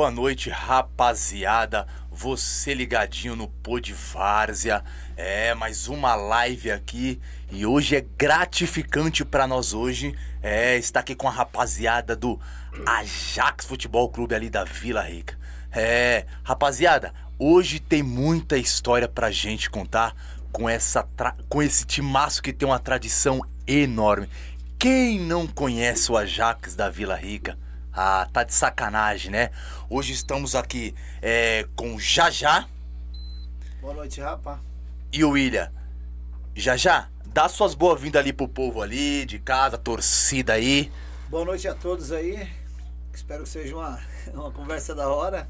Boa noite, rapaziada. Você ligadinho no Pod Várzea. É, mais uma live aqui e hoje é gratificante para nós hoje. É, estar aqui com a rapaziada do Ajax Futebol Clube ali da Vila Rica. É, rapaziada, hoje tem muita história pra gente contar com essa tra- com esse timaço que tem uma tradição enorme. Quem não conhece o Ajax da Vila Rica? Ah, tá de sacanagem, né? Hoje estamos aqui é, com o Jajá Boa noite, rapaz. e o William. Jajá, dá suas boas-vindas ali pro povo ali, de casa, torcida aí. Boa noite a todos aí. Espero que seja uma, uma conversa da hora.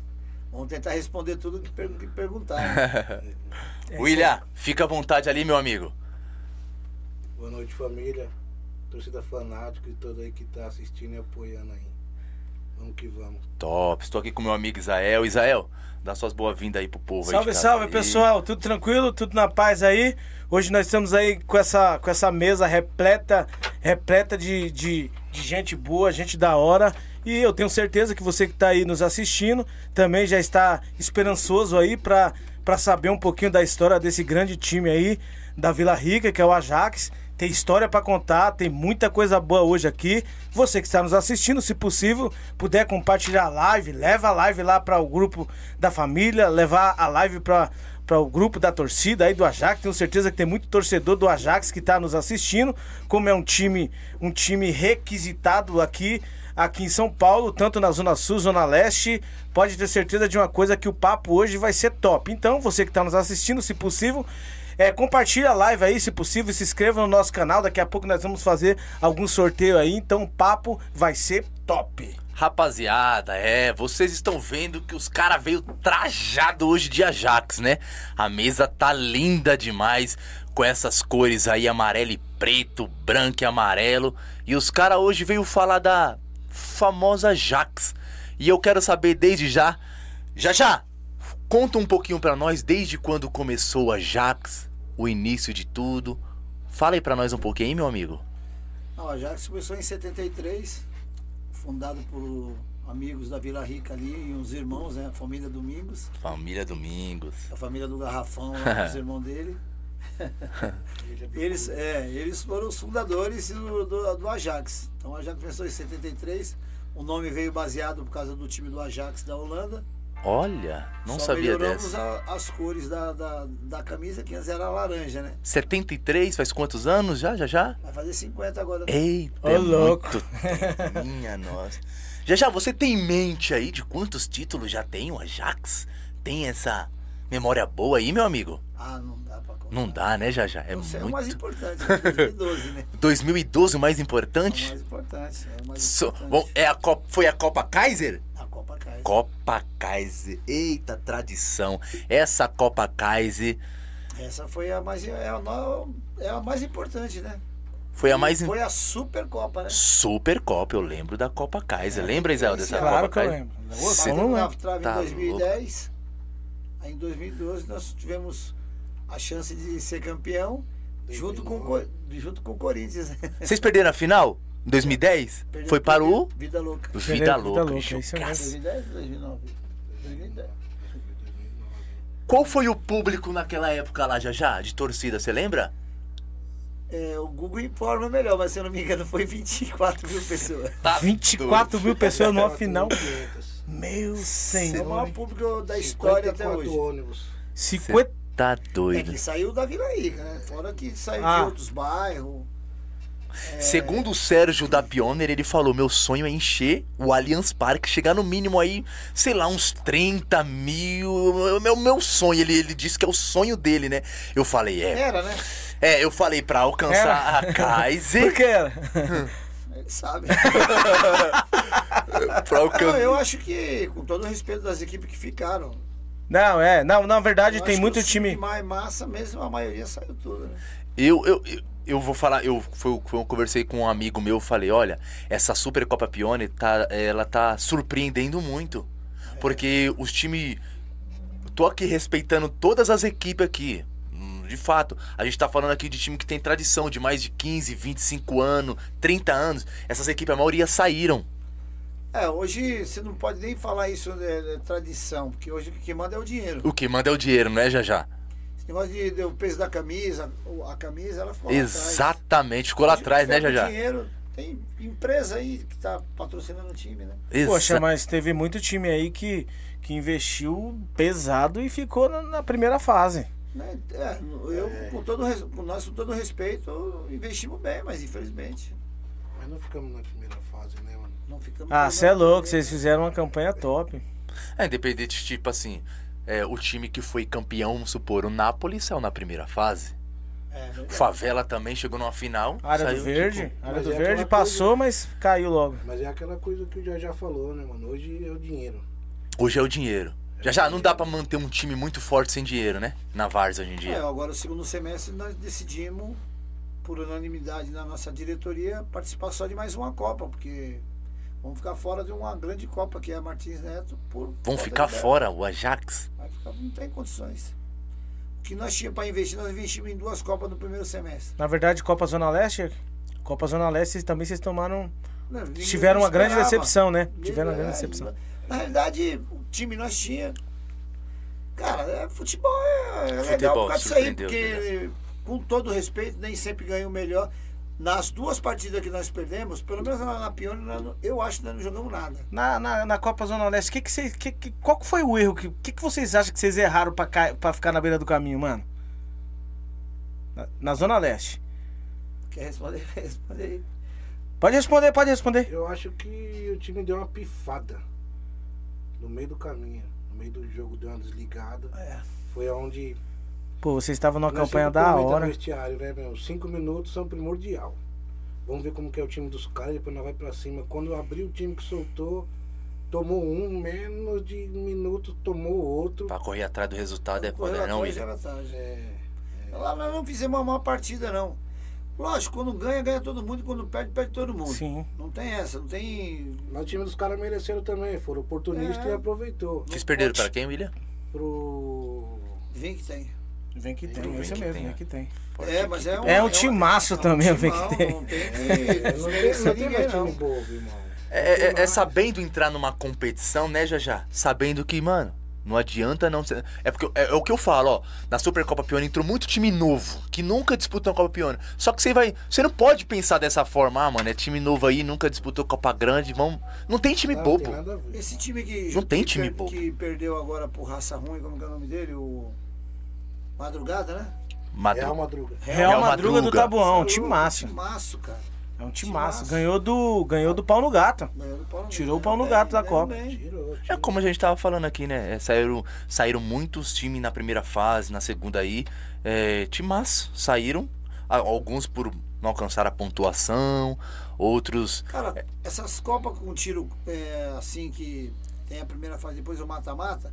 Vamos tentar responder tudo que, per- que perguntar. né? William, fica à vontade ali, meu amigo. Boa noite, família. Torcida fanática e todo aí que tá assistindo e apoiando aí. Vamos que vamos. Top, estou aqui com meu amigo Isael. Isael, dá suas boas-vindas aí pro povo aí. Salve, salve, aí. pessoal. Tudo tranquilo? Tudo na paz aí? Hoje nós estamos aí com essa, com essa mesa repleta, repleta de, de, de gente boa, gente da hora. E eu tenho certeza que você que está aí nos assistindo também já está esperançoso aí para para saber um pouquinho da história desse grande time aí da Vila Rica, que é o Ajax. Tem história para contar, tem muita coisa boa hoje aqui. Você que está nos assistindo, se possível, puder compartilhar a live, leva a live lá para o grupo da família, levar a live para para o grupo da torcida aí do Ajax. Tenho certeza que tem muito torcedor do Ajax que está nos assistindo. Como é um time, um time requisitado aqui, aqui em São Paulo, tanto na Zona Sul, Zona Leste, pode ter certeza de uma coisa que o papo hoje vai ser top. Então, você que está nos assistindo, se possível, é, compartilha a live aí, se possível, se inscreva no nosso canal. Daqui a pouco nós vamos fazer algum sorteio aí. Então, o papo vai ser top. Rapaziada, é, vocês estão vendo que os caras veio trajado hoje de Ajax, né? A mesa tá linda demais, com essas cores aí, amarelo e preto, branco e amarelo. E os caras hoje veio falar da famosa Ajax. E eu quero saber desde já, já já, conta um pouquinho pra nós desde quando começou o Ajax, o início de tudo. Fala aí pra nós um pouquinho, hein, meu amigo. Não, a Ajax começou em 73, fundado por amigos da Vila Rica ali e uns irmãos, né? A família Domingos, Família Domingos. a família do Garrafão, lá, os irmãos dele. Eles, é, eles foram os fundadores do, do, do Ajax. Então o Ajax começou em 73. O nome veio baseado por causa do time do Ajax da Holanda. Olha, não Só sabia melhoramos dessa. a- as cores da, da, da camisa, que antes era laranja, né? 73, faz quantos anos já, já, já? Vai fazer 50 agora. Eita, Ô, é louco. muito minha nossa. Já, já, você tem em mente aí de quantos títulos já tem o Ajax? Tem essa memória boa aí, meu amigo? Ah, não dá pra contar. Não dá, né, já, já? É Você é o mais muito... importante, né? 2012, né? 2012 o mais É o importante? mais importante. É o mais So- importante. bom, é a Copa, foi a Copa Kaiser? Copa Kaiser. Eita, tradição. Essa Copa Kaiser Essa foi a mais, é a, é a mais importante, né? foi a mais... Foi a Supercopa, né? Super Copa, eu lembro da Copa Kaiser. Lembra, Israel, dessa Claro Claro Copa que eu Kaiser? lembro. Bateu Você não na lembra. trave Tá em 2010. Aí em 2012 nós tivemos a chance de ser campeão junto com, junto com o Corinthians. Vocês perderam a final? Em 2010? Perdeu Foi para o Vida Louca. Vida Vida Louca. Louca, jogaço. isso mesmo. 2010 ou 2009? 2010. Qual foi o público naquela época lá, já já, de torcida, você lembra? É, o Google informa melhor, mas se eu não me engano foi 24 mil pessoas. Tá 24 mil pessoas numa final. 4.500. Meu É o senhor. maior público da história até 54 hoje. ônibus. 50. Tá É doido. que saiu da Vila Rica, né? Fora que saiu Ah. de outros bairros. Segundo o Sérgio da Pioneer, ele falou: meu sonho é encher o Allianz Parque, chegar no mínimo aí, sei lá, uns 30 mil. Meu, meu sonho, ele, ele disse que é o sonho dele, né? Eu falei, é. Era, né? É, eu falei pra alcançar a Por Kaiser. que era? Ele sabe. pra Não, eu acho que, com todo o respeito das equipes que ficaram. Não, é. Não, na verdade eu tem acho muito que o time. mais massa mesmo, a maioria saiu tudo, né? Eu, eu, eu, eu vou falar, eu, foi, eu conversei com um amigo meu, falei, olha, essa Supercopa Pione, tá, ela tá surpreendendo muito. Porque os times. Tô aqui respeitando todas as equipes aqui. Hum, De fato, a gente tá falando aqui de time que tem tradição de mais de 15, 25 anos, 30 anos. Essas equipes, a maioria saíram. É, hoje você não pode nem falar isso de, de tradição, porque hoje o que manda é o dinheiro. O que manda é o dinheiro, não é, já já? Negócio de, de- o peso da camisa, a camisa, ela ficou. Exatamente, ficou lá atrás, né, pega já o já? dinheiro, tem empresa aí que tá patrocinando o time, né? Poxa, Exa- mas teve muito time aí que, que investiu pesado e ficou na, na primeira fase. Né? É, eu, com todo com nós, com todo respeito, investimos bem, mas infelizmente Mas não ficamos na primeira fase, né, mano? não ficamos. Ah, você é louco, vocês fizeram uma campanha top. É, independente, tipo assim, é, o time que foi campeão, vamos supor, o Napoli saiu na primeira fase. É. Favela também chegou numa final. A área saiu, do Verde, tipo, área do é Verde passou, mas caiu logo. Mas é aquela coisa que o já já falou, né, mano? Hoje é o dinheiro. hoje é o dinheiro. Já já não dá pra manter um time muito forte sem dinheiro, né? Na Várzea hoje em É, dia. agora o segundo semestre nós decidimos, por unanimidade na nossa diretoria, participar só de mais uma Copa, porque vamos ficar fora de uma grande Copa, que é a Martins Neto, por. Vão ficar fora, o Ajax. Vai ficar- não tem condições. O que nós tínhamos para investir, nós investimos em duas Copas no primeiro semestre. Na verdade, Copa Zona Leste, Copa Zona Leste vocês- também vocês tomaram. Não, Tiveram uma grande decepção, né? Ninguém- Tiveram uma grande decepção. Na realidade, o time nós tinha. Cara, é, futebol é, é legal Futebol por causa disso aí, porque, com todo respeito, nem sempre ganha o melhor. Nas duas partidas que nós perdemos, pelo menos na, na Pione, eu acho que nós não jogamos nada. Na, na, na Copa Zona Leste, que que vocês, que, que, qual que foi o erro? O que, que, que vocês acham que vocês erraram pra ficar na beira do caminho, mano? Na, na Zona Leste. Quer responder? Responde aí. Pode responder, pode responder. Eu acho que o time deu uma pifada no meio do caminho. No meio do jogo deu uma desligada. É. Foi onde. Pô, vocês estavam numa nós campanha da hora. vestiário, né, meu? Cinco minutos são primordial. Vamos ver como que é o time dos caras, depois nós vai pra cima. Quando abrir o time que soltou, tomou um, menos de minutos, tomou outro. Pra correr atrás do resultado é Correu foda, não, William? era tarde. É, Lá nós não fizemos uma má partida, não. Lógico, quando ganha, ganha todo mundo, e quando perde, perde todo mundo. Sim. Não tem essa, não tem. mas o time dos caras mereceram também, foram oportunistas É. e aproveitou. Vocês perderam para quem, William? Pro. Vem que tem. Vem que tem, Vem é isso que mesmo, tem, vem que tem. É, mas é um. É um timaço é também, vem timão, que tem. Não tem Não tem, mais time bobo, irmão. É, é- é sabendo entrar numa competição, né, já já? Sabendo que, mano, não adianta não ser. É porque é, é o que eu falo, ó. Na Supercopa Pione entrou muito time novo, que nunca disputou a Copa Pione. Só que você vai. Você não pode pensar dessa forma, ah, mano, é time novo aí, nunca disputou Copa Grande, vamos. Não tem time Não, bobo. tem nada a ver. Esse time que. Não tem que time per- bobo. Que perdeu agora por raça ruim, como que é o nome dele? O. Madrugada, né? Madru- Real Madruga. Real, Real Madruga, do Madruga. Tabuão, um é louco, timaço. Timaço, cara. É um timaço. Timaço. Ganhou do, ganhou do pau no gato. Ganhou do pau no Tirou o pau no bem, gato da Copa. Tirou, É como a gente tava falando aqui, né? É, saíram, saíram muitos times na primeira fase, na segunda aí. É, timaço, saíram. Alguns por não alcançar a pontuação, outros. Cara, essas Copas com tiro é, assim que tem a primeira fase, depois o mata-mata,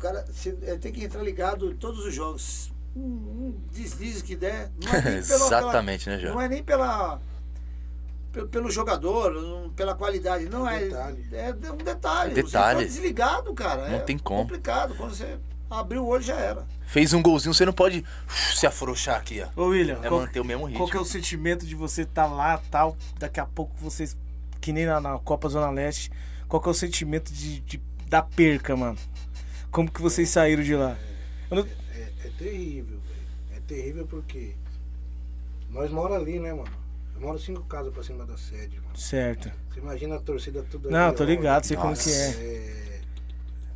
cara cê- ele tem que entrar ligado em todos os jogos. Um, um deslize que der. Não é nem pela- Exatamente, né, pela, João? Não é nem pela. pe- Pelo jogador, pela qualidade, não é. Detalhe. É um detalhe. É Você detalhe. tá desligado, cara. Não é tem como. complicado. Quando você abriu o olho já era. Fez um golzinho, você não pode se afrouxar aqui, ó. Ô, William, É qual, manter o mesmo ritmo. qual que é o sentimento de você estar lá tal, daqui a pouco vocês, que nem na, na Copa Zona Leste, qual que é o sentimento de, de- da perca, mano? Como que vocês saíram de lá? Não- É, é terrível, velho. É terrível porque nós mora ali, né, mano? Eu moro cinco casas pra cima da sede, mano. Certo. Você imagina a torcida tudo Não, ali, tô ó. ligado, sei como que é. É,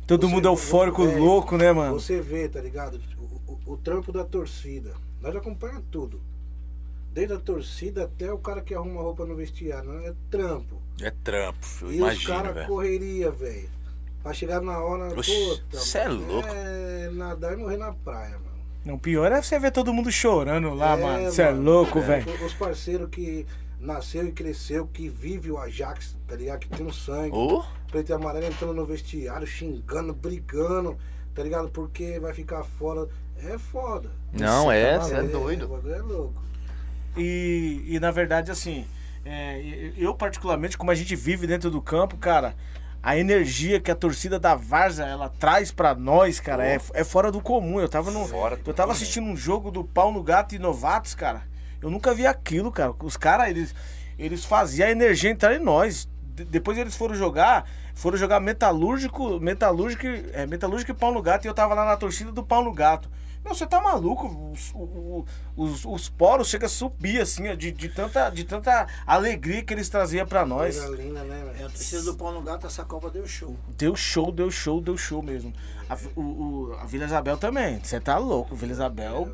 Todo Você- mundo eufórico, é, louco, né, mano? Você vê, tá ligado? O, o- o trampo da torcida. Nós acompanhamos tudo. Desde a torcida até o cara que arruma roupa no vestiário. Não é trampo. É trampo, eu e os imagino, caras correria, velho. Pra chegar na hora. Oxi, puta, cê é mano, louco. É nadar e morrer na praia, mano. Não, pior é você ver todo mundo chorando lá, É, mano. Você é louco, É, velho. Os parceiros que nasceu e cresceu, que vive o Ajax, tá ligado? Que tem um sangue. Ô, Preto e amarelo entrando no vestiário, xingando, brigando, tá ligado? Porque vai ficar fora. É foda. Não, Você é, tá você é maluco. doido. O bagulho é louco. E, e na verdade, assim, é, eu particularmente, como a gente vive dentro do campo, cara, a energia que a torcida da Varza ela traz pra nós, cara, é, é fora do comum. Eu tava no, Fora eu tava assistindo um jogo do Pau no Gato e Novatos, cara. Eu nunca vi aquilo, cara. Os caras, eles, eles faziam a energia entrar em nós. de- depois eles foram jogar, foram jogar metalúrgico, metalúrgico, é, metalúrgico e pau no gato, e eu tava lá na torcida do pau no gato. Meu, você tá maluco? Os, os, os poros chegam a subir, assim, ó, de, de, tanta, de tanta alegria que eles traziam pra nós. Coisa linda, né, a velho? torcida do Pau no Gato, essa Copa deu show. Deu show, deu show, deu show mesmo. A, o, o- a Vila Isabel também. Você tá louco, Vila Isabel.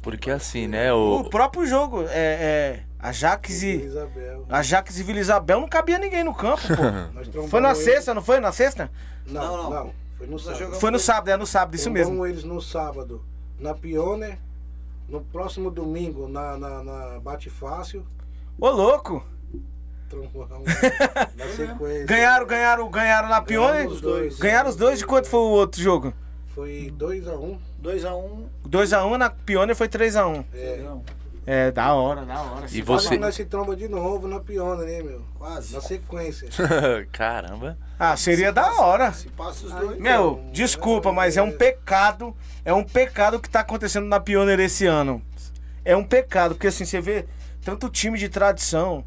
Porque assim, né? O O, próprio jogo, é, é Ajax e. Isabel. Ajax e Vila Isabel não cabia ninguém no campo, Foi na eles- sexta, não foi? Na sexta? Não, Não, não. não. Foi no sábado. Foi no sábado, é no sábado, isso mesmo. eles no sábado na Pioneer. No próximo domingo na, na, na Bate Fácil. Ô, louco! Trombamos na sequência. Ganharam, ganharam, ganharam na Pione? Ganhamos os dois. Ganharam os dois? De quanto foi o outro jogo? Foi 2x1. 2x1. 2x1 na Pione foi 3x1. É. É, da hora, da hora. E Quase você- que nós se tromba de novo na Pioneer, né, meu? Quase. Na sequência. Caramba. Ah, seria da hora. Se passa os dois. Meu, desculpa, mas é um pecado. É um pecado que tá acontecendo na Pioneer esse ano. É um pecado, porque assim, você vê tanto time de tradição.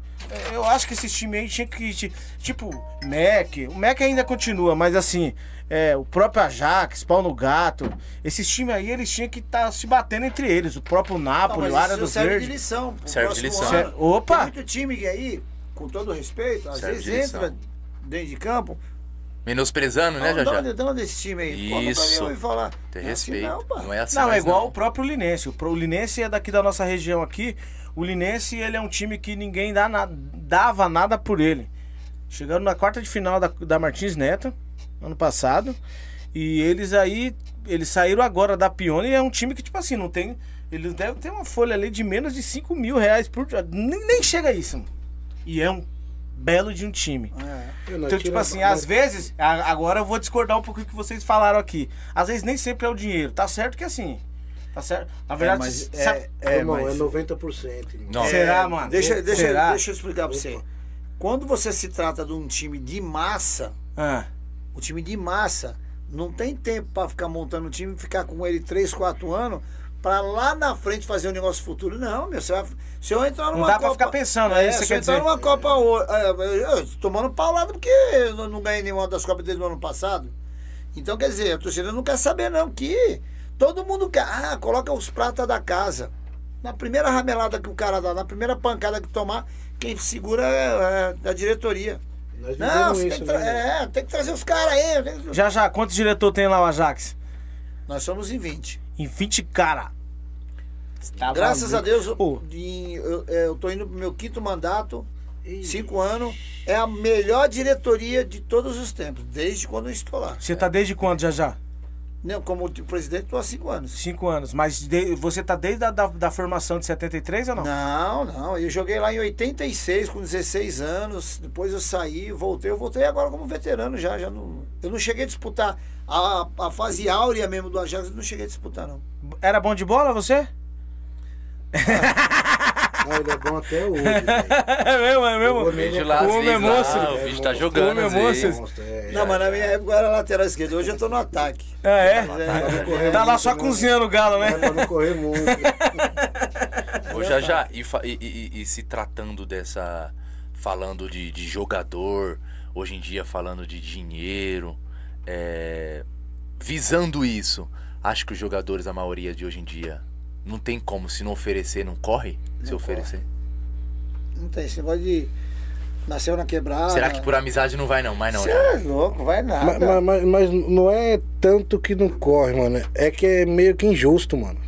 Eu acho que esses times aí tinha que. ti- Tipo, MEC. O MEC ainda continua, mas assim, é, o próprio Ajax, Pau no Gato. Esses times aí, eles tinham que estar se batendo entre eles. O próprio Não, Napoli, o Área do serve de Verde. lição. pro Serve de lição. ano. Ser- Opa! Tem muito time que aí, com todo respeito, às Serve vezes de lição. entra dentro de campo. Menosprezando, né, Ah, já de já? onde, de onde esse time aí? Pô, não Isso. pra mim ouvir falar. Não é assim respeito. não, pá. Não é assim Não, é igual não. o próprio Linense. O Linense é daqui da nossa região aqui. O Linense, ele é um time que ninguém dá na- dava nada por ele. Chegando na quarta de final da, da Martins Neto, ano passado. E eles aí, eles saíram agora da Pione e é um time que, tipo assim, não tem... Eles devem ter uma folha ali de menos de 5 mil reais por... Nem, nem chega a isso. E é um belo de um time. É. Então, tipo assim, às vezes, a- agora eu vou discordar um pouco do que vocês falaram aqui. Às vezes nem sempre é o dinheiro. Tá certo que assim. Tá certo. Na verdade, mas sabe- é, é, irmão, mas- é 90%. irmão. Não. será, É, mano? Deixa, deixa, Será? deixa eu explicar pra você. Quando você se trata de um time de massa, Ah, o time de massa não tem tempo pra ficar montando um time, ficar com ele 3, 4 anos, pra lá na frente fazer um negócio futuro. Não, meu, você vai, se eu entrar numa dá Copa, pra ficar pensando, é isso que se eu entrar dizer. numa Copa é, eu, tomando paulada porque eu não, não ganhei nenhuma das Copas desde o ano passado. Então, quer dizer, a torcida não quer saber não que todo mundo quer, ah, coloca os pratas da casa. Na primeira ramelada que o cara dá, na primeira pancada que tomar, quem segura é, é a diretoria. Nós Não, você tem isso, que, tra- né? é, tem que trazer os caras aí. que- já já, quantos diretor tem lá o Ajax? Nós somos em 20. Em 20 cara. Tá Graças a. Deus, em- eu, é, eu tô indo pro meu quinto mandato, Ih, cinco anos. É a melhor diretoria de todos os tempos, desde quando eu estou lá. Você tá desde quando, já já? Não, como presidente, estou há cinco anos. Cinco anos. Mas de- você tá desde a da, da formação de 73 ou não? Não, não. Eu joguei lá em 86, com 16 anos. Depois eu saí, voltei. Eu voltei agora como veterano já. já não, eu não cheguei a disputar. A, a fase áurea mesmo do Ajax, eu não cheguei a disputar, não. Era bom de bola você? Não, ele é bom até hoje. velho. É mesmo, é mesmo. Vídeo nele lá, O vezes, é lá, monstro. o bicho tá É jogando. O é monstro. É. Não, mas na minha época eu era lateral esquerdo. Hoje eu tô no ataque. Ah, é? É, Tá lá só cozinhando o galo, É né? pra não correr muito. Ô, já já, e, e- e- e se tratando dessa. Falando de, de jogador, hoje em dia falando de dinheiro, é, visando isso, acho que os jogadores, a maioria de hoje em dia, não tem como, se não oferecer, não corre? Se Não oferecer. Não tem esse negócio de. Nasceu na quebrada. Será que por amizade não vai, não? Mas não, Você né? é louco, vai mas, nada. mas- mas não é tanto que não corre, mano. É que é meio que injusto, mano.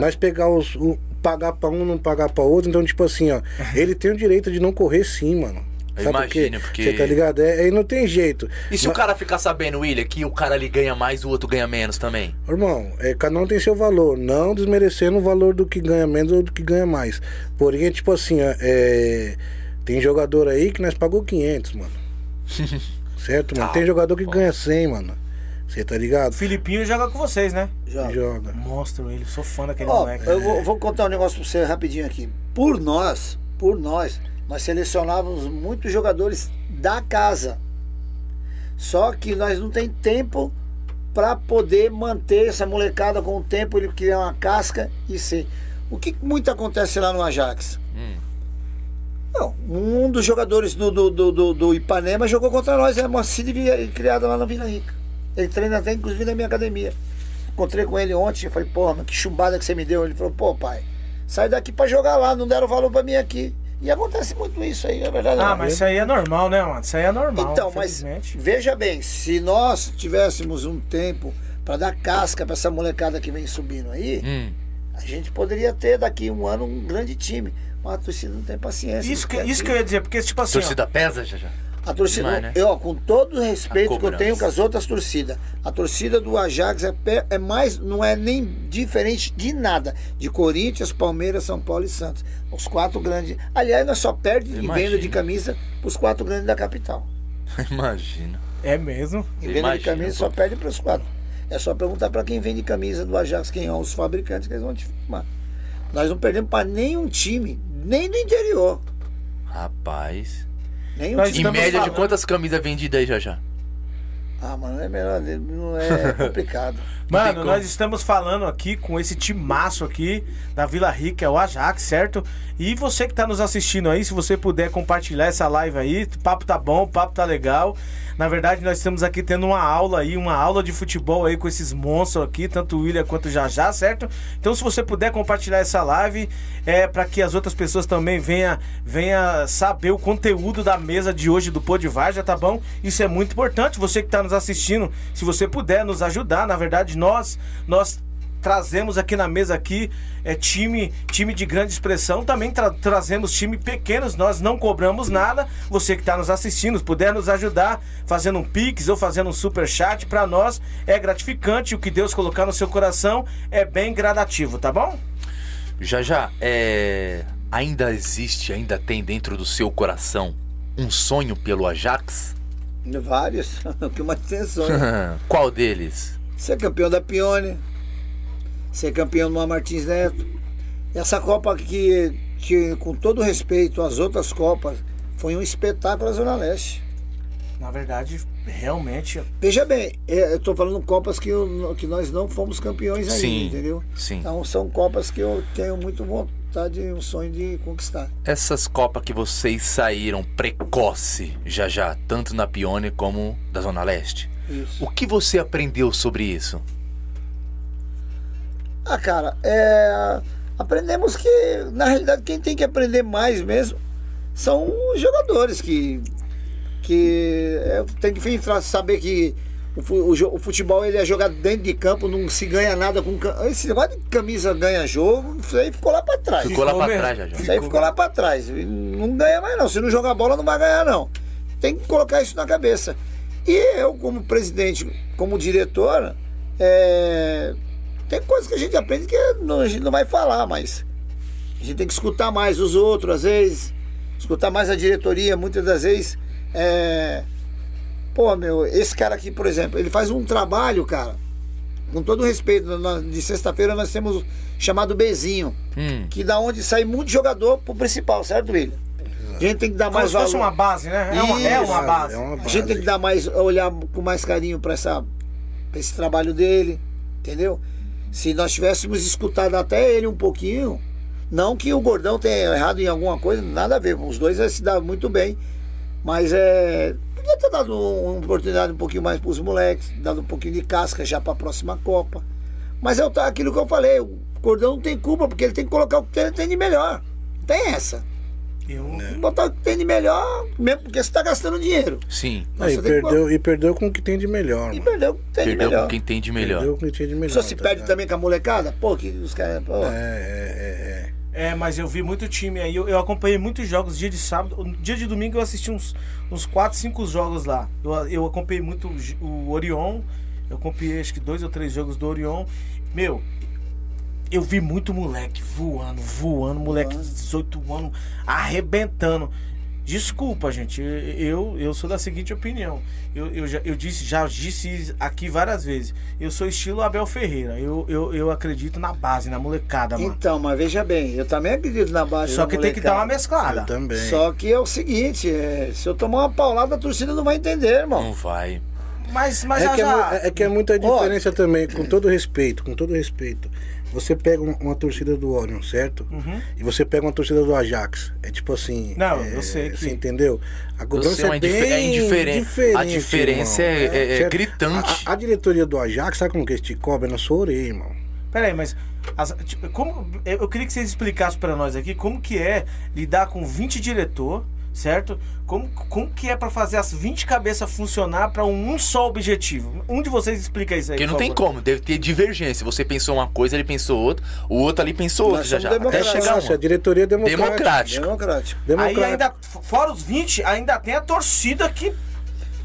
Nós pegar os. o- pagar pra um, não pagar pra outro. Então, tipo assim, ó. Ele tem o direito de não correr sim, mano. Sabe por quê? imagino, porque- Você tá ligado? É, aí não tem jeito. E se o cara ficar sabendo, William, que o cara ali ganha mais e o outro ganha menos também? Irmão, é, cada um tem seu valor, não desmerecendo o valor do que ganha menos ou do que ganha mais. Porém, é tipo assim, é, tem jogador aí que nós pagou 500, mano. certo, mano? Tá tem jogador que bom. ganha 100, mano. Você tá ligado? O Filipinho joga com vocês, né? Já. Joga. Monstro ele, sou fã daquele Ó, moleque. eu vou, vou contar um negócio pra você rapidinho aqui. Por nós, por nós, nós selecionávamos muitos jogadores da casa. Só que nós não tem tempo para poder manter essa molecada com o tempo, ele criar uma casca e ser. O que muito acontece lá no Ajax? Hum. Não, um dos jogadores do, do, do, do- Ipanema jogou contra nós, é uma Cid criada lá na Vila Rica. Ele treina até, inclusive, na minha academia. Encontrei com ele ontem, eu falei, porra, mas que chumbada que você me deu. Ele falou, pô, pai, sai daqui pra jogar lá, não deram valor pra mim aqui. E acontece muito isso aí, é verdade. Ah, não. mas isso aí é normal, né, mano? Isso aí é normal. Então, mas veja bem, se nós tivéssemos um tempo pra dar casca pra essa molecada que vem subindo aí, Hum. a gente poderia ter daqui um ano um grande time. Mas a torcida não tem paciência. Isso que, isso que eu ia dizer, porque, tipo assim. ó, Torcida pesa, já já. A torcida, Demais, né? eu, com todo o respeito que eu tenho com as outras torcidas, a torcida do Ajax é, é mais, não é nem diferente de nada. De Corinthians, Palmeiras, São Paulo e Santos. Os quatro grandes. Aliás, nós só perde em Imagina. venda de camisa os quatro grandes da capital. Imagina. É mesmo. Em venda Imagina, de camisa pô. só perde para os quatro. É só perguntar para quem vende camisa do Ajax, quem são os fabricantes que eles vão te informar. Nós não perdemos para nenhum time, nem do interior. Rapaz. Time. Em média de falando- quantas camisas vendidas aí, já já? Ah, mano, é melhor, não é complicado. Mano, nós estamos falando aqui com esse timaço aqui da Vila Rica, é o Ajax, certo? E você que tá nos assistindo aí, se você puder compartilhar essa live aí, o papo tá bom, o papo tá legal. Na verdade, nós estamos aqui tendo uma aula aí, uma aula de futebol aí com esses monstros aqui, tanto o William quanto o Jajá, certo? Então, se você puder compartilhar essa live, é para que as outras pessoas também venham venha saber o conteúdo da mesa de hoje do Pô de Varja, tá bom? Isso é muito importante. Você que tá nos assistindo, se você puder nos ajudar, na verdade, nós nós trazemos aqui na mesa aqui é time time de grande expressão também tra- trazemos time pequenos nós não cobramos nada você que está nos assistindo puder nos ajudar fazendo um pix ou fazendo um super chat para nós é gratificante o que Deus colocar no seu coração é bem gradativo tá bom Já já, é. Ainda existe, ainda tem dentro do seu coração um sonho pelo Ajax? Vários. O que mais tem sonho. Qual deles? Ser campeão da Pione. Ser campeão do Martins Neto. Essa Copa que, que, com todo respeito às outras Copas, foi um espetáculo na Zona Leste. na verdade realmente Veja bem, é, eu tô falando Copas que, eu- que nós não fomos campeões ainda, Sim, entendeu? sim. Então são Copas que eu tenho muito vontade e um sonho de conquistar. Essas Copas que vocês saíram precoce, já já, tanto na Pione como da Zona Leste. Isso. O que você aprendeu sobre isso? Ah, cara, é, aprendemos que, na realidade, quem tem que aprender mais mesmo são os jogadores que, que é, tem que saber que o, futebol ele é jogado dentro de campo, não se ganha nada com esse negócio de camisa ganha jogo, isso aí ficou lá pra trás. Ficou lá pra mesmo. trás, já já. Isso aí ficou lá pra trás. Não ganha mais não. Se não jogar bola, não vai ganhar não. Tem que colocar isso na cabeça. E eu, como presidente, como diretor, é, tem coisas que a gente aprende que não- a gente não vai falar, mas a gente tem que escutar mais os outros, às vezes, escutar mais a diretoria, muitas das vezes. É, pô, meu, esse cara aqui, por exemplo, ele faz um trabalho, cara, com todo respeito, de sexta-feira nós temos chamado Bezinho Hum, que da onde sai muito jogador pro principal, certo, William? A gente tem que dar como mais se fosse valor. uma base né é uma, é Isso. uma base É uma A base. gente tem que dar mais, olhar com mais carinho para essa pra esse trabalho dele, entendeu? Se nós tivéssemos escutado até ele um pouquinho, não que o Gordão tenha errado em alguma coisa, nada a ver, os dois se dão muito bem, mas é podia ter dado um- uma oportunidade um pouquinho mais para os moleques, dado um pouquinho de casca já para a próxima Copa. Mas é aquilo que eu falei, o Gordão não tem culpa porque ele tem que colocar o que ele tem de melhor. Não tem essa. Eu Tem que botar o que tem de melhor, mesmo porque você está gastando dinheiro. sim. Mas e, tem que perdeu, e perdeu com o que tem de melhor, E mano. perdeu o que tem de Perdeu melhor. com quem tem de melhor. Perdeu com o que tem de melhor. Só se tá perde ligado? também com a molecada? Pô, que os caras. pô. É, é, é, É, mas eu vi muito time aí. Eu, eu acompanhei muitos jogos dia de sábado. Dia de domingo eu assisti uns, uns 4, 5 jogos lá. Eu, eu acompanhei muito o, o Orion. Eu acompanhei acho que dois ou três jogos do Orion. Meu, eu vi muito moleque voando, voando, moleque de 18 anos, arrebentando. Desculpa, gente. Eu, eu sou da seguinte opinião. Eu, eu, já, eu disse, já disse aqui várias vezes. Eu sou estilo Abel Ferreira. Eu, eu, eu acredito na base, na molecada, mano. Então, mas veja bem, eu também acredito na base. Só da que tem que dar uma molecada. mesclada. Eu também. Só que é o seguinte, é, se eu tomar uma paulada, a torcida não vai entender, irmão. Não vai. Mas, mas É já, que é, já- é que é muita diferença também, com todo respeito, com todo respeito. Você pega uma, torcida do Orion, certo? E você pega uma torcida do Ajax. É tipo assim. Uhum. Não, é, eu sei que- Você entendeu? A cobrança sei, é mas bem é indiferente. diferente. A diferença irmão. é- é- é Certo? gritante. A, a diretoria do Ajax, sabe como que eles te cobram? É na sua orelha, irmão. Peraí, mas. as- tipo, como, eu queria que vocês explicassem pra nós aqui como que é lidar com 20 diretor, certo? Como, como que é pra fazer as 20 cabeças funcionar pra um, um só objetivo? Um de vocês explica isso aí. Porque não por tem favor. como, deve ter divergência. Você pensou uma coisa, ele pensou outra, o outro ali pensou outra já já. Até chegar a diretoria é democrática. Democrático. Democrático. Aí Democrática. ainda, fora os 20, ainda tem a torcida que.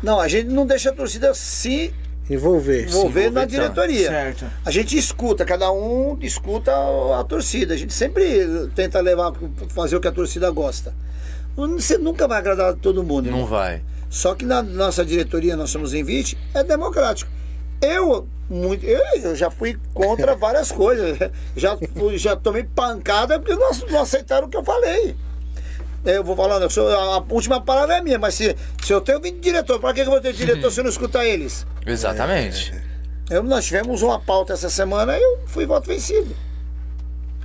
Não, a gente não deixa a torcida se Envolver. envolver na tá. diretoria. Certo. A gente escuta, cada um escuta a, a torcida. A gente sempre tenta levar, fazer o que a torcida gosta. Você nunca vai agradar todo mundo. Não irmão. vai. Só que na nossa diretoria, nós somos em 20, é democrático. Eu, muito, eu, eu já fui contra várias coisas. Já, fui- já tomei pancada porque não, não aceitaram o que eu falei. Eu vou falando, a última palavra é minha, mas se, se eu tenho 20 diretor, para que eu vou ter diretor se eu não escutar eles? Exatamente. Eu, nós tivemos uma pauta essa semana e eu fui voto vencido.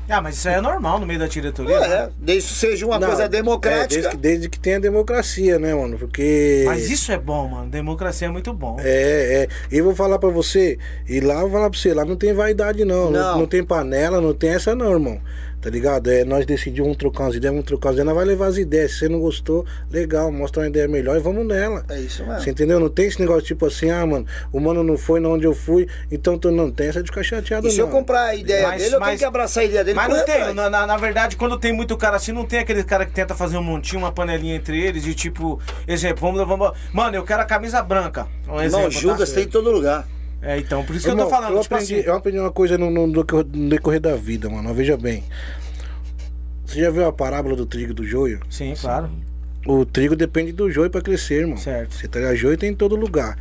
Ah, mas isso aí é normal no meio da diretoria. né? É, desde que seja uma Não, coisa é, democrática. desde, que, desde que tenha democracia, né, mano? Porque. Mas isso é bom, mano. Democracia é muito bom. É, é. E eu vou falar pra você, e lá eu vou falar pra você, lá não tem vaidade não. Não, Não. não tem panela, não tem essa não, irmão. Tá ligado? É, nós decidimos vamos trocar umas ideias, vamos trocar umas ideias, nós vai levar as ideias. Se você não gostou, legal, mostra uma ideia melhor e vamos nela. É isso mesmo. Você entendeu? Não tem esse negócio tipo assim, ah, mano, o mano não foi na onde eu fui, então tu não tem essa de ficar chateado, E se não. eu comprar a ideia Mas- dele, eu mas- tenho que abraçar a ideia dele. Mas não tem, na, na, na verdade, quando tem muito cara assim, não tem aquele cara que tenta fazer um montinho, uma panelinha entre eles e tipo, exemplo, vamos levar. uma- Mano, eu quero a camisa branca. Um exemplo, Não, Judas tá? tem em todo lugar. É, então, por isso que eu Irmão, tô falando, eu tipo aprendi, assim. eu aprendi uma coisa no, no no decorrer da vida, mano. Veja bem. Você já viu a parábola do trigo e do joio? Sim, claro. O trigo depende do joio pra crescer, irmão. Certo. Você tá? Joio tem em todo lugar.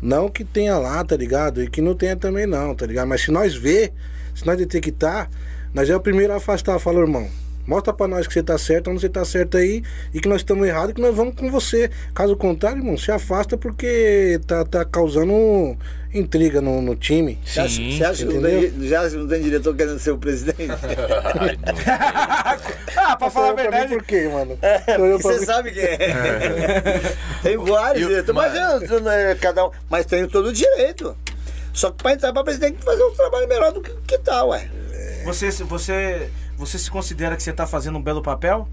Não que tenha lá, tá ligado? E que não tenha também não, tá ligado? Mas se nós ver, se nós detectar, nós é o primeiro a afastar. Fala, irmão, mostra pra nós que você tá certo, onde você tá certo aí, e que nós estamos errados e que nós vamos com você. Caso contrário, irmão, se afasta porque tá, tá causando intriga no, no time. Você acha, Sim, você acha que não entendeu? tem, já não tem diretor querendo ser o presidente? Ai, ah, pra falar a pra verdade. Por quê, mano? É, Você pra sabe quem é. tem vários Eu- diretores, mas, mas- eu- eu- cada um, mas tem todo o direito. Só que para entrar para presidente tem que fazer um trabalho melhor do que, que tá, ué. Você, você, você se considera que você tá fazendo um belo papel?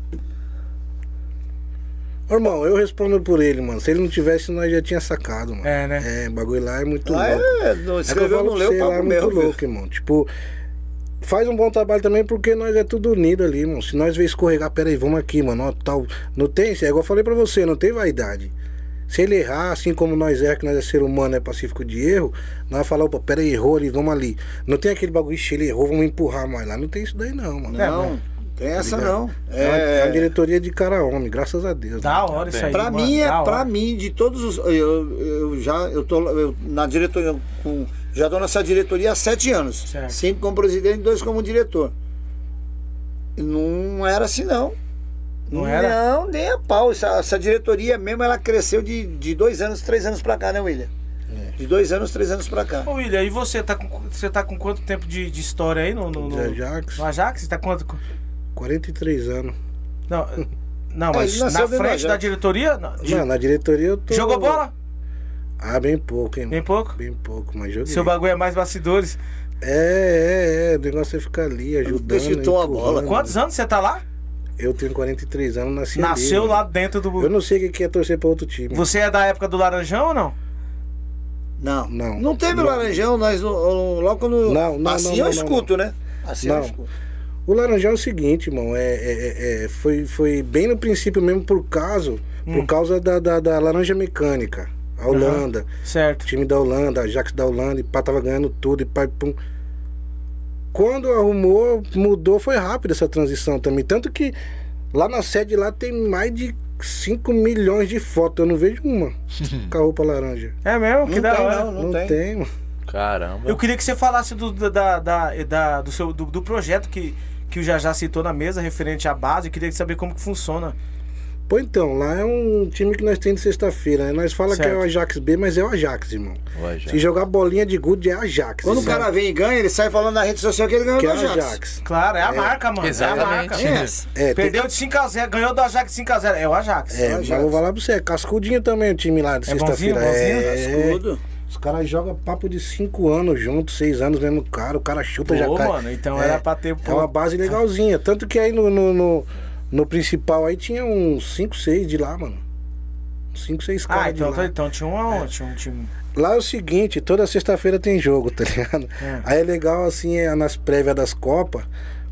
Irmão, eu respondo por ele, mano. Se ele não tivesse, nós já tinha sacado, mano. É, né? É, o bagulho lá é muito Lá louco. é, não É que eu falo não pra leu, você, lá é muito louco, irmão. Tipo, faz um bom trabalho também porque nós é tudo unido ali, irmão. Se nós vê escorregar, pera aí, vamos aqui, mano. Ó, tal. Não tem, é igual eu falei pra você, não tem vaidade. Se ele errar, assim como nós é, que nós é ser humano, é pacífico de erro, nós vamos falar, opa, pera aí, errou ali, vamos ali. Não tem aquele bagulho, ixi, ele errou, vamos empurrar mais lá. Não tem isso daí não, mano. É, Não, tem essa ligado? não. É, uma, é uma É, diretoria de cara homem, graças a Deus. Da né? hora isso aí. Pra mano, mim, é, hora. pra mim, de todos os. Eu, eu já eu tô eu, na diretoria com. Já tô nessa diretoria há sete anos. Certo. Cinco como presidente e dois como diretor. Não era assim, não. Não era? Não, nem a pau. Essa, essa diretoria mesmo, ela cresceu de, de dois anos, três anos pra cá, né, William? É. De dois anos, três anos pra cá. Ô, William, e você tá com, você tá com quanto tempo de, de história aí no, no, no, Ajax. no Ajax? Você tá quanto? 43 anos. Não, não mas na frente da diretoria? Não, de- Não, na diretoria eu tô. Jogou bola? Ah, bem pouco, hein, Bem pouco? Bem pouco, mas joguei. Seu bagulho é mais bastidores. É, é, é. O negócio é ficar ali, ajudando. chutou a bola. Quantos anos você tá lá? Eu tenho 43 anos, nasci ali, Nasceu mano. lá dentro do. Eu não sei o que é torcer pra outro time. Você é da época do Laranjão ou não? Não. Não. Não teve Não. Laranjão, nós logo quando. Não, não, assim não, eu não, escuto, né? Assim eu escuto. O Laranjão é o seguinte, irmão. É, é- é- é, foi, foi bem no princípio mesmo por causa, por causa da, da, da Laranja Mecânica. A Holanda. Certo. time da Holanda, Ajax da Holanda, e pá, tava ganhando tudo, e pá, pum. Quando arrumou, mudou, foi rápido essa transição também. Tanto que lá na sede lá tem mais de 5 milhões de fotos. Eu não vejo uma com a roupa laranja. É mesmo? Que Não da tem, hora. não. Não, tem. mano. Caramba. Eu queria que você falasse do, da, da, da- do, seu, do, do projeto que, que o Jajá citou na mesa, referente à base. Eu queria saber como que funciona. Pô, então, lá é um time que nós temos de sexta-feira, né? Nós fala que é o Ajax B, mas é o Ajax, irmão. O Ajax. Se jogar bolinha de gude, é Ajax. Quando o cara vem e ganha, ele sai falando na rede social que ele ganhou que do é o Ajax. Ajax. Claro, é a marca, mano. Exatamente. É a marca. É. É, tem- Perdeu de 5x0, ganhou do Ajax 5x0. É o Ajax. É, Ajax. mas vou falar pra você, é cascudinho também o time lá de É bonzinho, sexta-feira. bonzinho? É, Tudo. Os caras jogam papo de 5 anos juntos, 6 anos mesmo cara, o cara chuta Pô, já cai. mano, então é, era pra ter. É uma base legalzinha. Tanto que aí no, no, no, no principal aí tinha uns 5, 6 de lá, mano. 5, 6 caras Ah, então, lá. então tinha um, tinha um time. Lá é o seguinte, toda sexta-feira tem jogo, tá ligado? É. Aí é legal assim, é, nas prévias das Copas,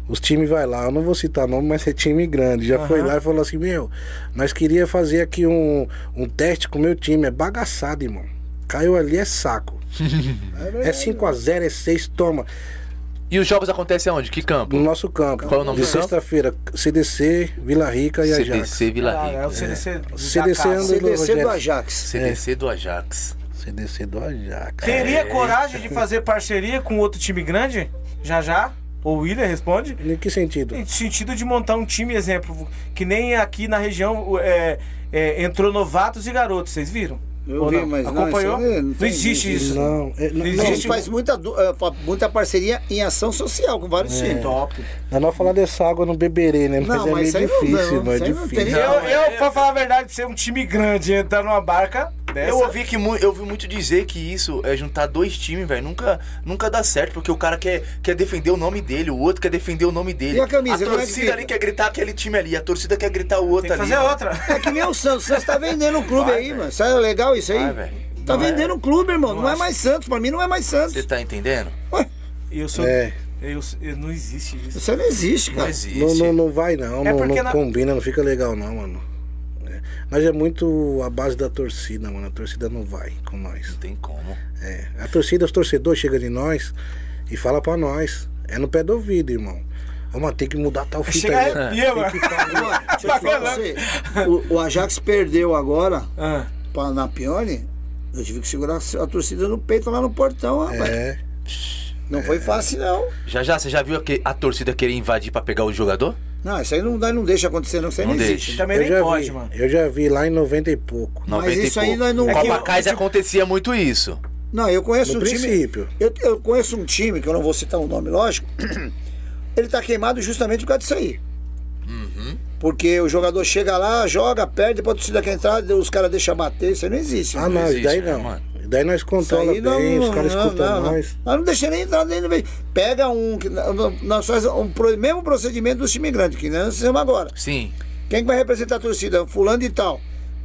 os times vai lá, eu não vou citar nome, mas é time grande. Já foi Aham. lá e falou assim, meu, nós queria fazer aqui um, um teste com o meu time, é bagaçado, irmão. Caiu ali é saco. é 5x0, é 6, toma. E os jogos acontecem aonde? Que campo? No nosso campo. Qual é o nome De do campo? sexta-feira, CDC, Vila Rica e Ajax. CDC Vila Ah, Rica. é o CDC. da CDC casa. anda- CDC do. Ajax. CDC do Ajax. CDC do Ajax. Teria coragem de fazer parceria com outro time grande? Já já? O William responde. Em que sentido? Em sentido de montar um time, exemplo, que nem aqui na região é, é, entrou novatos e garotos, vocês viram? Eu vi, não? mas não, Acompanhou? isso aí não não, tem existe isso. isso. Não, é, não, Não A existe gente faz muita, eh, muita parceria em ação social com vários times. Top. Nós não falar dessa água no beberê, né? Mas Não, é mas meio não difícil, é não tem difícil. Eu, Não, eu, pra falar a verdade, ser um time grande entrar numa barca dessa. Eu ouvi que eu ouvi muito dizer que isso é juntar dois times, velho. Nunca, nunca dá certo, porque o cara quer, quer defender o nome dele, o outro quer defender o nome dele. E a camisa, A é que torcida ali quer gritar aquele time ali, a torcida quer gritar o outro Tem que ali. fazer outra. É que nem o Santos. O Santos tá vendendo um clube Vai, aí, velho. mano. Isso é legal isso aí? Vai, velho. Tá Não é. vendendo um clube, irmão. Não, Não é mais Santos. Pra mim não é mais Santos. Você tá entendendo? Eu sou. É. Eu, eu- não existe isso. Isso não existe, Não cara. existe. Não, não, não vai não, É não, não na- combina, não fica legal não, mano. É. Nós é muito a base da torcida, mano. A torcida não vai com nós. Não tem como. É. A torcida, os torcedores chegam de nós e fala pra nós. É no pé do ouvido, irmão. Mano, tem que mudar tal fita Chega aí. arrepia, mano. Mano, deixa eu falar pra você. O, o Ajax perdeu agora Ah, pra, na Pione. Eu tive que segurar a torcida no peito lá no portão, rapaz. É. Não foi fácil, não. Já já, você já viu que a torcida querer invadir pra pegar o jogador? Não, isso aí não, dá- não deixa acontecer, não. Isso aí não, Não existe. deixa. também Eu nem já pode, vi, mano. eu já vi lá em 90 e pouco. 90 isso e aí nós não- É que Copa eu- acontecia muito isso. Não, eu conheço No um time. princípio. Eu, eu conheço um time, que eu não vou citar o nome, lógico. Ele tá queimado justamente por causa disso aí. Porque o jogador chega lá, joga, perde, a torcida quer entrar, os caras deixam bater, isso aí não existe. Ah, mano. não, existe, isso daí né, não. mano? Isso daí nós controla aí não, bem, os não, caras não, escutam não, não. nós. Nós não deixa nem entrar dentro do meio. Pega um. que Nós faz um pro- mesmo procedimento do time grande, que nós fizemos agora. Sim. Quem que vai representar a torcida? Fulano e tal.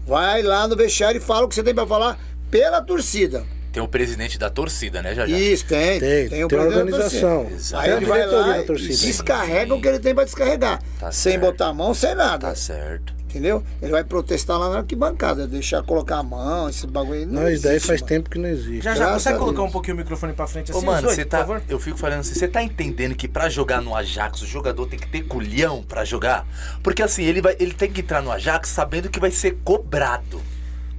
Vai lá no vestiário e fala o que você tem pra falar pela torcida. Tem o presidente da torcida, né, já já? Isso, tem. Tem, tem, o presidente da organização. Aí Tem ele vai lá da e torcida. descarrega o que ele tem pra descarregar. Tá sem certo. botar a mão, sem nada. Tá certo. Entendeu? Ele vai protestar lá na arquibancada, deixar colocar a mão, esse bagulho aí. Não Não, isso daí existe, faz mano. tempo que não existe. Já já, Graças consegue colocar um pouquinho o microfone pra frente assim, Ô, mano, você por tá. favor? Eu fico falando assim, você tá entendendo que pra jogar no Ajax, o jogador tem que ter culhão pra jogar? Porque assim, ele, vai, ele tem que entrar no Ajax sabendo que vai ser cobrado.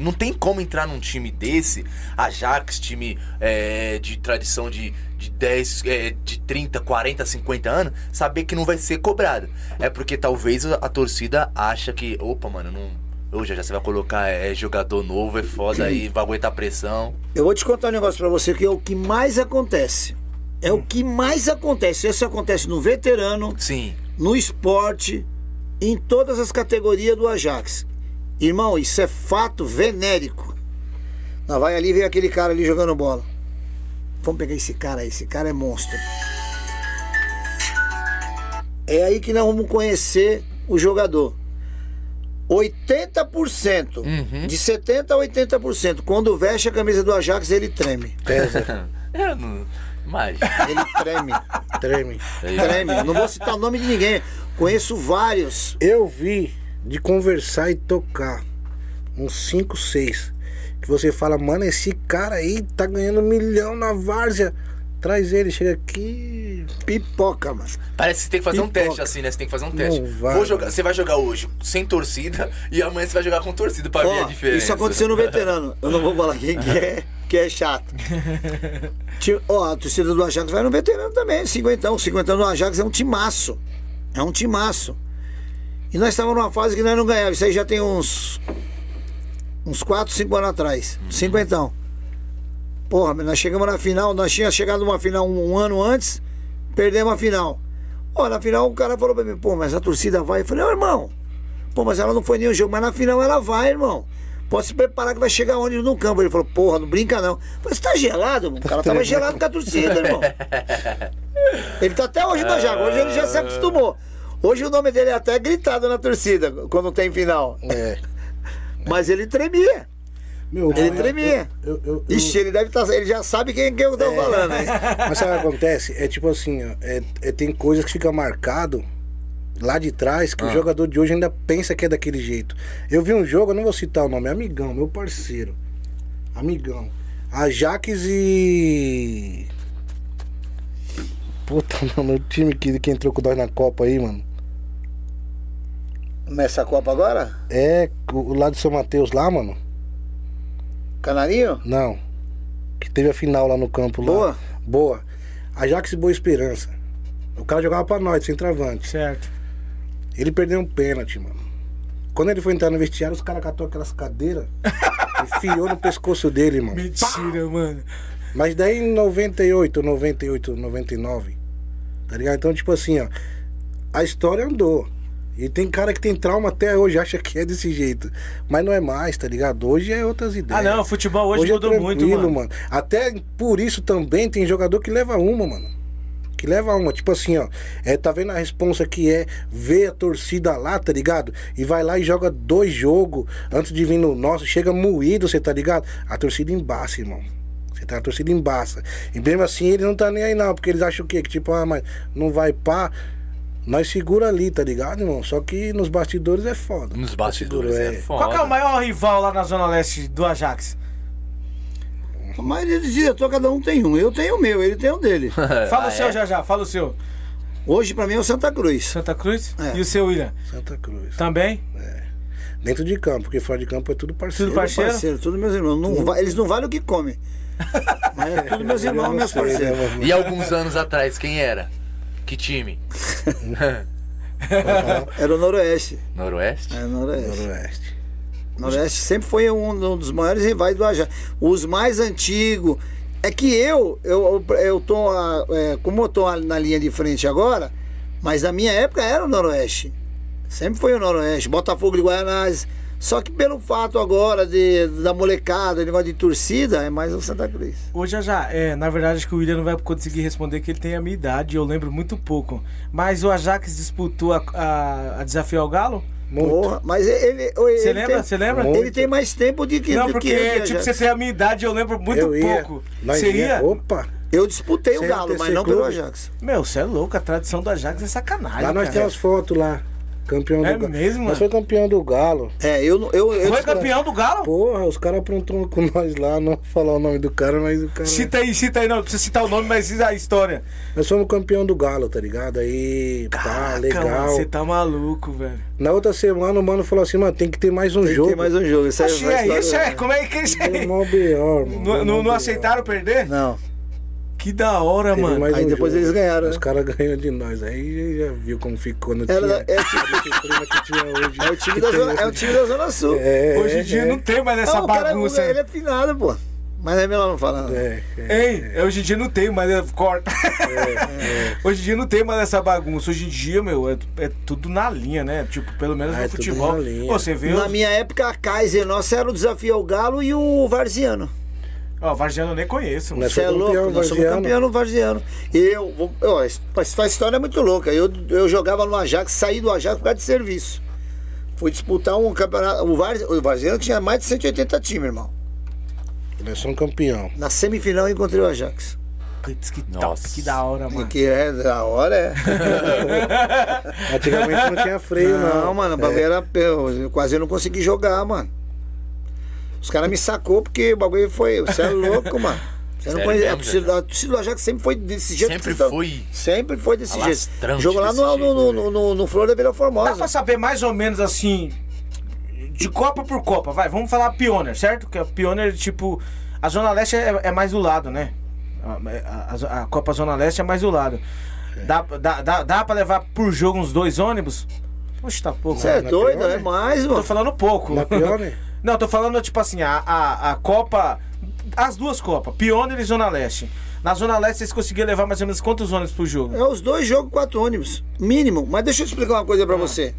Não tem como entrar num time desse, Ajax, time é, de tradição de, de 10, é, de 30, 40, 50 anos, saber que não vai ser cobrado. É porque talvez a, torcida acha que, opa, mano, não. Ô, já, você vai colocar é, jogador novo, é foda aí, vai aguentar pressão. Eu vou te contar um negócio pra você que é o que mais acontece. É o que mais acontece. Isso acontece no veterano, Sim. no esporte, em todas as categorias do Ajax. Irmão, isso é fato venérico. Nós vai ali ver aquele cara ali jogando bola. Vamos pegar esse cara aí, esse cara é monstro. É aí que nós vamos conhecer o jogador. 80%, Uhum. de 70% a 80%, quando veste a camisa do Ajax, ele treme. Pesa, É, não. Imagina. Ele treme. treme. treme. Não vou citar o nome de ninguém. Conheço vários. Eu vi de conversar e tocar uns 5, 6. Que você fala, mano, esse cara aí tá ganhando um milhão na várzea. Traz ele, chega aqui. Pipoca, mano. Parece que você tem que fazer um Pipoca. teste assim, né? Você tem que fazer um teste. Vai, Vou jogar, mano. você vai jogar hoje sem torcida e amanhã você vai jogar com torcida pra ver a Ó, diferença. isso aconteceu no veterano. Eu não vou falar quem que é, que é chato. Ó, a torcida do Ajax vai no veterano também, cinquentão. Cinquentão do Ajax é um timaço. É um timaço. E nós estávamos numa fase que nós não ganhávamos. Isso aí já tem uns. Uns 4, 5 anos atrás. Cinquentão. Porra, nós chegamos na final, nós tínhamos chegado numa final um, um ano antes, perdemos a final. Ó, na final o cara falou pra mim, pô, mas a torcida vai. Eu falei, ô irmão, pô, mas ela não foi nenhum jogo, mas na final ela vai, irmão. Pode se preparar que vai chegar onde no campo. Ele falou, porra, não brinca não. Eu falei, você tá gelado, irmão? O cara tava gelado com a torcida, irmão. Ele tá até hoje no Jago, hoje ele já se acostumou. Hoje o nome dele é até gritado na torcida quando tem final. É. Mas ele tremia. Meu, Ele eu- tremia. eu- eu- eu- Ixi, ele deve estar. ele já sabe quem que eu tô falando, hein? Mas sabe o que acontece? É tipo assim, ó, é, é- tem coisas que fica marcado lá de trás que o jogador de hoje ainda pensa que é daquele jeito. Eu vi um jogo, eu não vou citar o nome, é amigão, meu parceiro. Amigão. Ajax e. Puta, mano, o time que, que entrou com nós na Copa aí, mano. Nessa Copa agora? É, o o lado de São Mateus lá, mano. Canarinho? Não. Que teve a final lá no campo lá. Boa? Boa. Ajax e Boa Esperança. O cara jogava pra nós, centroavante. Certo. Ele perdeu um pênalti, mano. Quando ele foi entrar no vestiário, os caras catou aquelas cadeiras, enfiou no pescoço dele, mano. Mentira, mano. Mas daí em 98, 98, 99, tá ligado? Então, tipo assim, ó, a história andou. E tem cara que tem trauma até hoje, acha que é desse jeito. Mas não é mais, tá ligado? Hoje é outras Ah, ideias. não, o futebol hoje, é mudou muito, tranquilo, mano. Até por isso também tem jogador que leva uma, mano. Que leva uma. Tipo assim, ó. É, tá vendo a responsa que é ver a torcida lá, tá ligado? E vai lá e joga dois jogos antes de vir no nosso. Chega moído, você tá ligado? A torcida embaça, irmão. Você tá a torcida embaça. E mesmo assim ele não tá nem aí não, porque eles acham o quê? Que tipo, ah, mas não vai pá. Nós segura ali, tá ligado, irmão? Só que nos bastidores é foda. Nos bastidores Segura, é foda. Qual que é o maior rival lá na Zona Leste do Ajax? A maioria dos diretores, cada um tem um. Eu tenho o meu, ele tem o dele. Fala Ah, o seu é? já já, fala o seu. Hoje, pra mim, é o Santa Cruz. Santa Cruz? É. E o seu, William? Santa Cruz. Também? Dentro de campo, porque fora de campo é tudo parceiro. Tudo parceiro? Parceiro, todos meus irmãos. Não va- eles não valem o que comem. Mas é tudo meus irmãos, meus né, parceiros. E alguns anos atrás, quem era? Que time? Era o Noroeste. Noroeste? É, Noroeste. Noroeste. Noroeste sempre foi um, um dos maiores rivais do Ajax. Os mais antigos. É que eu, eu, eu tô, ah, é, como eu tô na linha de frente agora, mas na minha época era o Noroeste. Sempre foi o Noroeste, Botafogo de Guaianazes. Só que pelo fato agora de, da molecada, negócio de torcida, é mais o Santa Cruz. Ô, já já, é, na verdade acho que o William não vai conseguir responder que ele tem a minha idade, eu lembro muito pouco. Mas o Ajax disputou a, a, a desafio ao Galo? Muito. Porra, mas ele. Você lembra? Você lembra? Muito. Ele tem mais tempo de que, Não, porque, que tipo, você tem a minha idade, eu lembro muito eu ia. pouco. Você ia? Opa! Eu disputei o Sem Galo, mas não pelo Clube. Ajax. Meu, você é louco, a tradição do Ajax é sacanagem. Lá nós cara. temos fotos lá. Campeão É do Galo. mesmo, Nós mano? foi campeão do Galo. É, eu, não- eu, eu Foi campeão do Galo? Porra, os caras aprontou com nós lá, não vou falar o nome do cara, mas o cara. Cita aí, cita aí, não precisa citar o nome, mas cita a história. Nós fomos campeão do Galo, tá ligado? Aí, pá, Caraca, legal. mano, você tá maluco, velho. Na outra semana o mano falou assim, mano, tem que ter mais um Tem que jogo. ter mais um jogo. Isso Oxi, é história- isso, é? Como é que é isso aí? mó B.O., mano. Não, aceitaram perder? Não. Que da hora, Teve mano. Aí um depois jogo. eles ganharam, Os né? caras ganham de nós. Aí já viu como ficou no Era, time. é, A disciplina que tinha hoje. é o time da zona, é o time da Zona Sul. É, Hoje em é, dia é. não tem mais essa Não, o cara, bagunça. ele é finado, pô. Mas é melhor não falar. não. É, é. Ei, hoje em dia não tem mais, é- corta. Hoje em dia não tem mais essa bagunça. Hoje em dia, meu, é, é tudo na linha, né? Tipo, pelo menos Ah, no é tudo futebol. na linha. Pô, você vê. Na os- minha época, a Kaiser nossa era o desafio ao Galo e o Varziano. Ó, Vargiano eu nem conheço. mano. Nós Você é louco, campeão, nós somos campeão no Varziano. E eu, ó, essa história é muito louca. Eu, eu jogava no Ajax, saí do Ajax por causa de serviço. Fui disputar um campeonato. O, Varzi, o Varziano tinha mais de 180 times, irmão. Nós somos campeão. Na semifinal eu encontrei o Ajax. Putz, que top, Nossa. que da hora, mano. Que é da hora, é. Antigamente não tinha freio, não. Não, mano, o bagulho É. era. Eu, eu quase não consegui jogar, mano. Os caras me sacou porque o bagulho foi. Você é louco, mano. Você não conhece. A mesmo, torcida, a torcida do Ajax sempre foi desse jeito. Sempre tá- foi. Sempre foi desse jeito. Jogo lá desse no, jeito, no, no, no, no Flor da Vila Dá Formosa. pra saber mais ou menos assim, de Copa por Copa, vai, vamos falar Pioneer, certo? Que a Pioneer, tipo, a Zona Leste é, é mais do lado, né? A, a- a Copa Zona Leste é mais do lado. Dá, dá, dá, dá pra levar por jogo uns dois ônibus? Oxe, tá pouco. Você é né? doido? É né? mais, Tô mano. falando pouco. Na Pione? Não, tô falando, tipo assim, a, a, a Copa. As duas Copas, Pioneer e Zona Leste. Na Zona Leste vocês conseguiam levar mais ou menos quantos ônibus pro jogo? É os dois jogos, quatro ônibus. Mínimo. Mas deixa eu te explicar uma coisa pra você.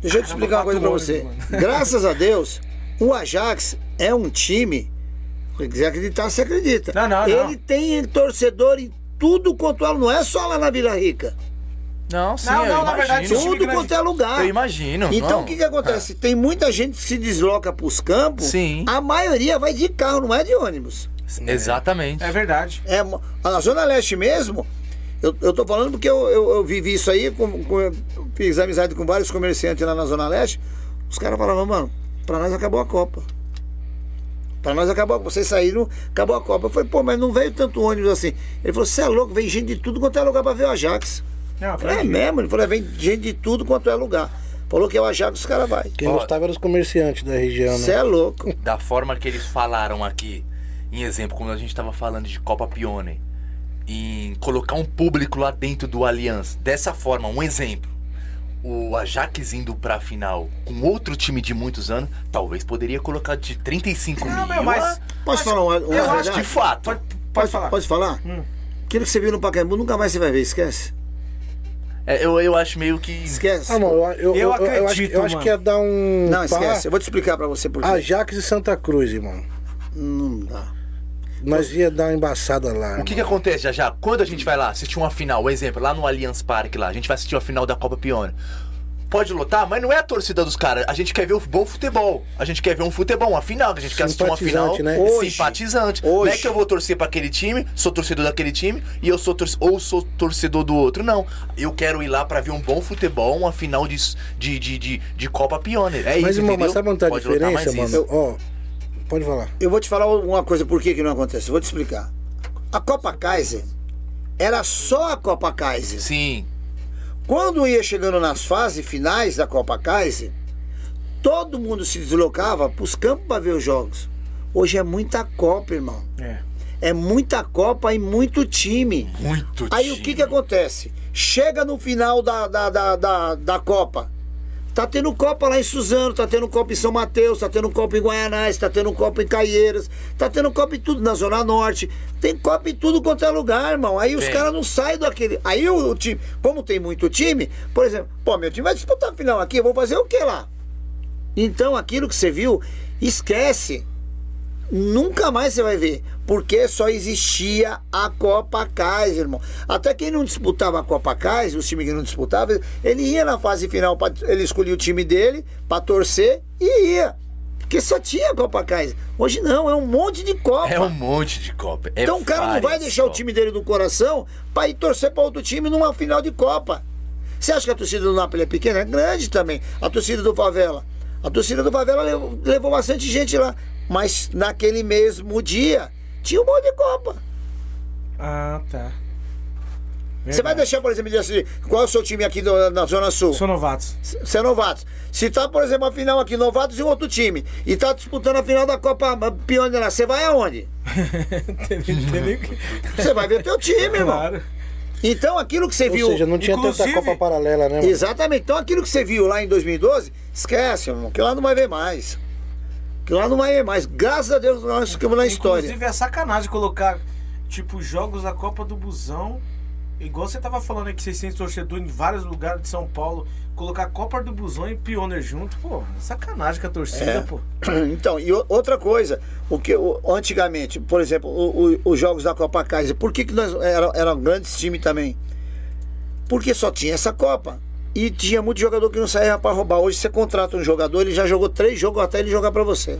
Deixa eu te explicar uma coisa pra quatro você. Graças a Deus, o Ajax é um time. Se quiser acreditar, você acredita. Não, não, Ele não. tem torcedor em tudo quanto é. Não é só lá na Vila Rica. Não, sim, Não, eu não, na verdade, sim. Tudo quanto é lugar. Eu imagino. Então o que, que acontece? Tem muita gente que se desloca pros campos. Sim. A maioria vai de carro, não é de ônibus. Exatamente. É verdade. É, a Zona Leste mesmo, eu, eu tô falando porque eu, eu, eu vivi isso aí, com, com- fiz amizade com vários comerciantes lá na Zona Leste. Os caras falavam, mano, pra nós acabou a Copa. Pra nós acabou a Copa. Vocês saíram, acabou a Copa. Eu falei, pô, mas não veio tanto ônibus assim. Ele falou, você é louco, vem gente de tudo quanto é lugar pra ver o Ajax. Não, Eu é acredito. mesmo? Ele falou, é, vem gente de tudo quanto é lugar. Falou que é o Ajax, os caras vai. Quem Ó. gostava eram os comerciantes da região, Você né? é louco. Da forma que eles falaram aqui, em exemplo, quando a gente tava falando de Copa Pione, em colocar um público lá dentro do Allianz, dessa forma, um exemplo. O Ajax indo pra final com outro time de muitos anos, talvez poderia colocar de 35 Não, mil. meu, mas. Posso falar uma, uma eu acho de fato. Pode, pode falar. Pode falar? Hum. Aquilo que você viu no Pacaembu nunca mais você vai ver, esquece. É, eu, eu acho meio que. Esquece. Ah, mano, eu, eu, Eu eu, eu acho, acredito, eu acho que ia dar um. Não, pá, esquece. Eu vou te explicar pra você por quê. Ajax e Santa Cruz, irmão. Não dá. Nós ia dar uma embaçada lá. O que, que acontece já já? Quando a gente vai lá assistir uma final, um exemplo, lá no Allianz Parque lá, a gente vai assistir uma final da Copa Pione. Pode lotar, mas não é a torcida dos caras. A gente quer ver o bom futebol. A gente quer ver um futebol, uma final. A gente quer assistir uma final Simpatizante, né? Hoje- simpatizante. hoje- Não é que eu vou torcer pra aquele time, sou torcedor daquele time, e eu sou torce- ou sou torcedor do outro. Não. Eu quero ir lá pra ver um bom futebol, uma final de, de, de, de, de Copa Pione. É isso, Mas, irmão, entendeu? mas sabe onde tá a Pode diferença, mano? isso. Ó, pode falar. Eu vou te falar uma coisa por que que não acontece. Eu vou te explicar. A Copa Kaiser era só a Copa Kaiser. Sim. Quando ia chegando nas fases finais da Copa Kaiser, todo mundo se deslocava pros campos para ver os jogos. Hoje é muita Copa, irmão. É. É muita Copa e muito time. Muito Aí o time. que que acontece? Chega no final da, da, da, da, da Copa. Tá tendo Copa lá em Suzano, tá tendo Copa em São Mateus, tá tendo Copa em Guaianás, tá tendo Copa em Caieiras, tá tendo Copa em tudo na Zona Norte. Tem Copa em tudo quanto é lugar, irmão. Aí os caras não saem daquele. Aí o, o time, como tem muito time, por exemplo, pô, meu time vai disputar a final aqui, eu vou fazer o que lá? Então aquilo que você viu, esquece. Nunca mais você vai ver. Porque só existia a Copa Kaiser, irmão. Até quem não disputava a Copa Kaiser, os times que não disputavam, ele ia na fase final, pra, ele escolhia o time dele pra torcer e ia. Porque só tinha a Copa Kaiser. Hoje não, é um monte de Copa. É um monte de Copa. É Então o cara não vai deixar o Copas. time dele do coração pra ir torcer pra outro time numa final de Copa. Você acha que a torcida do Napoli é pequena? É grande também. A torcida do Favela. A torcida do Favela levou, levou bastante gente lá. Mas naquele mesmo dia tinha um monte de Copa. Ah, tá. Você vai deixar, por exemplo, dizer assim, qual é o seu time aqui do- na Zona Sul? Sou novatos. Você é novato. Se tá, por exemplo, a final aqui, novatos e um outro time, e tá disputando a final da Copa Pioneira, você vai aonde? Você vai ver o teu time, irmão. Claro. Então aquilo que você Ou viu. seja, não tinha tanta Copa paralela, né, mano? Exatamente. Então aquilo que você viu lá em 2012, esquece, irmão, que lá não vai ver mais. Que lá não vai mais. Graças a Deus nós ficamos na história. Inclusive é sacanagem colocar, tipo, jogos da Copa do Busão. Igual você tava falando aí que vocês têm torcedor em vários lugares de São Paulo. Colocar Copa do Busão e Pioneer junto, pô, sacanagem com a torcida, É. pô. Então, e outra coisa, o que o- antigamente, por exemplo, o- o- os jogos da Copa Kaiser, por que, que nós eram, eram grandes times também? Porque só tinha essa Copa. E tinha muito jogador que não saía pra roubar. Hoje você contrata um jogador, ele já jogou três jogos até ele jogar pra você.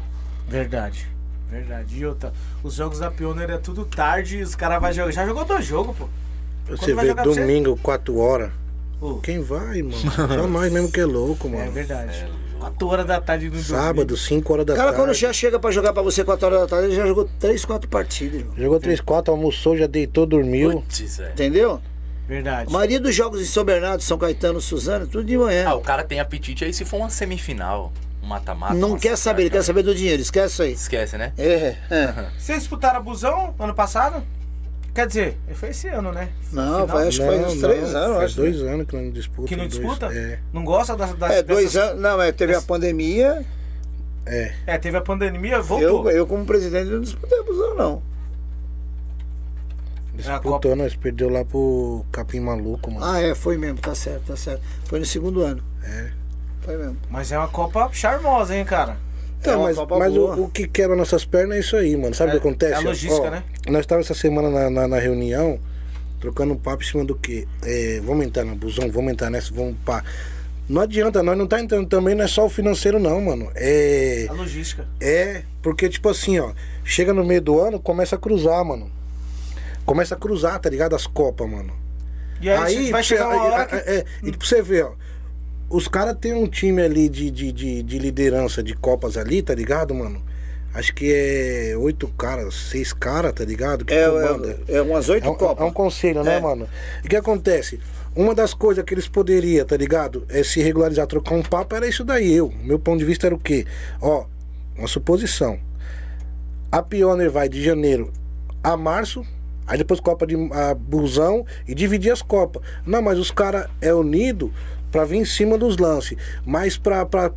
Verdade. Verdade. E outra, os jogos da Pioneer é tudo tarde e os caras vão jogar. Já jogou dois jogos, pô. Você Quando vê você? domingo, 4 horas. Pô, Quem vai, mano? Só nós mesmo que é louco, é mano. verdade. 4 horas da tarde no Sábado, 5 horas da O cara, tarde. quando já chega pra jogar pra você 4 horas da tarde, ele já jogou três, quatro partidas, irmão. Jogou 3, 4, almoçou, já deitou, dormiu. Putz, é. Entendeu? Verdade. A maioria dos jogos em São Bernardo, São Caetano, Suzano, tudo de manhã. Ah, o cara tem apetite aí se for uma semifinal, um mata-mata. não quer saber, ele quer saber do dinheiro, esquece isso aí. Esquece, né? É, é. Vocês disputaram a Busão ano passado? Quer dizer, foi esse ano, né? Não, acho que faz uns três anos, Faz acho. dois anos que não disputa. Que não dois- disputa? É, Não gosta das, das É, dois dessas- anos. Não, é, teve a pandemia. é. É, teve a pandemia, voltou. Eu, eu, como presidente, não disputei a posição, não. É, Disputou, nós perdeu lá pro Capim Maluco, mano. Ah, é, foi mesmo, tá certo, tá certo. Foi no segundo ano. É. Foi mesmo. Mas é uma Copa charmosa, hein, cara? Então, É uma mas, Copa mas boa. o, o que quebra nossas pernas é isso aí, mano. Sabe É, o que acontece? é a logística, né? Nós estávamos essa semana na, na, na reunião, trocando um papo em cima do quê? É, vamos entrar na busão, vamos entrar nessa, vamos pá. Não adianta, nós não tá entrando também, não é só o financeiro, não, mano. É. A logística. É, porque, tipo assim, ó, chega no meio do ano, começa a cruzar, mano. Começa a cruzar, tá ligado? As Copas, mano. E aí, Aí, vai você- chegar uma hora que... é, é, e pra você ver, ó. Os caras têm um time ali de, de, de, de liderança de Copas ali, tá ligado, mano? Acho que é oito caras, seis caras, tá ligado? Que É, comanda. é, é umas oito É um, Copas. é um conselho, né, É. mano? E o que acontece? Uma das coisas que eles poderiam, tá ligado? É se regularizar, trocar um papo, era isso daí. Eu, meu ponto de vista era o quê? Ó, uma suposição. A Pioneer vai de janeiro a março, aí depois Copa de a Busão e dividir as Copas. Não, mas os caras é unido pra vir em cima dos lances. Mas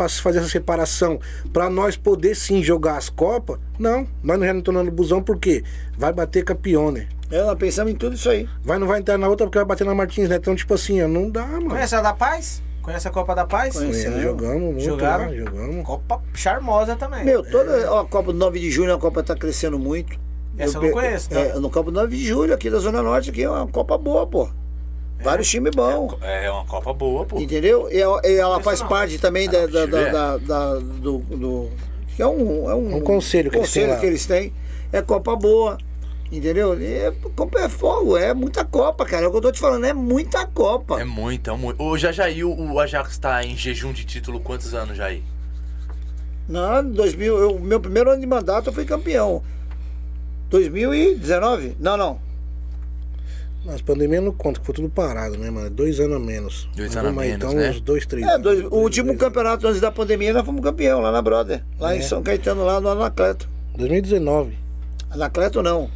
se fazer essa separação, pra nós poder sim jogar as Copas, não. Nós não já não estamos no Busão porque vai bater a Pioneer. É, nós pensamos em tudo isso aí. Vai, não vai entrar na outra porque vai bater na Martins, né? Então, tipo assim, ó, não dá, mano. Conhece a da Paz? Conhece a Copa da Paz? Conheço. É, Conhecemos. jogamos muito Jogaram? lá, jogamos. Copa charmosa também. Meu, toda ó, a Copa do 9 de julho, a Copa tá crescendo muito. Essa eu não pe- conheço, tá? É, no Copa do 9 de julho, aqui da Zona Norte, aqui é uma Copa boa, pô. Vários times bons. É uma Copa boa, pô. Entendeu? E ela, e ela faz não. parte também da, Ah, da, eu da, da- da- do, do- que é um, é um, Um conselho que eles têm lá. que eles têm. É Copa boa. Entendeu? E é, Copa é fogo, é muita Copa, cara. É o que eu tô te falando, é muita Copa. É muito, é muito. Ô, Jajaí, o, o Ajax tá em jejum de título quantos anos, Jair? Não, 2000, eu, meu primeiro ano de mandato eu fui campeão. 2019? Não, não. Mas pandemia não conta, que foi tudo parado, né, mano? Dois anos a menos. Dois anos a menos, então, né? uns dois, três É, anos. dois- o Dois, último dois campeonato antes da pandemia nós fomos campeão lá na Brother. Lá em É. São Caetano, lá no Anacleto. anos. 2019. Anacleto não.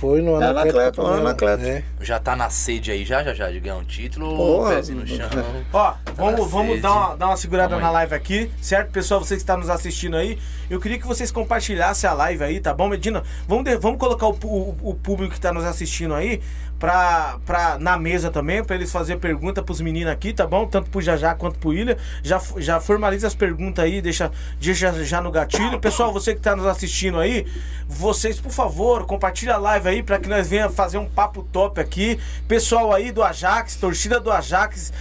Foi no É, Anacleto. Anacleto, Copa Bela. Anacleto. É. Já tá na sede aí já, já, já, de ganhar um título Porra. pezinho no chão? Ó, vamos, Cacete. vamos dar, uma, dar uma segurada Vamos na aí. live aqui, certo? Pessoal, você que está nos assistindo aí, eu queria que vocês compartilhassem a live aí, tá bom, Medina? Vamos, de- vamos colocar o, o- o público que está nos assistindo aí pra, pra, na mesa também, pra eles fazer pergunta pros meninos aqui, tá bom? Tanto pro Jajá quanto pro Ilha. Já, já formaliza as perguntas aí, deixa, deixa já no gatilho. Pessoal, você que tá nos assistindo aí, vocês, por favor, compartilha a live aí pra que nós venha fazer um papo top aqui. Pessoal aí do Ajax, torcida do Ajax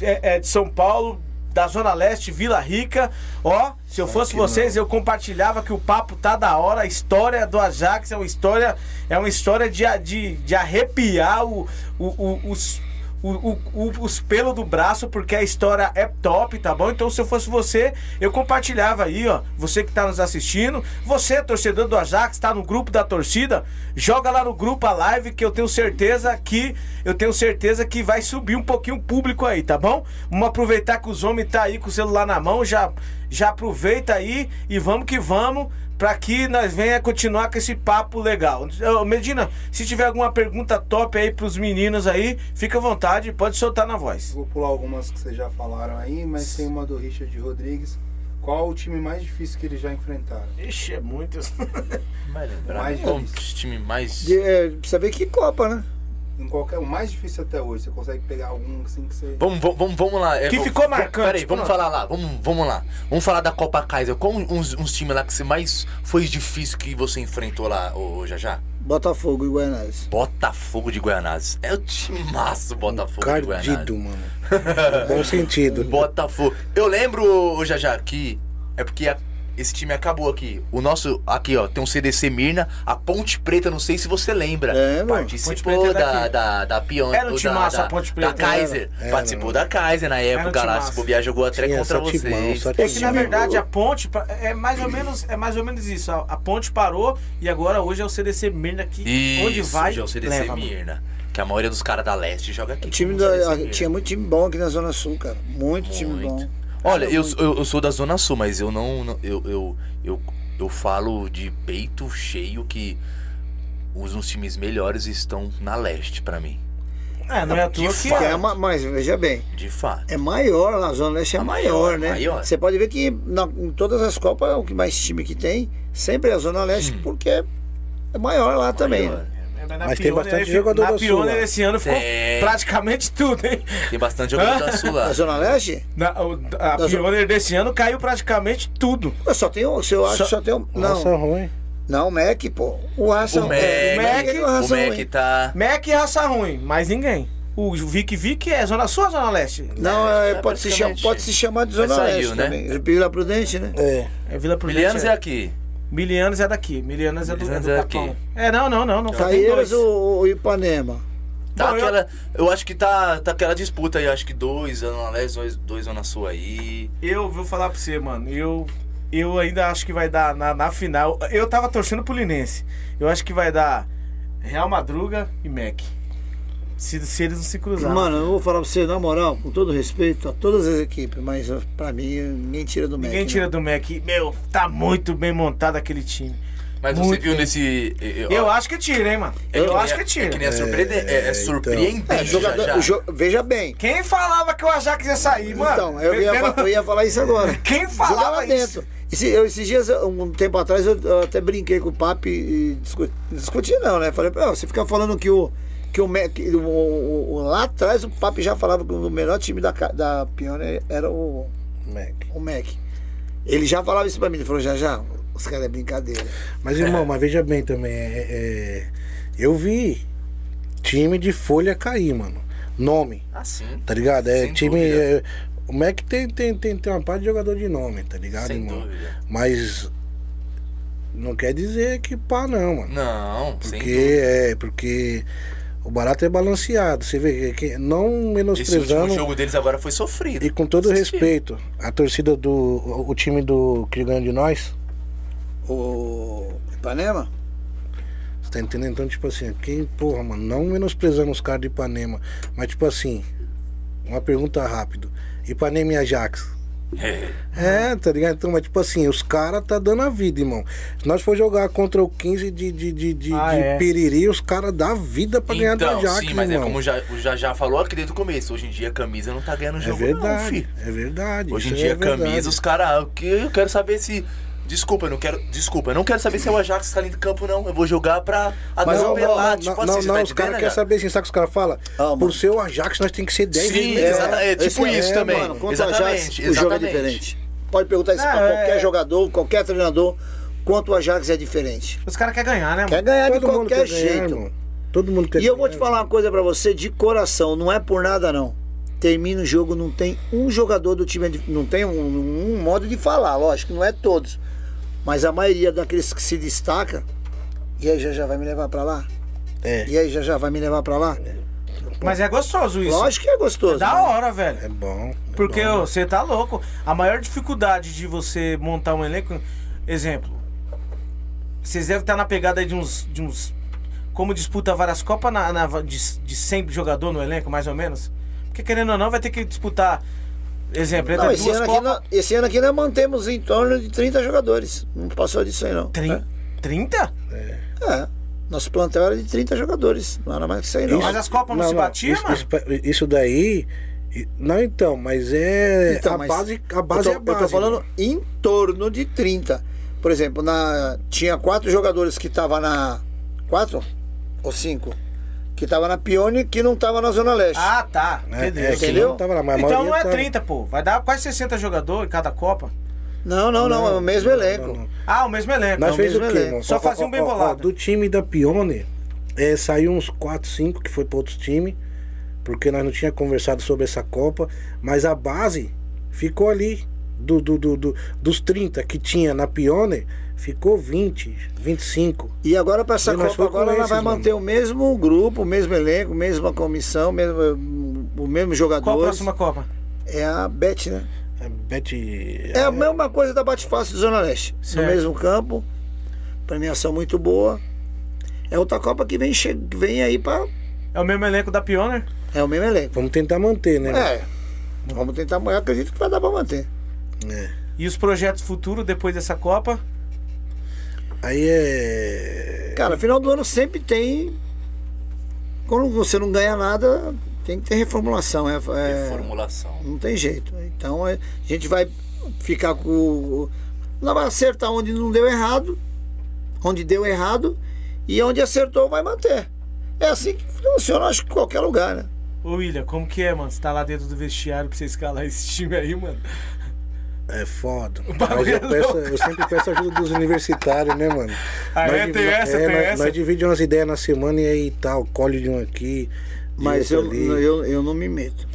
é, é, de São Paulo, da Zona Leste, Vila Rica. Ó, se eu fosse vocês, eu compartilhava que o papo tá da hora. A história do Ajax é uma história, é uma história de, de, de arrepiar o, o- o- os. O- o- os pelos do braço, porque a história é top, tá bom? Então, se eu fosse você, eu compartilhava aí, ó. Você que tá nos assistindo, você, torcedor do Ajax, tá no grupo da torcida, joga lá no grupo a live que eu tenho certeza que eu tenho certeza que vai subir um pouquinho o público aí, tá bom? Vamos aproveitar que os homens tá aí com o celular na mão, já já aproveita aí e vamos que vamos para que nós venha continuar com esse papo legal. Ô, Medina, se tiver alguma pergunta top aí pros meninos aí, fica à vontade, pode soltar na voz. Vou pular algumas que vocês já falaram aí, mas tem uma do Richard Rodrigues. Qual o time mais difícil que eles já enfrentaram? Ixi, é muito. Vai lembrar. Mais difícil. time mais. De, é, precisa ver que Copa, né? Em qualquer, o mais difícil até hoje, você consegue pegar algum assim que você. Vamos, vamos, vamos, vamos lá. É, Que vamos- ficou vamos- marcante, Peraí, vamos pronto. falar lá. Vamos, vamos lá. Vamos falar da Copa Kaiser. Qual uns, uns times lá que você mais foi difícil que você enfrentou lá, ô, Jajá? Botafogo e Guianazes. Botafogo de Guianazes. É o time massa, Botafogo de Guianazes. Cardido, mano. Bom sentido. Botafogo. Eu lembro, ô, Jajá, que é porque a- esse time acabou aqui. O nosso, aqui ó, tem um CDC Mirna, a Ponte Preta, não sei se você lembra. Lembro. Ponte Participou Preta é da, da, da Pion, Era um da- timaço da, a Ponte da Preta, Kaiser. era. Participou Era, da Kaiser na época lá. Se bobear, jogou até Tinha contra vocês. sete É que na verdade a ponte é mais ou menos é mais ou menos isso. A, a ponte parou e agora hoje é o CDC Mirna que Isso, onde vai já é o CDC leva. mano. Mirna. Que a maioria dos caras da Leste joga aqui. O time da, tinha muito time bom aqui na Zona Sul, cara. Muito, time Muito. bom. Olha, eu, eu, eu sou da Zona Sul, mas eu não. não- eu, eu, eu, eu falo de peito cheio que os uns times melhores estão na leste pra mim. É, não é à toa que. É ma- mas veja bem, De fato. é maior, a Zona Leste é maior, maior, né? maior. Você pode ver que na- em todas as Copas, o que mais time que tem, sempre é a Zona Leste, porque é maior lá também. Maior. né? É, na Mas tem Pioneer, bastante aí, jogador Na da Sul Pioneer lá. esse ano ficou Tem. praticamente tudo, hein? Tem bastante jogador da Sul lá. A Zona Leste? Na, o- a Da Pioneer desse ano caiu praticamente tudo. Pô, Só tem um, eu acho Só- só tem um. Nossa, Não, ruim. não, o Mac, pô. O Raça O Mac, é, Mac, é o Mac ruim. tá. Mac e raça ruim, mais ninguém. O Vic Vic é Zona Sul ou Zona Leste? Não, é, É, pode, se chamar, praticamente. pode se chamar de Zona saiu, Leste né? também. Vila Prudente, né? É. É Vila Prudente. Milianos é é. aqui. Milianos é daqui. Milianos é do, é Milianos do é Capão. aqui. É, não, não, não. não dois. ou, ou Ipanema? Tá Bom, eu- aquela, eu... acho que tá, tá aquela disputa aí, acho que dois Zona Leste, dois, dois Zona Sul aí. Eu vou falar pra você, mano. Eu, eu ainda acho que vai dar na, na final. Eu tava torcendo pro Linense. Eu acho que vai dar Real Madruga e Mac. Se, se eles não se cruzarem. Mano, eu vou falar pra você, na moral, com todo respeito a todas as equipes, mas pra mim, ninguém tira do Mac. Ninguém tira né? do Mac. Meu, tá muito bem montado aquele time. Mas Muito você viu bem. nesse. Eu, Eu acho que tira, hein, mano. é Eu acho a- que tira. É que nem a surpreendente. É, é então. surpreendente. É, jogador, já, já. o jo- veja bem. Quem falava que o Ajax ia sair, mano? Então, eu ia, Pelo- eu ia falar isso agora. Quem falava Joga lá isso? dentro. Esse- eu, esses dias, um tempo atrás, eu, eu até brinquei com o Papi e discuti, discuti não, né? Falei, "Pô, você fica falando que o. Que o, que o, o- o- lá atrás o Papi já falava que o melhor time da, da Pioneer era o, Mac. o Mac. Ele já falava isso pra mim, ele falou, já já, os caras é brincadeira. Mas, irmão, mas veja bem também. é- é- eu vi time de folha cair, mano. Nome, Ah, sim. tá ligado? É Sem time. é- o Mac tem, tem, tem, tem uma parte de jogador de nome, tá ligado, Sem irmão? dúvida. Mas não quer dizer que pá, não, mano. Não, sem Porque é, porque o barato é balanceado. Você vê que não menosprezando. jogo deles agora foi sofrido. E com todo respeito, a torcida do. O, o time do que ganha de nós, O Ipanema? você tá entendendo? Então, tipo assim, quem, porra, mano, não menosprezando os caras de Ipanema, mas tipo assim, uma pergunta rápido. Ipanema e Ajax. É. É, tá ligado? Então, mas tipo assim, os caras tá dando a vida, irmão. Se nós for jogar contra o 15 de, de, de, de, Ah, de é. Piriri, os caras dão a vida pra ganhar do Então, Ajax, sim, mas é irmão. como já, o já já falou aqui desde o começo. Hoje em dia a camisa não tá ganhando É jogo, não, verdade, filho. é verdade. Hoje em dia é a camisa, os caras. o que Eu quero saber se. Desculpa, eu não quero. Desculpa, eu não quero saber se é o Ajax que tá ali de campo, não. Eu vou jogar pra atropelar. tipo não, assim, não, você não, tá os caras querem saber assim, sabe o que os caras falam? Ah. Por ser o Ajax, nós tem que ser 10 Sim, melhor. exata- é tipo isso também. Mano, contra o exatamente, Ajax, o jogo é exatamente. diferente. Pode perguntar isso pra é- qualquer jogador, qualquer treinador, quanto o Ajax é diferente. Os caras querem ganhar, né, Quer mano? ganhar de Todo mundo qualquer quer ganhar, jeito. irmão. Todo mundo quer E eu vou te ganhar. falar uma coisa pra você de coração, não é por nada não. Termina o jogo, não tem um jogador do time, não tem um, um modo de falar, lógico, não é todos. Mas a maioria daqueles que se destaca, e aí já já vai me levar pra lá? É, E aí já já vai me levar pra lá? Mas é gostoso isso. Lógico que é gostoso. É da né? hora, velho. é bom. é Porque bom. você tá louco. A maior dificuldade de você montar um elenco. Exemplo. Vocês devem estar na pegada aí de uns. De uns como disputa várias Copas na, na- de, de 100 jogador no elenco, mais ou menos. Porque querendo ou não, vai ter que disputar. Exemplo, Não, esse, ano aqui Copas. nós, esse ano aqui nós mantemos em torno de 30 jogadores. Não passou disso aí não. Trin- 30? É. Nosso plantel era de 30 jogadores. Não era mais que isso aí não. Mas as Copas não, se batiam, isso, mano? isso, isso daí. Não, então, mas é. Então, a, mas base, a base eu é tô, a base. eu tô falando irmão. em torno de 30. Por exemplo, na, tinha quatro jogadores que estavam na. Quatro? Ou cinco? Que estavam na Pione que não estavam na Zona Leste. Ah, tá. É, Entendeu? é, Entendeu? não tava lá, mas então não é tava. 30, pô. Vai dar quase 60 jogadores em cada Copa. não, não, não, é o mesmo não, elenco. não, não. Ah, o mesmo elenco. Nós Não, fez o mesmo quê, elenco. Só fazia um bem ó, ó, bolado. Do time da Pione, é, saiu uns 4, 5 que foi para outros times, porque nós não tinha conversado sobre essa Copa, mas a base ficou ali. Do, do, do, do- dos 30 que tinha na Pione, ficou 20, 25. E agora para essa E Copa, agora ela esses, vai mano. manter o mesmo grupo, o mesmo elenco, mesma comissão, mesmo, o mesmo jogador. Qual a próxima Copa? É a Bet, né? A Bet. É a mesma coisa da Bate Fácil do Zona Leste. Certo. No mesmo campo. Premiação muito boa. É outra Copa que vem, che... vem aí para É o mesmo elenco da Pioneer? É o mesmo elenco. Vamos tentar manter, né? É. Vamos tentar. Eu acredito que vai dar para manter. É. E os projetos futuros depois dessa Copa? Aí é. Cara, final do ano sempre tem. Quando você não ganha nada, tem que ter reformulação. É, é- Reformulação. não tem jeito. Então é, a gente vai ficar com. Lá vai acertar onde não deu errado, onde deu errado, e onde acertou vai manter. É assim que funciona, acho que em qualquer lugar, né? Ô, William, como que é, mano? Você tá lá dentro do vestiário pra você escalar esse time aí, mano? É foda. Mas eu, é peço- eu sempre peço ajuda dos universitários, né, mano? Ah, é? divi- Tem essa, é, tem nós, essa? Nós dividimos umas ideias na semana e aí tal, colhe de um aqui. de Mas eu, ali. eu, eu não me meto.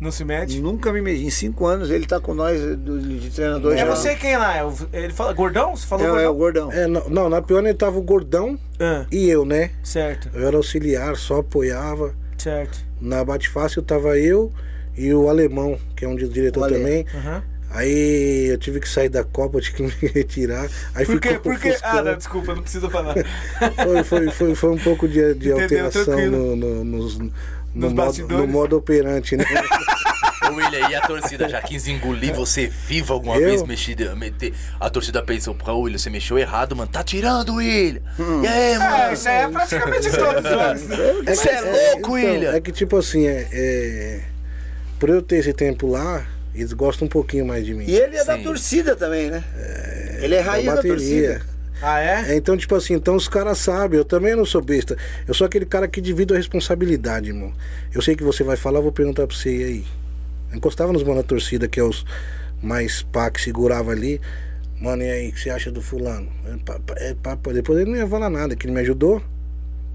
Não se mete? Nunca me meti. Em cinco anos ele tá com nós do- de treinador É já. você quem lá? É Ele fala gordão? Você falou É, é o gordão? gordão. É, não, não, na pior ele tava o gordão Ah, e eu, né? certo, Eu era auxiliar, só apoiava. certo. Na Bate Fácil tava eu e o alemão, que é um di- diretor também. Aham. Aí eu tive que sair da Copa, tive que me retirar. Aí Por quê? Por quê? Ah, não, desculpa, não precisa falar. Foi, foi, foi, foi um pouco de, de Entendeu? alteração Tranquilo. no, no, nos, no, Nos modo, no modo operante, né? Ô, William, e a torcida já quis engolir você vivo alguma Eu? vez mexida, meter. A torcida pensou, pô, William, você mexeu errado, mano. Tá tirando, William. Hum. E aí, mano? É, isso aí é praticamente todos os né? Você é louco, William. É que tipo assim, é, é, por eu ter esse tempo lá, eles gostam um pouquinho mais de mim. E ele é da Sim. torcida também, né? ele é raiz Da da, torcida. Ah, é? É, então, tipo assim, então os caras sabem, eu também não sou besta. Eu sou aquele cara que divide a responsabilidade, irmão. Eu sei que você vai falar, eu vou perguntar pra você e aí. Eu encostava nos mano da torcida, que é os mais pá que segurava ali. Mano, e aí, o que você acha do fulano? É, pá, pá, é, pá, pá. Depois ele não ia falar nada, que ele me ajudou.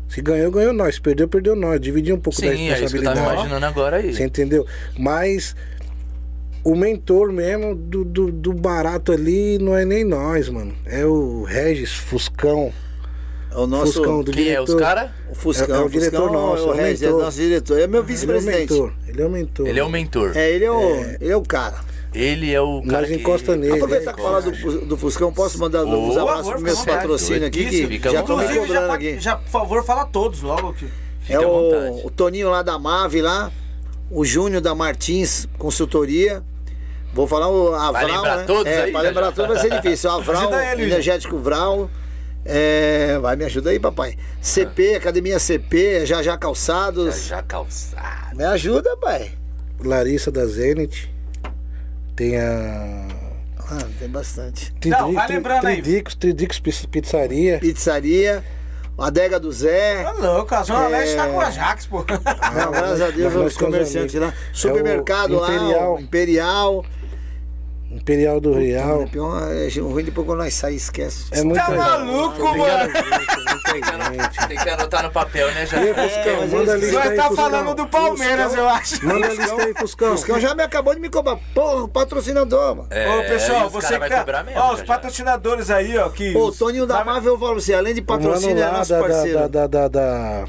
Se ganhou, ganhou nós. Se perdeu, perdeu nós. Dividir um pouco da Sim, é isso que eu tava responsabilidade. imaginando agora aí. Você entendeu? Mas o mentor mesmo do, do, do barato ali não é nem nós, mano. É o Regis Fuscão. É o nosso. Fuscão do Quem é? diretor. Os caras? O Fuscão. É- é o diretor Fuscão nosso, É o é o Regis, é mentor. nosso diretor. É meu Ele é o vice-presidente. mentor. Ele é o mentor. Ele é o mentor. É, ele é o, ele é o cara. Ele é o cara Nós que... encosta nele. Aproveitar que falar do, do Fuscão, posso mandar Ô, uns abraços pros meus patrocínios aqui Isso, que já estão me já, aqui. já, por favor, fala todos logo aqui. Fica é à o, vontade. o Toninho lá da Mave lá, o Júnior da Martins Consultoria. Vou falar o Avral, lembrar né? todos é, aí, já, lembrar já. todos vai ser difícil. O Avral, Ajuda ele, Energético Vral. É, vai, me ajuda aí, papai. CP, Academia CP, Já Já Calçados. Já calçado. Me ajuda, pai. Larissa da Zenit. Tem a. Ah, tem bastante. Não, vai lembrando aí. Tridicos, Tridicos Pizz- Pizzaria. Pizzaria, Adega do Zé. Tá louco, a Zona É. Leste tá com a Jax, pô. Não, graças a Deus, os comerciantes lá. Supermercado É lá, Imperial. Imperial. Imperial do Real. É pior, é ruim depois quando nós saímos, esquece. É muito Tá maluco, mano? Tem que anotar no papel, né, já? E Fuscão, mas manda lista aí, tá falando do Palmeiras, eu acho. Manda a lista aí, Fuscão. Fuscão já me acabou de me cobrar. Porra, patrocinador, mano. É, Ô, pessoal, você que vai tá. cobrar mesmo, Ó, os patrocinadores aí, ó, que. Ô, o Toninho da Marvel, eu falo assim, além de patrocínio, é nosso da, parceiro. da, da, da, da,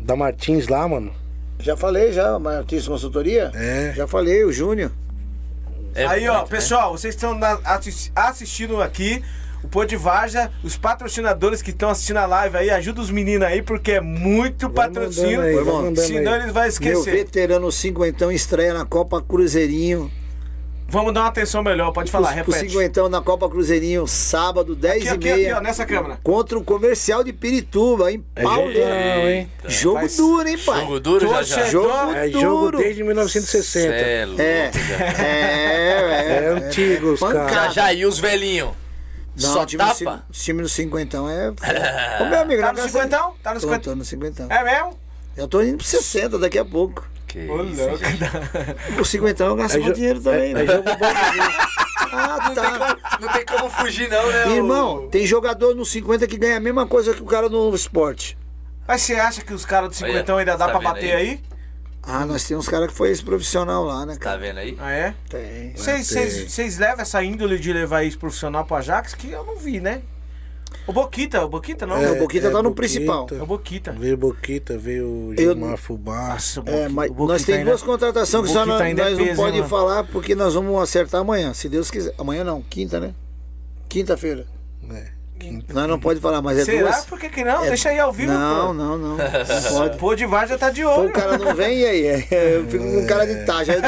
da Martins lá, mano. Já falei, já, Martins Consultoria? É. Já falei, o Júnior. É Aí, ó, né? pessoal, vocês estão assistindo aqui o Pô de Varja, os patrocinadores que estão assistindo a live aí, ajuda os meninos aí, porque é muito Vai patrocínio. aí, irmão, Senão aí. eles vão Meu esquecer. veterano cinquentão estreia na Copa Cruzeirinho. Vamos dar uma atenção melhor, pode falar, o, o repete. cinquentão na Copa Cruzeirinho, sábado, 10 Aqui, e aqui, aqui, meia. ó, nessa câmera. Contra o comercial de Pirituba, em É jogão, hein? Jogo Faz- duro, hein, pai? Jogo duro já já. Jogo É duro. jogo desde 1960. Cê é louco, É, já. é, É antigo os caras. Já já, e os velhinhos? Não, Só o time, tapa? cin- o time do cinquentão é. Ô, meu amigo, Tá no cinquentão? Tá no Tô, cinquentão? tô no cinquentão. É mesmo? Eu tô indo pro 60 daqui a pouco. Que Ô, isso, louco. O cinquentão eu É dinheiro também, é- né? é jogo bom de ver. Ah, tá. Não tem como fugir não, né? Irmão, tem jogador no 50 que ganha a mesma coisa que o cara no esporte. Mas você acha que os caras do cinquentão ainda dá tá pra bater aí? aí? Ah, nós temos uns caras que foi esse profissional lá, né, Tá cara? vendo aí? Ah, é? Tem. Vocês- tem. Levam essa índole de levar isso profissional pro Ajax? Que eu não vi, né? O Boquita, o Boquita não? É, o Boquita tá no Boquita, principal. É o Boquita. Veio Boquita, veio o Eu- Gilmar Fubá. Nossa, o É, mas o nós temos duas contratações que o só nós, ainda é nós não peso, hein, pode mano? falar porque nós vamos acertar amanhã, se Deus quiser. Amanhã não, quinta, né? Quinta-feira. É, Nós não pode falar, mas é Será? duas. Por que, que não? é- Deixa aí ao vivo, Não, pô. não, não. Não pode. Pô, de VAR já tá de olho. o cara não vem e aí? É, Eu fico com um cara de taxa. Aí,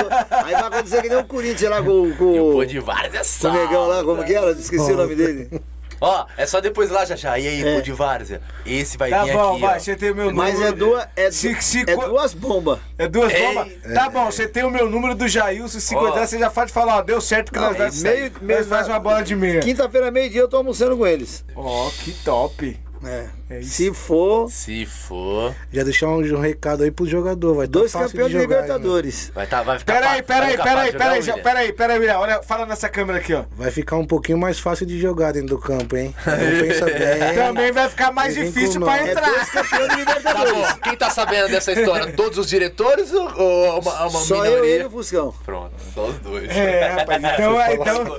aí vai acontecer que nem o Corinthians lá com, com, E o pô de várias é o sal. negão lá, como que era? Esqueci o nome dele. Ó, é só depois lá já já. E aí, É. pô de várzea? Esse vai Tá vir bom, aqui, vai, ó. você tem o meu Mas número. é duas, é, Se- du- se é co- duas bombas. É duas Ei. bombas? Tá bom, você tem o meu número do Jailson, se cuidar, você já pode falar, ó, deu certo que Não, nós, nós, meio- meio- nós faz uma bola de meia. Quinta-feira, meio-dia, eu tô almoçando com eles. Ó, que top. É. É isso. Se for, Se for. Já deixar um, um recado aí pro jogador. Vai tá dois fácil campeões de, jogar, hein, Libertadores. Vai, tá, vai ficar Peraí, fácil- vai peraí, peraí, peraí, William? peraí, peraí, William, olha, fala nessa câmera aqui, ó. Vai ficar um pouquinho mais fácil de jogar dentro do campo, hein? Não pensa bem. Também vai ficar mais difícil nós. pra É entrar. dois campeões de Tá Libertadores. bom, quem tá sabendo dessa história? Todos os diretores ou, ou uma, uma Só minoria? eu, e o Fuscão. Pronto, só os dois. É, rapaz, então, então...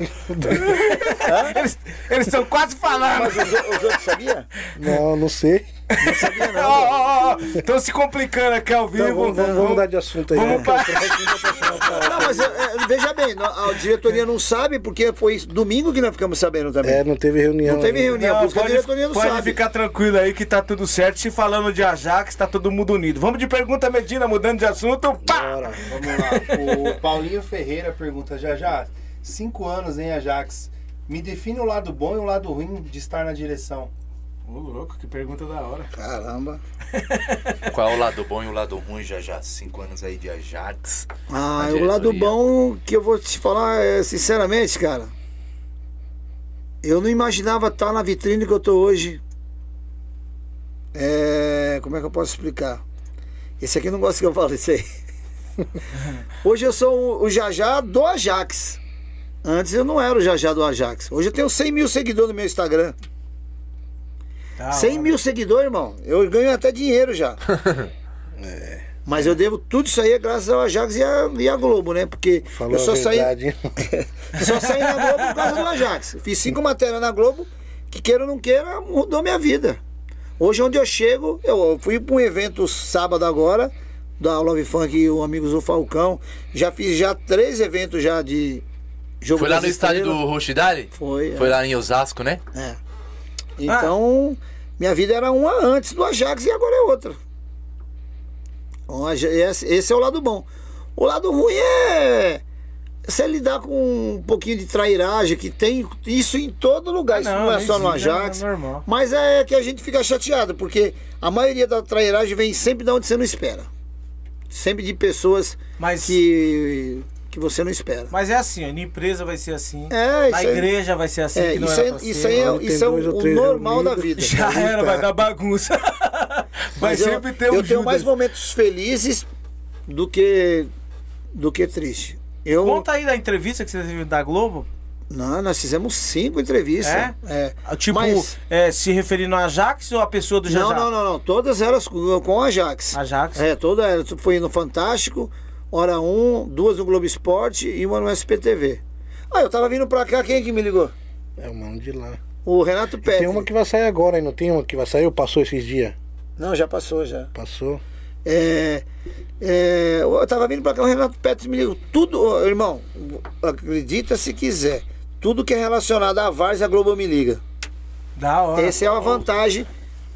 eles estão quase falando. Mas os, o- os outros sabiam? Não, não sei. Não sabia não. ó, ó, ó, Estão se complicando aqui ao vivo. Então, vamos, vamos, vamos mudar de assunto aí. Vamos né? pra- Não, mas é, é, veja bem, a diretoria não sabe porque foi domingo que nós ficamos sabendo também. É, não teve reunião. Não teve reunião, Não, que a pode, diretoria não pode sabe. ficar tranquilo aí que tá tudo certo. Se falando de Ajax, tá todo mundo unido. Vamos de pergunta, Medina, mudando de assunto. Pá! Bora. Vamos lá. O Paulinho Ferreira pergunta já já. Cinco anos em Ajax. Me define o lado bom e o lado ruim de estar na direção. Ô, louco, que pergunta da hora. Caramba. Qual é o lado bom e o lado ruim já já? Cinco anos aí de Ajax. Ah, o lado bom que eu vou te falar é, sinceramente, cara. Eu não imaginava estar na vitrine que eu tô hoje. É, como é que eu posso explicar? Esse aqui não gosta que eu fale isso aí. Hoje eu sou o, o Jajá do Ajax. Antes eu não era o Jajá do Ajax. Hoje eu tenho 100 mil seguidores no meu Instagram. Da 100 hora. mil seguidores, irmão. Eu ganho até dinheiro já. Mas eu devo tudo isso aí é graças ao Ajax e a, e a Globo, né? Porque Falou eu só saí, só saí na Globo por causa do Ajax. Fiz cinco matérias na Globo, que queira ou não queira, mudou minha vida. Hoje, onde eu chego, eu fui para um evento sábado agora, da Love Funk e o Amigos do Falcão. Já fiz já três eventos já de jogo Foi lá no estádio do. Rochidale? Foi, é. Foi lá em Osasco, né? É. Então, minha vida era uma antes do Ajax e agora é outra. O Aja- Esse, é o lado bom. O lado ruim é você lidar com um pouquinho de trairagem, que tem isso em todo lugar. Ah, isso não, não é só no é Ajax. normal. Mas é que a gente fica chateado, porque a maioria da trairagem vem sempre de onde você não espera. Sempre de pessoas Mas- que, que você não espera. Mas é assim, ó, na empresa vai ser assim. É, na isso aí- igreja vai ser assim, É, que não isso, era pra isso aí é, isso é o, o normal da vida. Já era, vai dar bagunça. vai Mas eu- sempre ter eu, um tenho Judas. mais momentos felizes do que do que triste. Eu Conta aí da entrevista que você teve da Globo. não, nós fizemos cinco entrevistas. É? É. Ah, Tipo, Mas- é, se referindo a Ajax ou a pessoa do não, Jajá? não, não, não, todas elas com com a Ajax. Ajax? É, toda ela foi no Fantástico, hora um, duas no Globo Esporte e uma no SPTV. Ah, eu tava vindo pra cá, quem é que me ligou? É o mano de lá. O Renato Pérez. Tem uma que vai sair agora, hein? Não tem uma que vai sair ou passou esses dias? Não, já passou já. Passou. É, é, eu tava vindo pra cá, o Renato Pérez me ligou. Tudo, ô, irmão, acredita se quiser. Tudo que é relacionado à Vars, a Globo me liga. Da hora. Essa é uma vantagem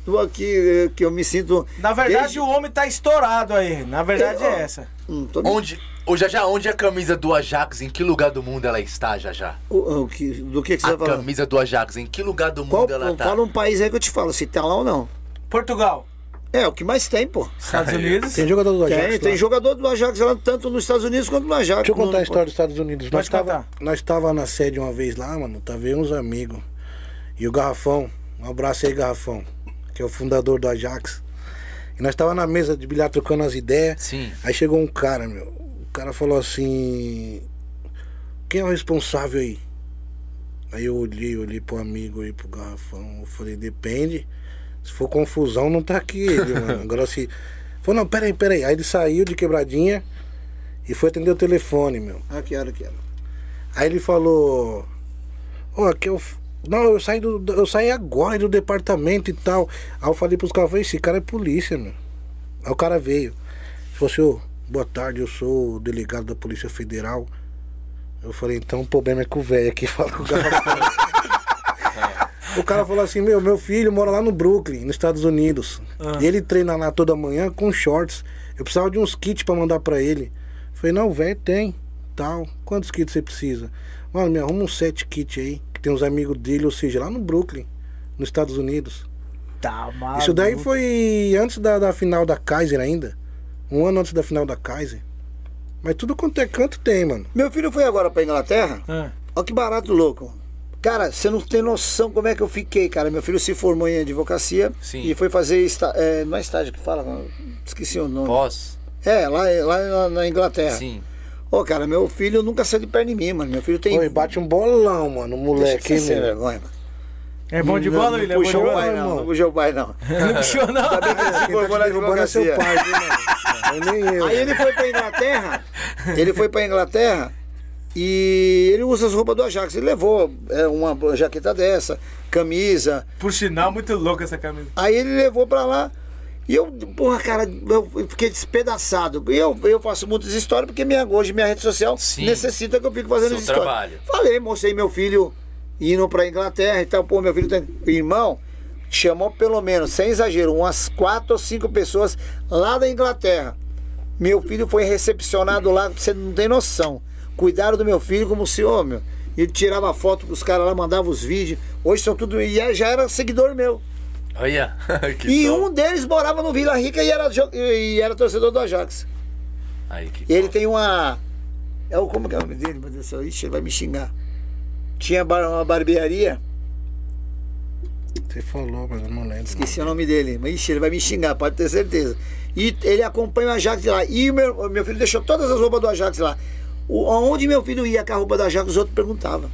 do aqui que eu me sinto. Na verdade, desde- o homem tá estourado aí. Na verdade, Eu- é essa. Hum, tô- Onde, ô Jajá, onde a camisa do Ajax, em que lugar do mundo ela está, Jajá? o- o que- do que, que você A tá falando? camisa do Ajax, em que lugar do Qual, mundo ela tá? fala um país aí que eu te falo, se tá lá ou não. Portugal, É, o que mais tem, pô. Estados Unidos. Tem jogador do Ajax Tem, lá. tem jogador do Ajax lá, tanto nos Estados Unidos quanto no Ajax. Deixa eu contar No- a história dos Estados Unidos. Pode Nós tava, contar. nós tava na sede uma vez lá, mano. Tava uns amigos. E o Garrafão, um abraço aí, Garrafão, que é o fundador do Ajax. E nós tava na mesa de bilhar trocando as ideias. Sim. Aí chegou um cara, meu. O cara falou assim: Quem é o responsável aí? Aí eu olhei, olhei pro amigo aí, pro garrafão. Eu falei: Depende. Se for confusão, não tá aqui ele, mano. Agora se. Falou: Não, peraí, peraí. Aí ele saiu de quebradinha e foi atender o telefone, meu. Aqui, olha aqui. olha. Aí ele falou: Ô, aqui eu. Não, eu saí, do, eu saí agora do departamento e tal. Aí eu falei pros caras: Esse cara é polícia, meu. Aí o cara veio. Falou assim: Ô, boa tarde, eu sou o delegado da Polícia Federal. Eu falei: Então o problema é com o velho aqui. Fala com o cara. O cara falou assim: Meu, meu filho mora lá no Brooklyn, nos Estados Unidos. E ele treina lá toda manhã com shorts. Eu precisava de uns kits pra mandar pra ele. Eu falei: Não, velho, tem. Tal. Quantos kits você precisa? Mano, me arruma uns sete kits aí. Que tem uns amigos dele, ou seja, lá no Brooklyn, nos Estados Unidos. Tá maluco. Isso daí foi antes da, da final da Kaiser ainda. Um ano antes da final da Kaiser. Mas tudo quanto é canto tem, mano. Meu filho foi agora pra Inglaterra. Ah, Olha que barato louco. Cara, você não tem noção como é que eu fiquei, cara. Meu filho se formou em advocacia Sim. e foi fazer. Esta, é, não é estágio que fala, esqueci o nome. Pós? É, lá, lá na, na Inglaterra. Sim. Ô, cara, meu filho nunca saiu de perto de mim, mano. Meu filho tem. Oi, bate um bolão, mano, moleque. hein, ser meu? vergonha, mano. É bom de bola, William? não É bom de puxou o pai, não. Não puxou o pai, não. Não puxou, não. Ainda bem que ele se tá na advocacia. pai, mano? Eu nem eu. Aí ele foi pra Inglaterra. Ele foi pra Inglaterra e ele usa as roupas do Ajax. Ele levou é, uma jaqueta dessa, camisa. Por sinal, muito louco essa camisa. Aí ele levou pra lá. E eu, porra, cara, eu fiquei despedaçado. E eu, eu faço muitas histórias porque minha, hoje minha rede social Sim. necessita que eu fique fazendo histórias. trabalho. Falei, mostrei meu filho indo pra Inglaterra e tal. Pô, meu filho tem. Irmão, chamou pelo menos, sem exagero, umas quatro ou cinco pessoas lá da Inglaterra. Meu filho foi recepcionado lá, você não tem noção. Cuidaram do meu filho como se, ô, meu. Ele tirava foto pros caras lá, mandava os vídeos. Hoje são tudo. E é- já era seguidor meu. Olha, que E top. um deles morava no Vila Rica e era, e era torcedor do Ajax. Aí, que Ele top. tem uma. É o, como que é o nome dele? Meu Deus do céu, Ixi, ele vai me xingar. Tinha bar- uma barbearia, Você falou, mas eu não lembro. esqueci o nome dele. Mas ixi, ele vai me xingar, pode ter certeza. E ele acompanha o Ajax lá. E meu, meu filho deixou todas as roupas do Ajax lá. O, aonde meu filho ia com a roupa do Ajax, os outros perguntavam.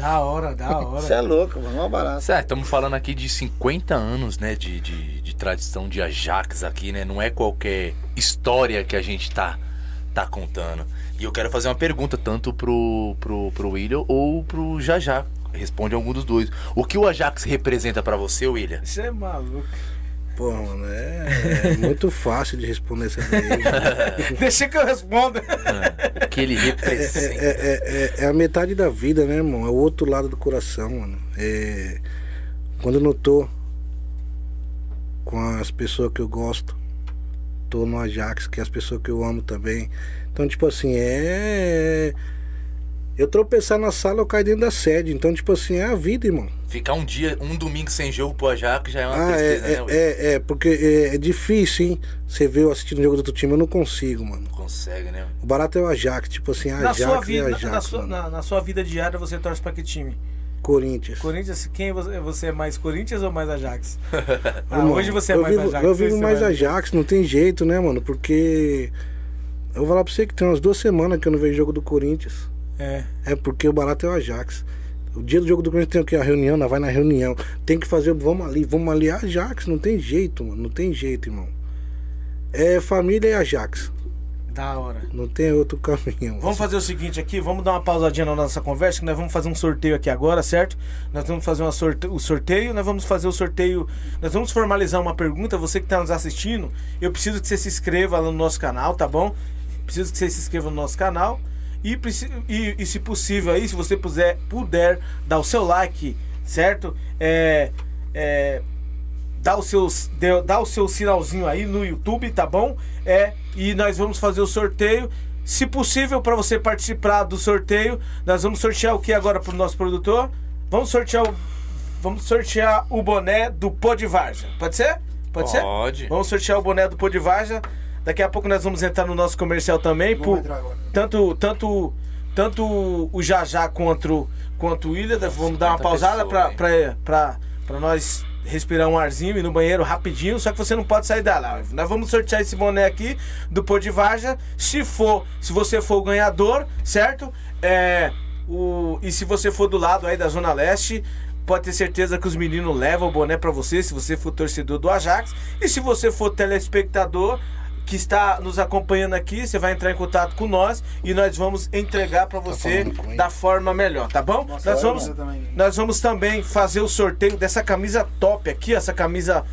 Da hora, da hora. Você é louco, mano, uma barata. Certo, estamos falando aqui de 50 anos, né, de, de, de tradição de Ajax aqui, né? Não é qualquer história que a gente tá, tá contando. E eu quero fazer uma pergunta tanto pro, pro, pro William ou pro Jajá. Responde algum dos dois. O que o Ajax representa pra você, William? Você é maluco. Pô, mano, é, é muito fácil de responder essa daí. Deixa que eu responda. O que ele É, representa? é- é- é a metade da vida, né, irmão? É o outro lado do coração, mano. É, quando eu não tô com as pessoas que eu gosto, tô no Ajax, que é as pessoas que eu amo também. Então, tipo assim, é. Eu tropeçar na sala, eu caio dentro da sede. Então, tipo assim, é a vida, irmão. Ficar um dia, um domingo sem jogo pro Ajax já é uma Ah, tristeza, né, é, William? é, é, é, porque é, é difícil, hein? Você vê eu assistindo o jogo do outro time, eu não consigo, mano. Não consegue, né? O barato é o Ajax, tipo assim, Na Ajax sua, e vida, Ajax, na, sua, mano. na, na sua vida diária, você torce pra que time? Corinthians. Corinthians? Quem você, você é mais Corinthians ou mais Ajax? Ah, Irmão, hoje você é mais vivo, Ajax. Eu vivo mais vai- Ajax, não tem jeito, né, mano? Porque. Eu vou falar pra você que tem umas duas semanas que eu não vejo jogo do Corinthians. É. É porque o barato é o Ajax. O dia do jogo do Corinthians tem o quê? A reunião, nós vai na reunião. Tem que fazer, vamos ali, vamos ali. Ajax, não tem jeito, mano. Não tem jeito, irmão. É família e Ajax. Da hora. Não tem outro caminho. Vamos fazer o seguinte aqui, vamos dar uma pausadinha na nossa conversa, que nós vamos fazer um sorteio aqui agora, certo? Nós vamos fazer uma sorte... o sorteio, nós vamos fazer o sorteio, nós vamos formalizar uma pergunta, você que está nos assistindo, eu preciso que você se inscreva lá no nosso canal, tá bom? Preciso que você se inscreva no nosso canal e, e, e se possível aí, se você puder, puder dar o seu like, certo? É, é, dá o, seus, dá o seu sinalzinho aí no YouTube, tá bom? É, e nós vamos fazer o sorteio. Se possível, para você participar do sorteio, nós vamos sortear o que agora pro nosso produtor? Vamos sortear o, vamos sortear o boné do Pô de Varja. Pode ser? Pode, ser? Pode. Vamos sortear o boné do Pô de Varja. Daqui a pouco nós vamos entrar no nosso comercial também. Vamos por- entrar agora. tanto, tanto, tanto o Jajá quanto, quanto o William, vamos dar uma 50 pausada pra nós respirar um arzinho e ir no banheiro rapidinho, só que você não pode sair da live. Nós vamos sortear esse boné aqui do Pô de Varja. Se for, se você for o ganhador, certo? É, o, e se você for do lado aí da Zona Leste, pode ter certeza que os meninos levam o boné pra você, se você for torcedor do Ajax. E se você for telespectador, que está nos acompanhando aqui, você vai entrar em contato com nós e nós vamos entregar para você falando com ele? da forma melhor, tá bom? Nossa, nós, vamos, você nós vamos também fazer o sorteio dessa camisa top aqui, essa camisa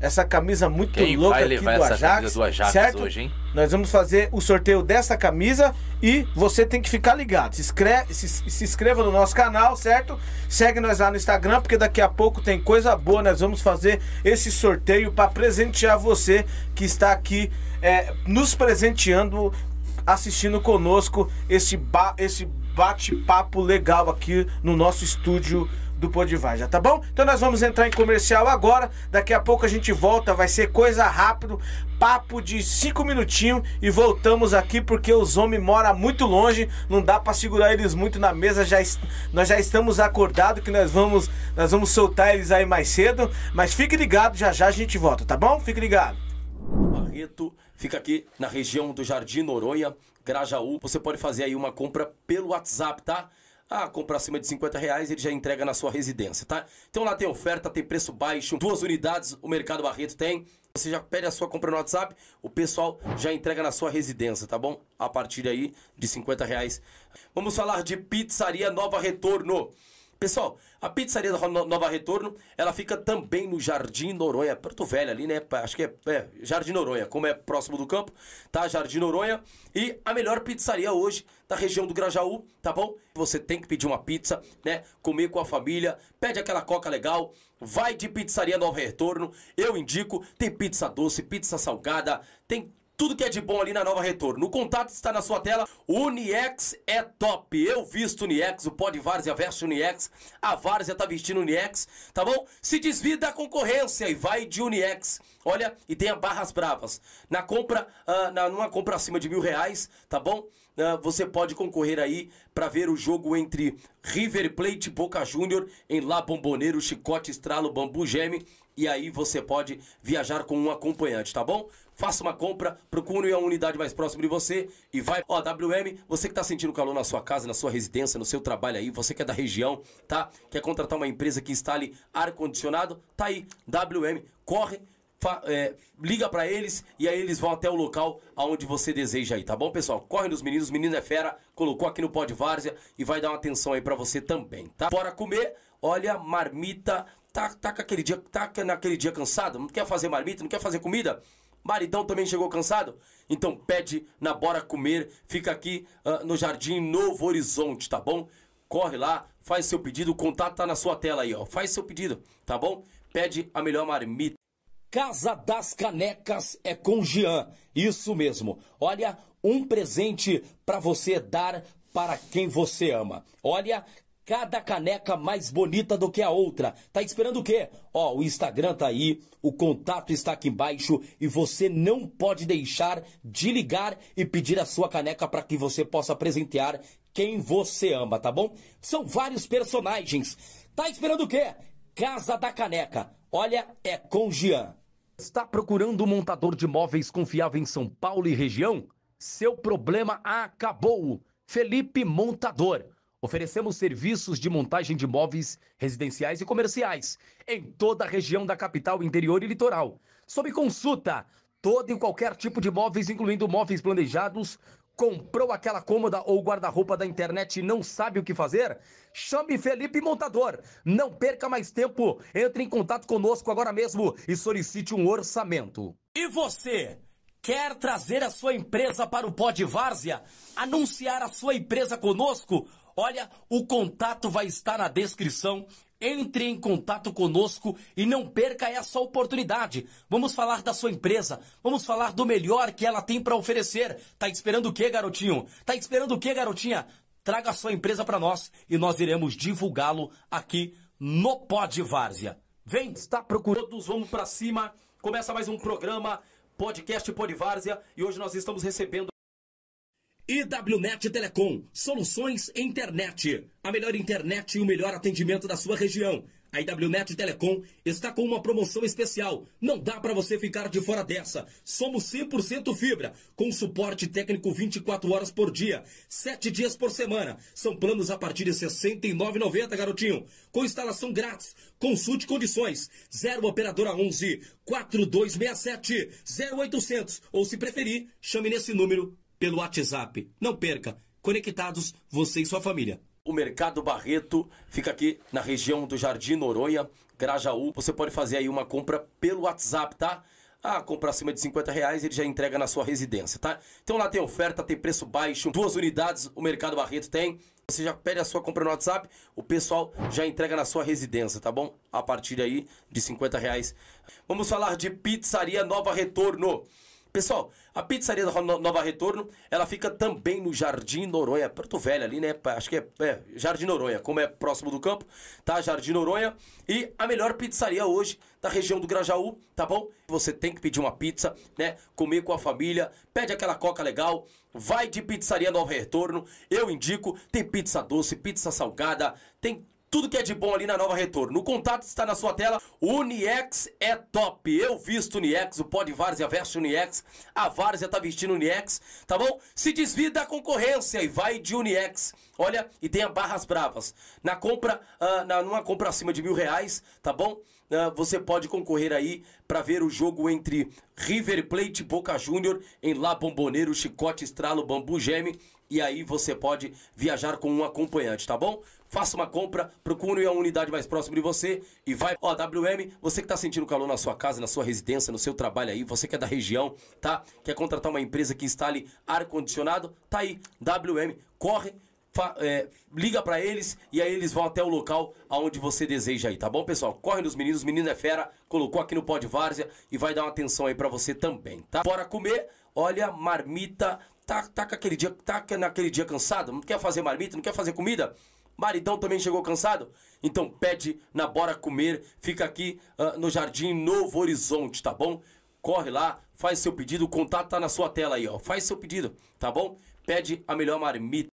essa camisa muito Quem louca vai aqui levar do essa Ajax, camisa do Ajax certo? hoje, hein? Nós vamos fazer o sorteio dessa camisa e você tem que ficar ligado. Se, inscreve, se, se inscreva no nosso canal, certo? Segue nós lá no Instagram, porque daqui a pouco tem coisa boa. Nós vamos fazer esse sorteio para presentear você que está aqui é, nos presenteando, assistindo conosco esse, ba esse bate-papo legal aqui no nosso estúdio do Podivaja, tá bom? Então nós vamos entrar em comercial agora. Daqui a pouco a gente volta, vai ser coisa rápido, papo de cinco minutinhos e voltamos aqui porque os homens moram muito longe, não dá para segurar eles muito na mesa. Já nós já estamos acordados que nós vamos nós vamos soltar eles aí mais cedo, mas fique ligado, já já a gente volta, tá bom? Fique ligado. Barreto fica aqui na região do Jardim Noronha, Grajaú. Você pode fazer aí uma compra pelo WhatsApp, tá? Ah, compra acima de 50 reais, ele já entrega na sua residência, tá? Então lá tem oferta, tem preço baixo, duas unidades o Mercado Barreto tem. Você já pede a sua compra no WhatsApp, o pessoal já entrega na sua residência, tá bom? A partir aí de 50 reais. Vamos falar de Pizzaria Nova Retorno. Pessoal, a pizzaria da Nova Retorno, ela fica também no Jardim Noronha, Porto Velho ali, né? Acho que é, é, Jardim Noronha, como é próximo do campo, tá? Jardim Noronha. E a melhor pizzaria hoje da região do Grajaú, tá bom? Você tem que pedir uma pizza, né? Comer com a família, pede aquela coca legal, vai de pizzaria Nova Retorno. Eu indico, tem pizza doce, pizza salgada, tem tudo que é de bom ali na Nova Retorno. O contato está na sua tela. Uniex é top. Eu visto Uniex, o Pod Várzea veste Uniex. A Várzea tá vestindo Uniex, tá bom? Se desvia da concorrência e vai de Uniex. Olha, e tenha barras bravas. Na compra, uh, na, numa compra acima de mil reais, tá bom? Uh, você pode concorrer aí para ver o jogo entre River Plate Boca Júnior em La Bomboneiro, Chicote Estralo, Bambu Geme. E aí você pode viajar com um acompanhante, tá bom? Faça uma compra, procure a unidade mais próxima de você e vai. Ó, WM, você que está sentindo calor na sua casa, na sua residência, no seu trabalho aí, você que é da região, tá? Quer contratar uma empresa que instale ar-condicionado? Tá aí, WM, corre. É, liga para eles e aí eles vão até o local aonde você deseja aí, tá bom, pessoal? Corre nos meninos, menino é fera, colocou aqui no pó de várzea e vai dar uma atenção aí para você também, tá? Bora comer, olha, marmita, tá, tá, aquele dia, tá naquele dia cansado, não quer fazer marmita, não quer fazer comida? Maridão também chegou cansado? Então pede na Bora Comer, fica aqui uh, no Jardim Novo Horizonte, tá bom? Corre lá, faz seu pedido, o contato tá na sua tela aí, ó. Faz seu pedido, tá bom? Pede a melhor marmita. Casa das Canecas é com Jean. Isso mesmo. Olha, um presente para você dar para quem você ama. Olha, cada caneca mais bonita do que a outra. Tá esperando o quê? Ó, o Instagram tá aí, o contato está aqui embaixo e você não pode deixar de ligar e pedir a sua caneca para que você possa presentear quem você ama, tá bom? São vários personagens. Tá esperando o quê? Casa da Caneca. Olha, é com Jean. Está procurando um montador de móveis confiável em São Paulo e região? Seu problema acabou. Felipe Montador Oferecemos serviços de montagem de móveis residenciais e comerciais em toda a região da capital, interior e litoral. Sob consulta, todo e qualquer tipo de móveis, incluindo móveis planejados. Comprou aquela cômoda ou guarda-roupa da internet e não sabe o que fazer? Chame Felipe Montador. Não perca mais tempo. Entre em contato conosco agora mesmo e solicite um orçamento. E você? Quer trazer a sua empresa para o Pod Várzea? Anunciar a sua empresa conosco? Olha, o contato vai estar na descrição. Entre em contato conosco e não perca essa oportunidade. Vamos falar da sua empresa, vamos falar do melhor que ela tem para oferecer. Tá esperando o quê, garotinho? Tá esperando o quê, garotinha? Traga a sua empresa para nós e nós iremos divulgá-lo aqui no Pod Várzea. Vem, está procurando, todos vamos para cima. Começa mais um programa, podcast Pod Várzea, e hoje nós estamos recebendo IWNet Telecom, soluções internet. A melhor internet e o melhor atendimento da sua região. A IWNet Telecom está com uma promoção especial. Não dá para você ficar de fora dessa. Somos 100% fibra, com suporte técnico 24 horas por dia, 7 dias por semana. São planos a partir de R$ 69,90, garotinho. Com instalação grátis. Consulte condições. 0 operadora 11 4267 0800 ou se preferir, chame nesse número pelo WhatsApp. Não perca. Conectados, você e sua família. O Mercado Barreto fica aqui na região do Jardim Noronha, Grajaú. Você pode fazer aí uma compra pelo WhatsApp, tá? Ah, compra acima de 50 reais, ele já entrega na sua residência, tá? Então lá tem oferta, tem preço baixo, duas unidades o Mercado Barreto tem. Você já pede a sua compra no WhatsApp, o pessoal já entrega na sua residência, tá bom? A partir aí de 50 reais. Vamos falar de Pizzaria Nova Retorno. Pessoal, a pizzaria da Nova Retorno, ela fica também no Jardim Noronha, Porto Velho ali, né? Acho que é, é, Jardim Noronha, como é próximo do campo, tá? Jardim Noronha. E a melhor pizzaria hoje da região do Grajaú, tá bom? Você tem que pedir uma pizza, né? Comer com a família, pede aquela coca legal, vai de pizzaria Nova Retorno. Eu indico, tem pizza doce, pizza salgada, tem tudo que é de bom ali na Nova Retorno. O contato está na sua tela. Uniex é top. Eu visto Uniex, o pó de Várzea veste Uniex. A Várzea tá vestindo Uniex, tá bom? Se desvia da concorrência e vai de Uniex. Olha, e tenha barras bravas. Na compra, uh, na, numa compra acima de mil reais, tá bom? Uh, você pode concorrer aí para ver o jogo entre River Plate Boca Júnior em La Bomboneiro, Chicote Estralo, Bambu Geme. E aí você pode viajar com um acompanhante, tá bom? Faça uma compra, procure a unidade mais próxima de você e vai. Ó, WM, você que está sentindo calor na sua casa, na sua residência, no seu trabalho aí, você que é da região, tá? Quer contratar uma empresa que instale ar-condicionado? Tá aí, WM, corre. É, liga para eles e aí eles vão até o local aonde você deseja aí, tá bom, pessoal? Corre nos meninos, menino é fera, colocou aqui no pó de várzea e vai dar uma atenção aí para você também, tá? Bora comer, olha, marmita, tá, tá, aquele dia, tá naquele dia cansado, não quer fazer marmita, não quer fazer comida? Maridão também chegou cansado? Então pede na Bora Comer, fica aqui uh, no Jardim Novo Horizonte, tá bom? Corre lá, faz seu pedido, o contato tá na sua tela aí, ó. Faz seu pedido, tá bom? Pede a melhor marmita.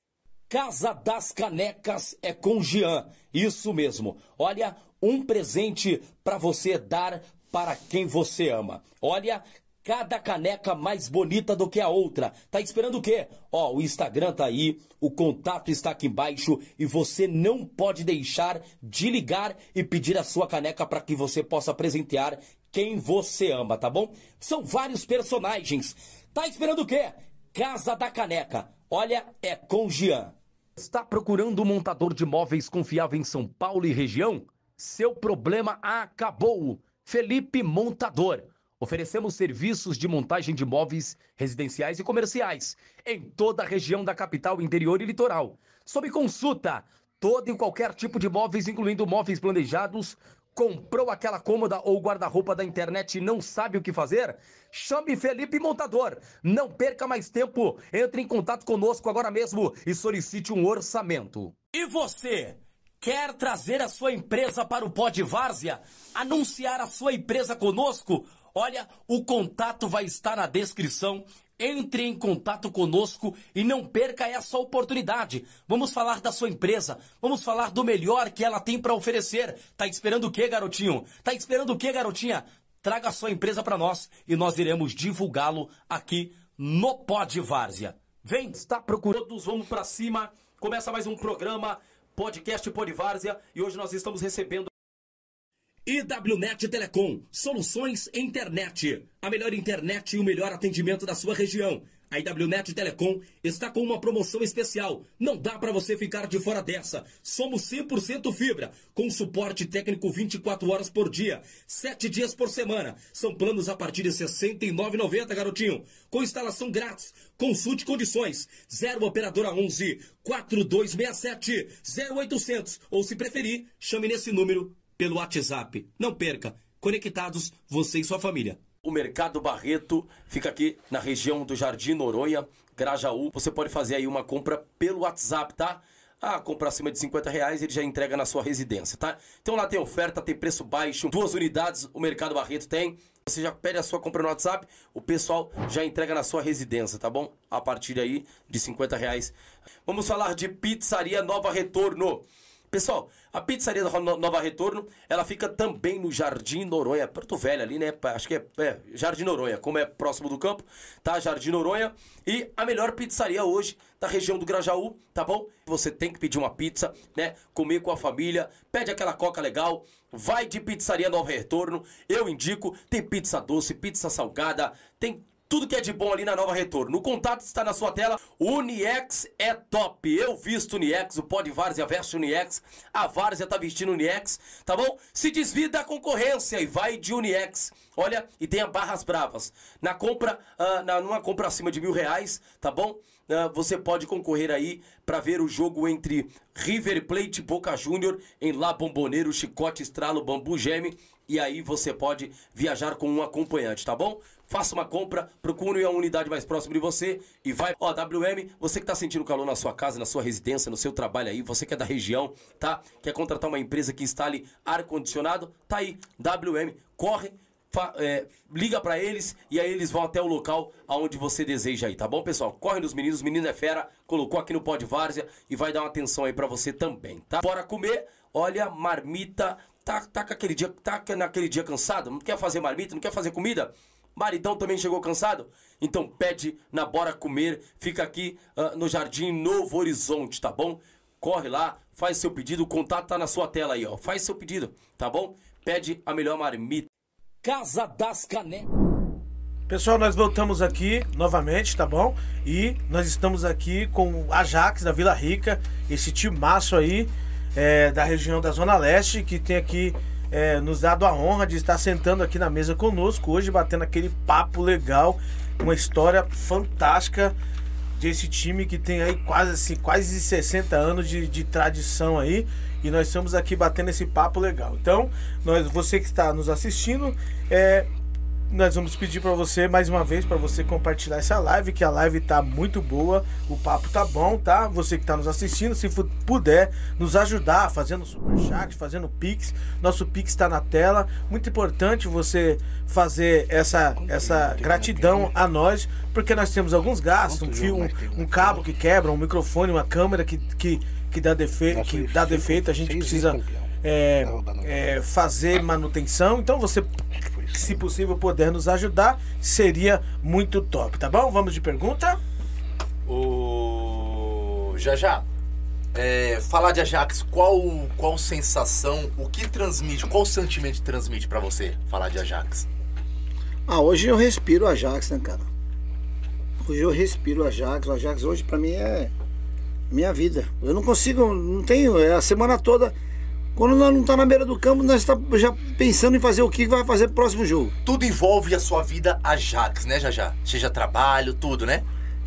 Casa das Canecas é com Jean, isso mesmo. Olha, um presente para você dar para quem você ama. Olha, cada caneca mais bonita do que a outra. Tá esperando o quê? Ó, o Instagram tá aí, o contato está aqui embaixo e você não pode deixar de ligar e pedir a sua caneca para que você possa presentear quem você ama, tá bom? São vários personagens. Tá esperando o quê? Casa da Caneca. Olha, é com Jean. Está procurando um montador de móveis confiável em São Paulo e região? Seu problema acabou. Felipe Montador Oferecemos serviços de montagem de móveis residenciais e comerciais em toda a região da capital, interior e litoral. Sob consulta, todo e qualquer tipo de móveis, incluindo móveis planejados. Comprou aquela cômoda ou guarda-roupa da internet e não sabe o que fazer? Chame Felipe Montador. Não perca mais tempo. Entre em contato conosco agora mesmo e solicite um orçamento. E você? Quer trazer a sua empresa para o Pó de Várzea? Anunciar a sua empresa conosco? Olha, o contato vai estar na descrição. Entre em contato conosco e não perca essa oportunidade. Vamos falar da sua empresa, vamos falar do melhor que ela tem para oferecer. Tá esperando o que, garotinho? Tá esperando o que, garotinha? Traga a sua empresa para nós e nós iremos divulgá-lo aqui no Pod Várzea. Vem, está procurando. Todos vamos para cima. Começa mais um programa, podcast Pod Várzea, e hoje nós estamos recebendo IWNet Telecom, soluções internet. A melhor internet e o melhor atendimento da sua região. A IWNet Telecom está com uma promoção especial. Não dá para você ficar de fora dessa. Somos 100% fibra, com suporte técnico 24 horas por dia, 7 dias por semana. São planos a partir de R$ 69,90, garotinho. Com instalação grátis. Consulte condições. 0 operadora 11 4267 0800 ou se preferir, chame nesse número pelo WhatsApp. Não perca. Conectados, você e sua família. O Mercado Barreto fica aqui na região do Jardim Noronha, Grajaú. Você pode fazer aí uma compra pelo WhatsApp, tá? Ah, compra acima de 50 reais, ele já entrega na sua residência, tá? Então lá tem oferta, tem preço baixo, duas unidades o Mercado Barreto tem. Você já pede a sua compra no WhatsApp, o pessoal já entrega na sua residência, tá bom? A partir aí de 50 reais. Vamos falar de Pizzaria Nova Retorno. Pessoal, a pizzaria da Nova Retorno, ela fica também no Jardim Noronha, Porto Velho ali, né? Acho que é, é, Jardim Noronha, como é próximo do campo, tá? Jardim Noronha. E a melhor pizzaria hoje da região do Grajaú, tá bom? Você tem que pedir uma pizza, né? Comer com a família, pede aquela coca legal, vai de pizzaria Nova Retorno. Eu indico, tem pizza doce, pizza salgada, tem tudo que é de bom ali na Nova Retorno. O contato está na sua tela. Uniex é top. Eu visto Uniex, o pó de Várzea veste Uniex. A Várzea tá vestindo Uniex, tá bom? Se desvia da concorrência e vai de Uniex. Olha, e tenha barras bravas. Na compra, uh, na, numa compra acima de mil reais, tá bom? Uh, você pode concorrer aí para ver o jogo entre River Plate e Boca Júnior em La Bomboneiro, Chicote Estralo, Bambu Geme. E aí você pode viajar com um acompanhante, tá bom? Faça uma compra, procure a unidade mais próxima de você e vai. Ó, WM, você que tá sentindo calor na sua casa, na sua residência, no seu trabalho aí, você que é da região, tá? Quer contratar uma empresa que instale ar-condicionado? Tá aí, WM, corre. é, liga pra eles e aí eles vão até o local aonde você deseja aí, tá bom, pessoal? Corre nos meninos, menino é fera, colocou aqui no pó de várzea e vai dar uma atenção aí pra você também, tá? Bora comer, olha, marmita, tá, tá, aquele dia, tá naquele dia cansado, não quer fazer marmita, não quer fazer comida? Maridão também chegou cansado? Então pede na Bora Comer, fica aqui ah, no Jardim Novo Horizonte, tá bom? Corre lá, faz seu pedido, o contato tá na sua tela aí, ó. Faz seu pedido, tá bom? Pede a melhor marmita. Casa das Canecas. Pessoal, nós voltamos aqui novamente, tá bom? E nós estamos aqui com o Ajax da Vila Rica, esse timaço aí é, da região da Zona Leste, que tem aqui é, nos dado a honra de estar sentando aqui na mesa conosco hoje, batendo aquele papo legal, uma história fantástica desse time que tem aí quase, assim, quase 60 anos de, de tradição aí. E nós estamos aqui batendo esse papo legal. Então, nós, você que está nos assistindo, é, nós vamos pedir para você mais uma vez para você compartilhar essa live, que a live tá muito boa, o papo tá bom, tá? Você que tá nos assistindo, se puder nos ajudar fazendo super chat, fazendo pix, nosso pix tá na tela. Muito importante você fazer essa essa gratidão a nós, porque nós temos alguns gastos, um fio, um, um cabo que quebra, um microfone, uma câmera que que, que dá defeito, que dá defeito, a gente precisa é, Tá é, fazer manutenção. Então você se possível puder nos ajudar, seria muito top, tá bom? Vamos de pergunta? O já já. é, falar de Ajax, qual qual sensação, o que transmite, qual sentimento transmite pra você falar de Ajax? Ah, hoje eu respiro Ajax, né, cara? Hoje eu respiro Ajax. O Ajax hoje pra mim é minha vida. Eu não consigo, não tenho, é a semana toda. Quando nós não tá na beira do campo, nós tá já pensando em fazer o que vai fazer pro próximo jogo. Tudo envolve a sua vida Ajax, né, já já? Seja trabalho, tudo, né?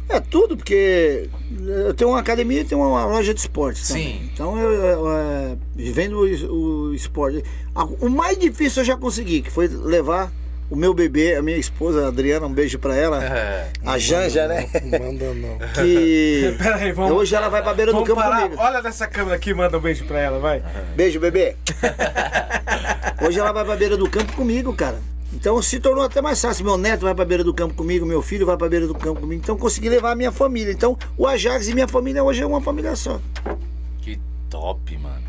É tudo, porque eu tenho uma academia e tenho uma loja de esportes também. Sim. Então eu, eu, é, vendo o, o esporte. A- O mais difícil eu já consegui, que foi levar o meu bebê, a minha esposa, a Adriana, um beijo pra ela. É. A Janja, né? Não manda não. Que Pera aí, vamos. hoje ela vai pra beira do campo parar. comigo. Olha nessa câmera aqui, manda um beijo pra ela, vai. Beijo, bebê. Hoje ela vai pra beira do campo comigo, cara. Então se tornou até mais fácil. Meu neto vai pra beira do campo comigo, meu filho vai pra beira do campo comigo. Então consegui levar a minha família. Então o Ajax e minha família hoje é uma família só. Que top, mano.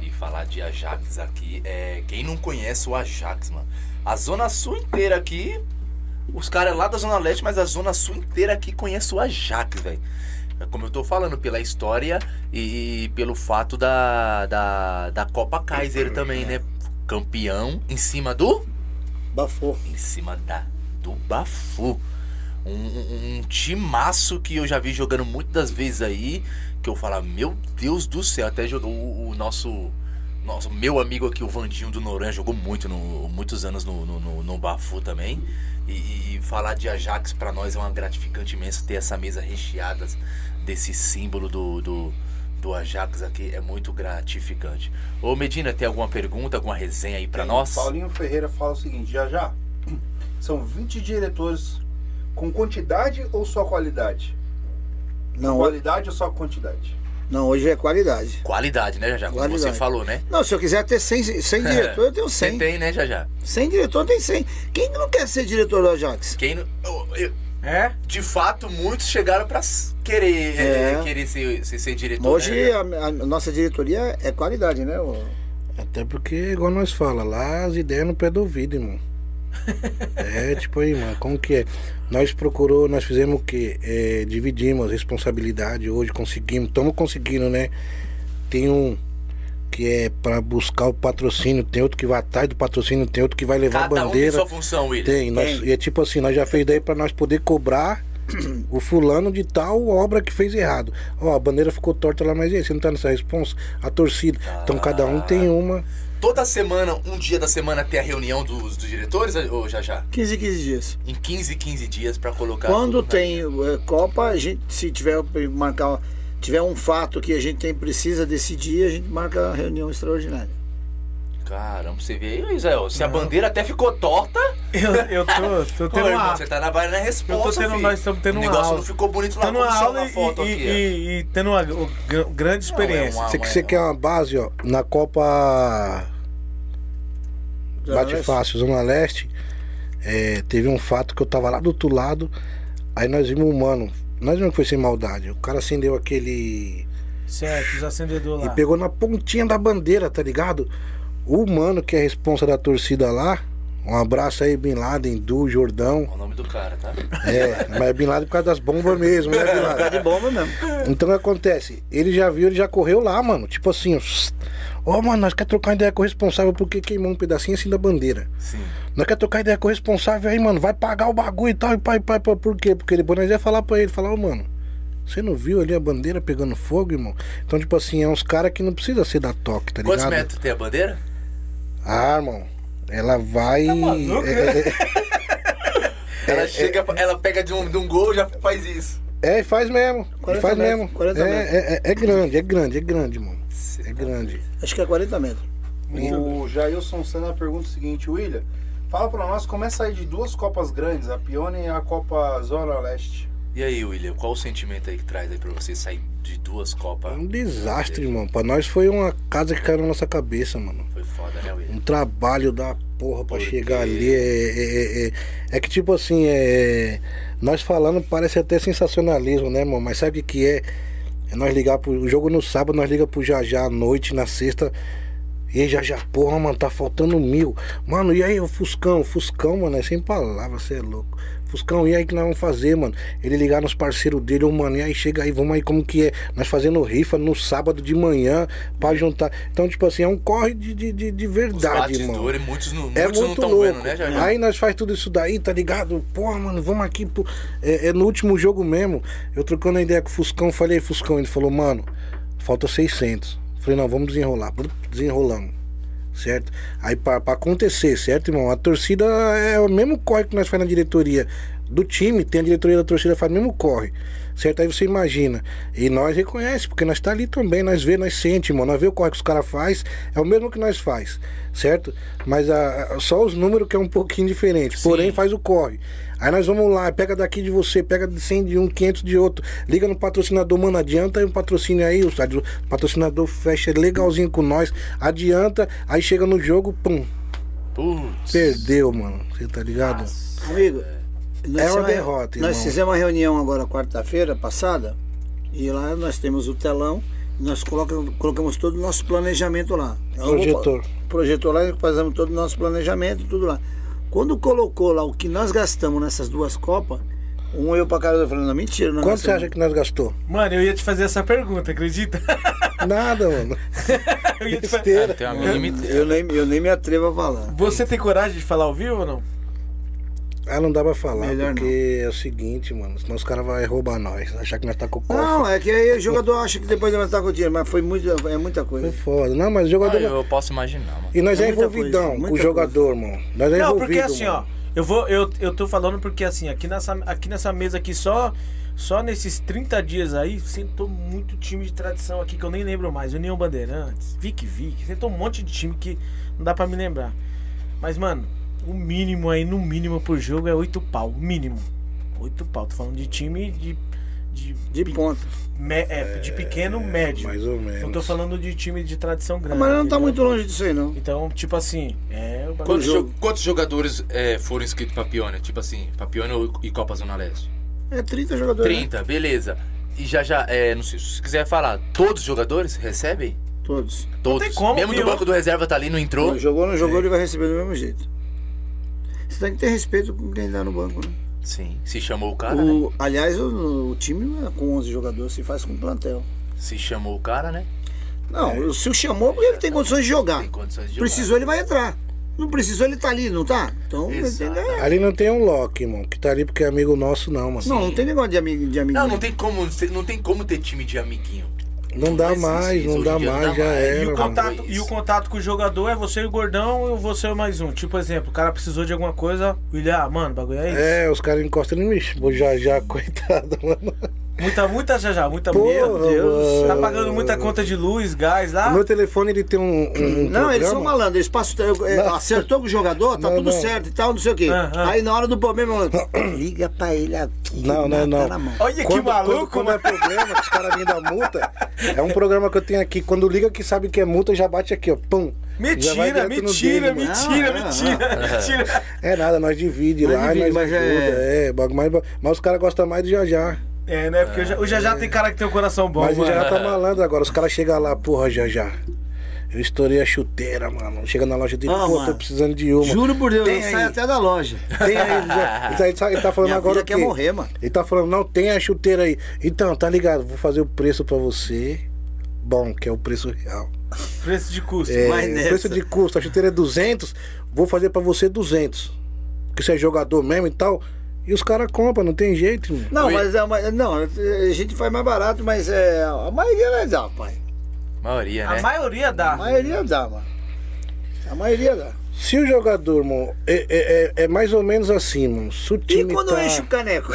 E falar de Ajax aqui, é. Quem não conhece o Ajax, mano? A Zona Sul inteira aqui. Os caras lá da Zona Leste, mas a Zona Sul inteira aqui conhece o Ajax, velho. É Como eu tô falando, pela história e pelo fato da, da, da Copa Kaiser também, né? Campeão em cima do Bafou. em cima da do Bafu. Um, um, um timaço que eu já vi jogando muitas vezes aí, que eu falo, meu Deus do céu, até jogou o, o nosso nosso meu amigo aqui, o Vandinho do Noran, jogou muito no, muitos anos no, no, no- no Bafu também. E, e falar de Ajax pra nós é uma gratificante imensa ter essa mesa recheada desse símbolo do, do, do Ajax aqui, é muito gratificante. Ô Medina, tem alguma pergunta, alguma resenha aí pra Tem, nós? Paulinho Ferreira fala o seguinte, já já. São 20 diretores com quantidade ou só qualidade? Não, Qualidade ou só quantidade? Não, hoje é qualidade. Qualidade, né, Jajá? Como você falou, né? Não, se eu quiser ter 100, 100 diretor, eu tenho Você 100. tem, né, Jajá? 100 diretor tem 100. Quem não quer ser diretor do Ajax? Quem não... eu- eu- É? de fato, muitos chegaram pra s- querer, É. é, querer ser, ser, ser diretor. Hoje né, a, a nossa diretoria é qualidade, né? ô? Até porque, igual nós fala, lá as ideias no pé do ouvido, irmão. É, tipo aí, mano, como que é? Nós procurou, nós fizemos o quê? É, dividimos a responsabilidade hoje, conseguimos, estamos conseguindo, né? Tem um que é pra buscar o patrocínio, tem outro que vai atrás do patrocínio, tem outro que vai levar Cada a um tem bandeira. sua função, William. Tem, nós, e é tipo assim, nós já fez daí pra nós poder cobrar o fulano de tal obra que fez errado. Ó, a bandeira ficou torta lá, mas e aí, você não tá nessa responsa? A torcida. Então cada um tem uma. Toda semana, um dia da semana, tem a reunião dos, dos diretores, ou já já? 15, 15 dias. Em 15, 15 dias pra colocar. Quando tem eh, Copa, a gente, se tiver marcar, tiver um fato que a gente tem precisa decidir, a gente marca a reunião extraordinária. Caramba, você vê aí, Israel. Se a bandeira até ficou torta, Eu, eu tô, tô tendo irmão, uma, você tá na eu resposta, tô tendo, filho. nós estamos tendo O uma negócio aula. não ficou bonito lá Tendo uma só aula na foto e, aqui. e, e- e tendo uma grande experiência. uma- Você, que você quer uma base, ó, na Copa Zona Bate Leste? Fácil, Zona Leste, é, teve um fato que eu tava lá do outro lado, aí nós vimos um mano, nós vimos que foi sem maldade, o cara acendeu aquele... Certo, os acendedores e lá. pegou na pontinha da bandeira, tá ligado? O mano que é responsa da torcida lá, um abraço aí, Bin Laden, Du, Jordão, É o nome do cara, tá? é, mas é Bin Laden por causa das bombas mesmo, né, Bin Laden? Tá de bomba mesmo. Então o que acontece? Ele já viu, ele já correu lá, mano. Tipo assim, ó, mano, nós quer trocar ideia com o responsável porque queimou um pedacinho assim da bandeira. Sim. Nós quer trocar ideia com o responsável aí, mano, vai pagar o bagulho e tal, e pai, pai, pai, por quê? Porque depois nós ia falar pra ele, falar, ô, mano, você não viu ali a bandeira pegando fogo, irmão? Então, tipo assim, é uns caras que não precisa ser da toque, tá Quantos ligado? metros tem a bandeira? Ah, irmão, ela vai. maluco, é, é, Ela chega, ela pega de um, de um gol e já faz isso. é, e faz mesmo. e 40 faz metros, mesmo. 40 é, metros. é, é, é grande, é grande, é grande, mano. É grande. Acho que é 40 metros. O Jailson Senna pergunta o seguinte, William, fala pra nós como é sair de duas Copas grandes, a Pione e a Copa Zona Leste. E aí, William, qual o sentimento aí que traz aí pra você sair de duas Copas? É um desastre, irmão. Pra nós foi uma casa que caiu na nossa cabeça, mano. Foi foda, né, William? Um trabalho da porra pra chegar ali. É, é, é, é- é que, tipo assim, é, nós falando parece até sensacionalismo, né, irmão? Mas sabe o que é? É nós ligar pro. O jogo no sábado, nós liga pro Jajá à noite, na sexta. E aí, Jajá, porra, mano, tá faltando mil. Mano, e aí, o Fuscão? Fuscão, mano, é sem palavras, você é louco. Fuscão, e aí que nós vamos fazer, mano? Ele ligar nos parceiros dele, ô, mano, e aí chega aí, vamos aí, como que é? Nós fazendo rifa no sábado de manhã pra juntar. Então, tipo assim, é um corre de, de, de, de Os verdade, irmão. batidores, muitos, não- É muitos não muito estão louco. vendo, né, já, Aí nós faz tudo isso daí, tá ligado? Porra, mano, vamos aqui. Pro... É, é no último jogo mesmo. Eu trocando a ideia com o Fuscão, falei, Fuscão, ele falou, mano, falta 600. Falei, não, vamos desenrolar. Desenrolamos. Certo? Aí pra acontecer, certo, irmão? A torcida é o mesmo corre que nós faz na diretoria do time, tem a diretoria da torcida faz o mesmo corre. Certo? Aí você imagina. E nós reconhece, porque nós tá ali também, nós vê, nós sente, irmão. Nós vê o corre que os caras faz, é o mesmo que nós faz, certo? Mas a, a- só os números que é um pouquinho diferente. Porém, faz o corre. Aí nós vamos lá, pega daqui de você, pega de 100 de um, 500 de outro. Liga no patrocinador, mano, adianta aí um patrocínio aí, o patrocinador fecha legalzinho com nós, adianta, aí chega no jogo, pum, Putz. perdeu, mano. Você tá ligado? Amigo, nós É uma derrota, Nós irmão. fizemos uma reunião agora quarta-feira passada e lá nós temos o telão nós colocamos, colocamos todo o nosso planejamento lá. Eu vou- Projetor. Projetor lá e fazemos todo o nosso planejamento, tudo lá. Quando colocou lá o que nós gastamos nessas duas Copas, um eu pra cara eu falei, não, mentira, não Quanto você acha que nós gastou? Mano, eu ia te fazer essa pergunta, acredita? Nada, mano. eu ia te fa- Besteira. Tem uma mínima eu nem, eu nem me atrevo a falar. Você tem coragem de falar ao vivo ou não? Ah, não dá pra falar, Melhor porque é o seguinte, mano, senão os caras vão roubar nós, achar que nós tá com o Não, cofre. é que aí o jogador acha que depois vai estar com o dinheiro, mas foi muito, é muita Foi coisa. foda. Não, mas o jogador. Ah, eu, eu posso imaginar, mano. E nós é, É envolvidão coisa, com o jogador, mano. Nós é Não, porque assim, ó, mano. eu vou eu, eu tô falando porque assim, aqui nessa aqui nessa mesa aqui só só nesses 30 dias aí sentou muito time de tradição aqui que eu nem lembro mais, União Bandeirantes, Vic Vic, sentou um monte de time que não dá pra me lembrar. Mas mano, o mínimo aí, no mínimo por jogo é 8 pau, o mínimo. 8 pau, tô falando de time de de, De ponta. me- é, de pequeno médio. mais ou menos. Não tô falando de time de tradição grande. Mas não tá muito longe disso aí, não. Então, tipo assim, é. Quantos, jogo. jo- quantos jogadores é, foram inscritos pra Pione? Tipo assim, pra Pione e Copa Zona Leste? É 30 jogadores. né? 30, beleza. E já já, é, não sei se você quiser falar, todos os jogadores recebem? Todos. Todos. tem como, Mesmo do Pione. banco do reserva tá ali, não entrou? Não jogou, não jogou, ele vai receber do mesmo jeito. Você tem que ter respeito com quem tá no banco, né? Sim. Se chamou o cara, né? O, aliás, o, o time não é com 11 jogadores, se faz com plantel. Se chamou o cara, né? Não, se o chamou, porque ele tem condições de jogar. Tem condições de jogar. Precisou, ele vai entrar. Não precisou, ele tá ali, não tá? Então, entendeu? Ali não tem um Loki, irmão, que tá ali porque é amigo nosso, não, mano. Não, não tem negócio de amigo de amigo. Não, não tem como, não tem como ter time de amiguinho. Não dá Não mais, não dá dia não mais, dá já mais. era. E o, contato, e o contato com o jogador é você e o gordão ou você e mais um. Tipo, exemplo, o cara precisou de alguma coisa, o William, ah, mano, bagulho é isso. É, os caras encostam em mim, vou já já, coitado, mano. Muita, muita já já, muita Porra, Meu Deus. Tá pagando muita conta de luz, gás lá? O meu telefone ele tem um. um Não, eles são programa. malandros, eles passam. é, Acertou com o jogador, tá Não, tudo não. certo e tal, não sei o quê. Ah, ah. Aí na hora do problema, liga pra ele aqui. Não, não, não. Olha que Quando, maluco, quando, quando é problema, que os caras vêm da multa, é um programa que eu tenho aqui. Quando liga que sabe que é multa, já bate aqui, ó. Pum. Mentira, mentira, mentira, Não, não, mentira, mentira. É nada, nós divide Nós lá, divide, nós mas ajuda. é- É, bagulho mais, mas os caras gostam mais do já já. É, né? Porque o Já- o Já Já tem cara que tem um coração bom, Mas o mano. já já tá malandro agora. Os caras chegam lá, porra, já já. Eu estourei a chuteira, mano. Chega na loja dele, Ah, pô, mano. tô precisando de uma. Juro por Deus, Tem saio até da loja. Tem aí, ele, já- ele tá- ele tá, ele tá falando Minha agora o quer morrer, mano. Ele tá falando, não, tem a chuteira aí. Então, tá ligado, vou fazer o preço pra você. Bom, que é o preço real. Preço de custo. É, Vai o nessa. preço de custo, a chuteira é 200, vou fazer pra você 200. Porque você é jogador mesmo e tal. E os caras compram, não tem jeito, mano. Não, Oi. mas é uma- não, a gente faz mais barato, mas é, a maioria não dá, pai. Maioria, A né? maioria A dá. maioria dá, mano. A maioria dá. Se o jogador, mano, é, é, é- é mais ou menos assim, mano. Se o E time quando tá... eu encho o caneco?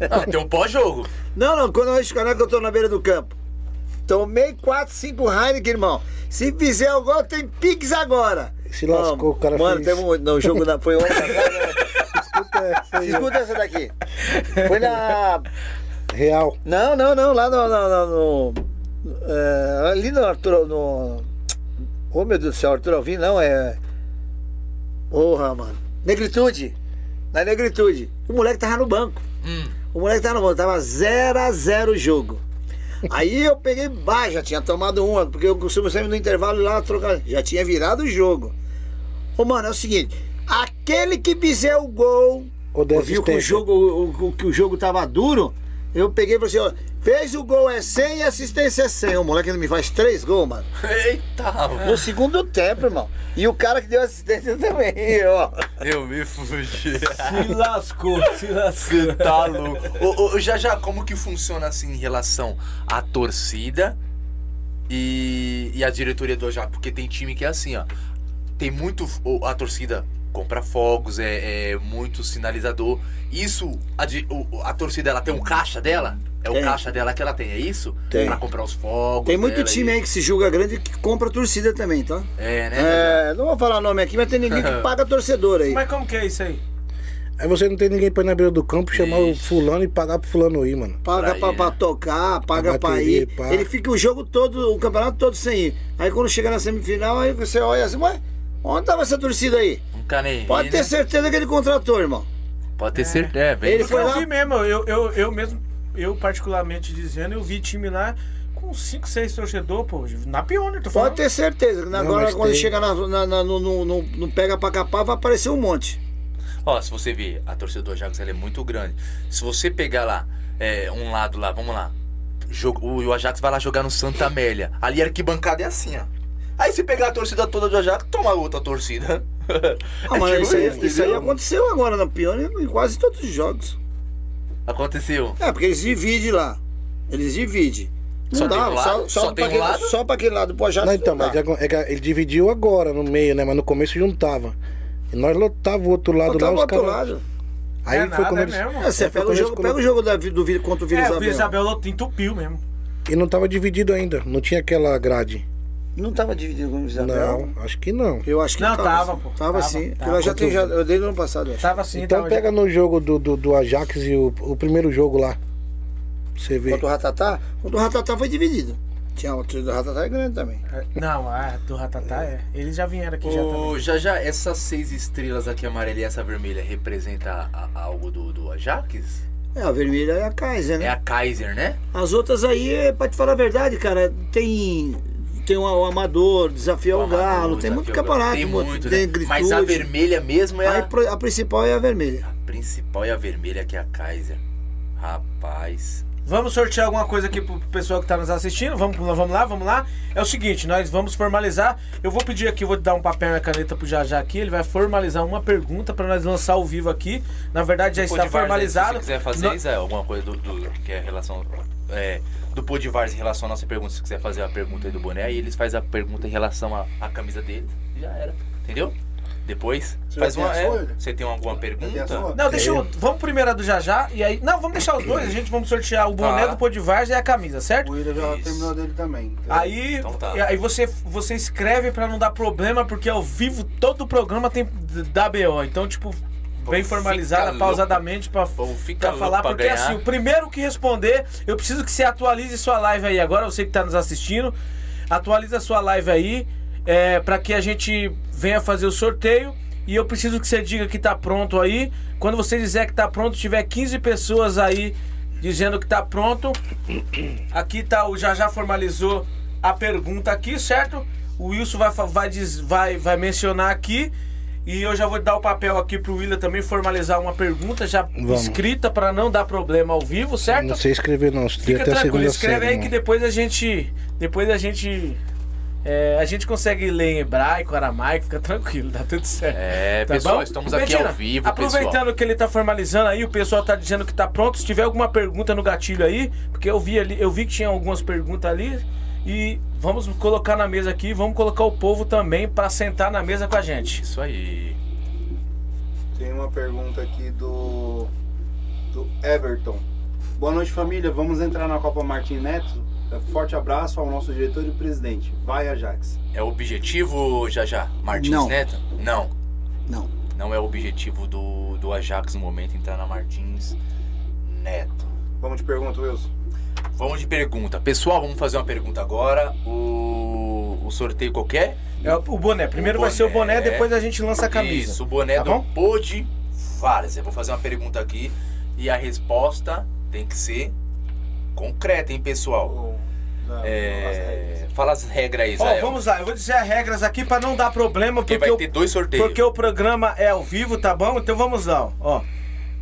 Ah, tem um pós-jogo. Não, não, quando eu encho o caneco, eu tô na beira do campo. Tomei 4, 5 Heineken, irmão. Se fizer o gol, tem Pix agora. Se lascou, o cara Mano, fez- teve um no jogo da. Foi ontem agora, né? Escuta essa aí. Escuta essa daqui. Foi na. Real. Não, não, não, lá no. no, no- no- é, ali no Arthur. No, oh meu Deus do céu, Arthur Alvim, não, é. Porra, mano. Negritude. Na negritude. O moleque tava no banco. O moleque tava no banco, tava 0x0 o jogo. Aí eu peguei baixo, já tinha tomado uma, porque eu costumo sempre no intervalo lá trocar. Já tinha virado o jogo. Ô, mano, é o seguinte: aquele que fizer o gol, Ou der viu que o jogo, o, o- que o jogo tava duro, eu peguei e falei assim: ó, fez o gol é 100 e assistência é 100. O moleque não me faz três gols, mano. Eita, mano. No segundo tempo, irmão. E o cara que deu assistência também, ó. Eu me fugi. Se lascou, se lascou. Você tá louco. Ô, ô, já já, como que funciona assim em relação à torcida e, e a diretoria do Ajax? Porque tem time que é assim, ó. Tem muito. o- A torcida compra fogos, é, é muito sinalizador. Isso, a, di- o- a torcida ela tem um caixa dela? É o Tem. caixa dela que ela tem, é isso? Tem. Pra comprar os fogos. Tem muito dela time e- aí que se julga grande que compra torcida também, tá? É, né? É, não vou falar nome aqui, mas tem ninguém que paga torcedor aí. Mas como que é isso aí? Aí você não tem ninguém pra ir na beira do campo, chamar o Ixi. fulano e pagar pro fulano ir, mano. Paga pra pra, ir, pra né? tocar, paga Pra pra bateria, ir. pá. Ele fica o jogo todo, o campeonato todo sem ir. Aí quando chega na semifinal, aí você olha assim, ué, onde tava essa torcida aí? Nunca nem vi, Pode ter né? certeza que ele contratou, irmão. Pode ter certeza. É, bem Ele foi eu lá- vi mesmo, eu, eu, eu mesmo, eu particularmente dizendo, eu vi time lá com 5, 6 torcedor, pô, na Pioneer, tô falando. Pode ter certeza. que Agora, quando tem. chega na, na- na- no, no- no- no pega pra capar, vai aparecer um monte. Ó, se você ver, a torcida do Ajax ela é muito grande. Se você pegar lá, é, um lado lá, vamos lá. Jogo, o, o Ajax vai lá jogar no Santa Amélia. Ali a arquibancada é assim, ó. Aí se pegar a torcida toda do Ajax, toma outra torcida. Ah, É mas tipo isso, aí, isso, isso aí aconteceu agora na Pioneer em quase todos os jogos. Aconteceu. É, porque eles dividem lá. Eles dividem. Não Só dá, tem um lado? só, Só pra tem um aquele, lado? só pra aquele lado do Ajax Não, então, não mas é, que- é que ele dividiu agora no meio, né? Mas no começo juntava. E nós lotava o outro lado Botava lá, o os outro caras. lado. Aí É foi nada, quando é eles. mesmo. É, você É, foi pega, o jogo, pega o jogo da, do, Vila- contra o Vila É, o Isabel. Vila Isabel entupiu mesmo. E não tava dividido ainda. Não tinha aquela grade. Não tava dividido com o Isabel? Não, acho que não. Eu acho que Não, tava, sim. pô. Tava, Tava, sim. tava. Nós já tem, já, eu dei no ano passado, eu acho. Tava assim, Então tava pega no jogo do, do, do Ajax e o, o primeiro jogo lá. Você vê. Contra o Ratatá, contra o Ratatá foi dividido. Tinha o trio do Ratatá é grande também. já. Não, a do Ratatá é. Eles já vieram aqui já Ô, também. já já, essas seis estrelas aqui, amarela e essa vermelha, representa a- a- algo do, do Ajax? É, a vermelha é a Kaiser, né? É a Kaiser, né? As outras aí, é, pra te falar a verdade, cara, tem. Tem o, o Amador, Desafio O Amador, Galo, tem Desafio muito campeonato, Tem muito, tem né? Mas a vermelha mesmo é a... a principal é a vermelha. A principal é a vermelha, que é a Kaiser. Rapaz. Vamos sortear alguma coisa aqui pro pessoal que tá nos assistindo. Vamos, vamos lá, vamos lá. É o seguinte, nós vamos formalizar. Eu vou pedir aqui, vou dar um papel e uma caneta pro Jajá aqui. Ele vai formalizar uma pergunta pra nós lançar ao vivo aqui. Na verdade, já está Várzea, formalizado. Se você quiser fazer No- isso, é alguma coisa do, do- que é relação. É, do Várzea em relação à nossa pergunta, se quiser fazer a pergunta aí do boné, aí eles fazem a pergunta em relação à, à camisa deles. e Já era. Entendeu? Depois? Você Faz uma. a é, você tem alguma pergunta? sua? Não, deixa eu. Vamos primeiro a do Jajá e aí. Não, vamos deixar os dois. A gente vamos sortear o boné Tá. do Podivars e a camisa, certo? O William já Isso. terminou dele também. Aí, Então tá. aí você, você escreve pra não dar problema, porque ao vivo todo o programa tem da BO. Então, tipo, bem formalizada, pausadamente louco falar. pra Porque ganhar. assim, o primeiro que responder, eu preciso que você atualize sua live aí agora, você que tá nos assistindo. Atualiza sua live aí, é, pra que a gente venha fazer o sorteio. E eu preciso que você diga que tá pronto aí. Quando você dizer que tá pronto, tiver 15 pessoas aí dizendo que tá pronto. Aqui tá o já já formalizou a pergunta aqui, certo? O Wilson vai, vai, vai, vai mencionar aqui. E eu já vou dar o papel aqui pro William também formalizar uma pergunta já Vamos. escrita pra não dar problema ao vivo, certo? Não sei escrever não, Fica até a tranquilo, segunda escreve série. aí que mano. depois a gente. Depois a gente. é, a gente consegue ler em hebraico, aramaico, fica tranquilo, dá tudo certo. É, Tá pessoal, bom? estamos aqui Medina, ao vivo, Aproveitando pessoal. que ele tá formalizando aí, o pessoal tá dizendo que tá pronto. Se tiver alguma pergunta no gatilho aí, porque eu vi ali, eu vi que tinha algumas perguntas ali. E vamos colocar na mesa aqui, vamos colocar o povo também pra sentar na mesa com a gente. Isso aí. Tem uma pergunta aqui do, do Everton. Boa noite, família. Vamos entrar na Copa Martim Neto? É, Forte abraço ao nosso diretor e presidente. Vai, Ajax. É o objetivo, já já, Martins Não. Neto? Não. Não. Não é o objetivo do, do Ajax no momento entrar na Martins Neto. Vamos de pergunta, Wilson. Vamos de pergunta. Pessoal, vamos fazer uma pergunta agora. O, o sorteio qualquer? É o boné. Primeiro O vai ser o boné, depois a gente lança a camisa. Isso, o boné Tá do bom? Pod Várzea. Vou fazer uma pergunta aqui e a resposta tem que ser concreta, hein, pessoal? Da- as É, regras. fala as regras aí, Ó, Israel. vamos lá, eu vou dizer as regras aqui pra não dar problema, Porque porque, vai ter dois sorteios. porque o programa é ao vivo, tá bom? Então vamos lá, ó.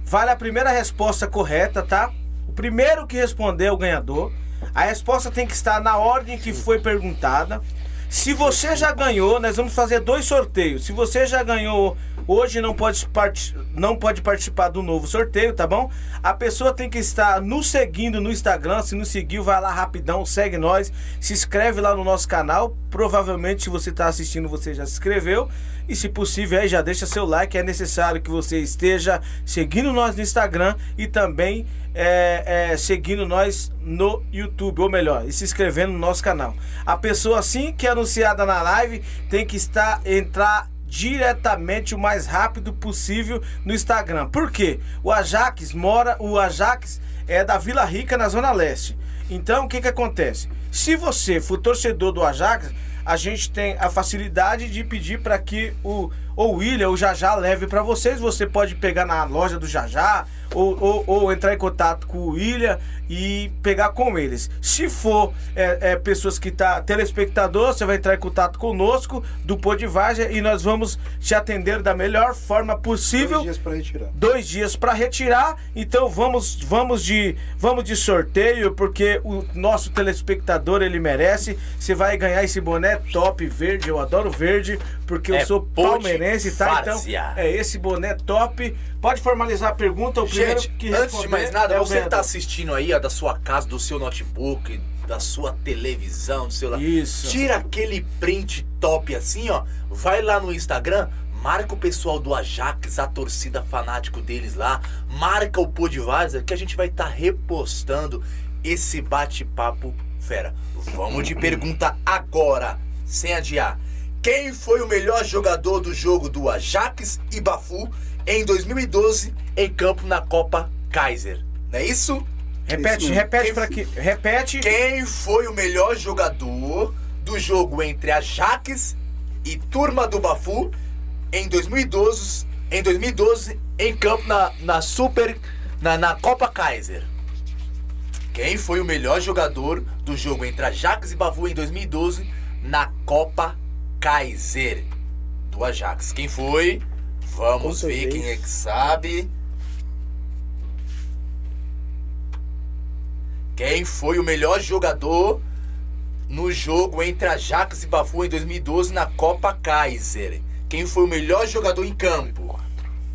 Vale a primeira resposta correta, tá? Primeiro que responder é o ganhador. A resposta tem que estar na ordem que foi perguntada. Se você já ganhou, nós vamos fazer dois sorteios. Se você já ganhou hoje, não pode, part... não pode participar do novo sorteio, tá bom? A pessoa tem que estar nos seguindo no Instagram. Se não seguiu, vai lá rapidão, segue nós. Se inscreve lá no nosso canal. Provavelmente, se você está assistindo, você já se inscreveu. E se possível, aí já deixa seu like. É necessário que você esteja seguindo nós no Instagram e também é, é, seguindo nós no YouTube, ou melhor, e se inscrevendo no nosso canal. A pessoa assim que é anunciada na live tem que estar entrar diretamente o mais rápido possível no Instagram. Por quê? O Ajax mora, o Ajax é da Vila Rica na Zona Leste. Então, o que que acontece? Se você for torcedor do Ajax, a gente tem a facilidade de pedir para que o o William o Jajá leve para vocês. Você pode pegar na loja do Jajá ou, ou, ou entrar em contato com o William e pegar com eles. Se for é, é, pessoas que tá telespectador, você vai entrar em contato conosco do Podivagem e nós vamos te atender da melhor forma possível Dois dias pra retirar. dois dias para retirar. Então vamos vamos de vamos de sorteio porque o nosso telespectador ele merece. Você vai ganhar esse boné top verde. Eu adoro verde porque eu É sou Pod palmeirense, tá? Então é esse boné top. Pode formalizar a pergunta. O primeiro Gente, antes de mais nada, é você que tá assistindo aí, ó, da sua casa, do seu notebook, da sua televisão, do seu Isso. Tira aquele print top assim, ó. Vai lá no Instagram, marca o pessoal do Ajax, a torcida fanático deles lá, marca o Podvaza que a gente vai estar repostando esse bate-papo fera. Vamos de pergunta agora, sem adiar. Quem foi o melhor jogador do jogo do Ajax e Bafu em 2012 em campo na Copa Kaiser? Não é isso? Repete, Isso. repete Quem- para que repete. Quem foi o melhor jogador do jogo entre Ajax e Turma do Bafu em 2012, em 2012 em campo na, na Super na, na Copa Kaiser? Quem foi o melhor jogador do jogo entre Ajax e Bafu em 2012 na Copa Kaiser do Ajax? Quem foi? Vamos ver quem é que sabe. Quem foi o melhor jogador no jogo entre Ajax e Bafu em 2012 na Copa Kaiser? Quem foi o melhor jogador em campo?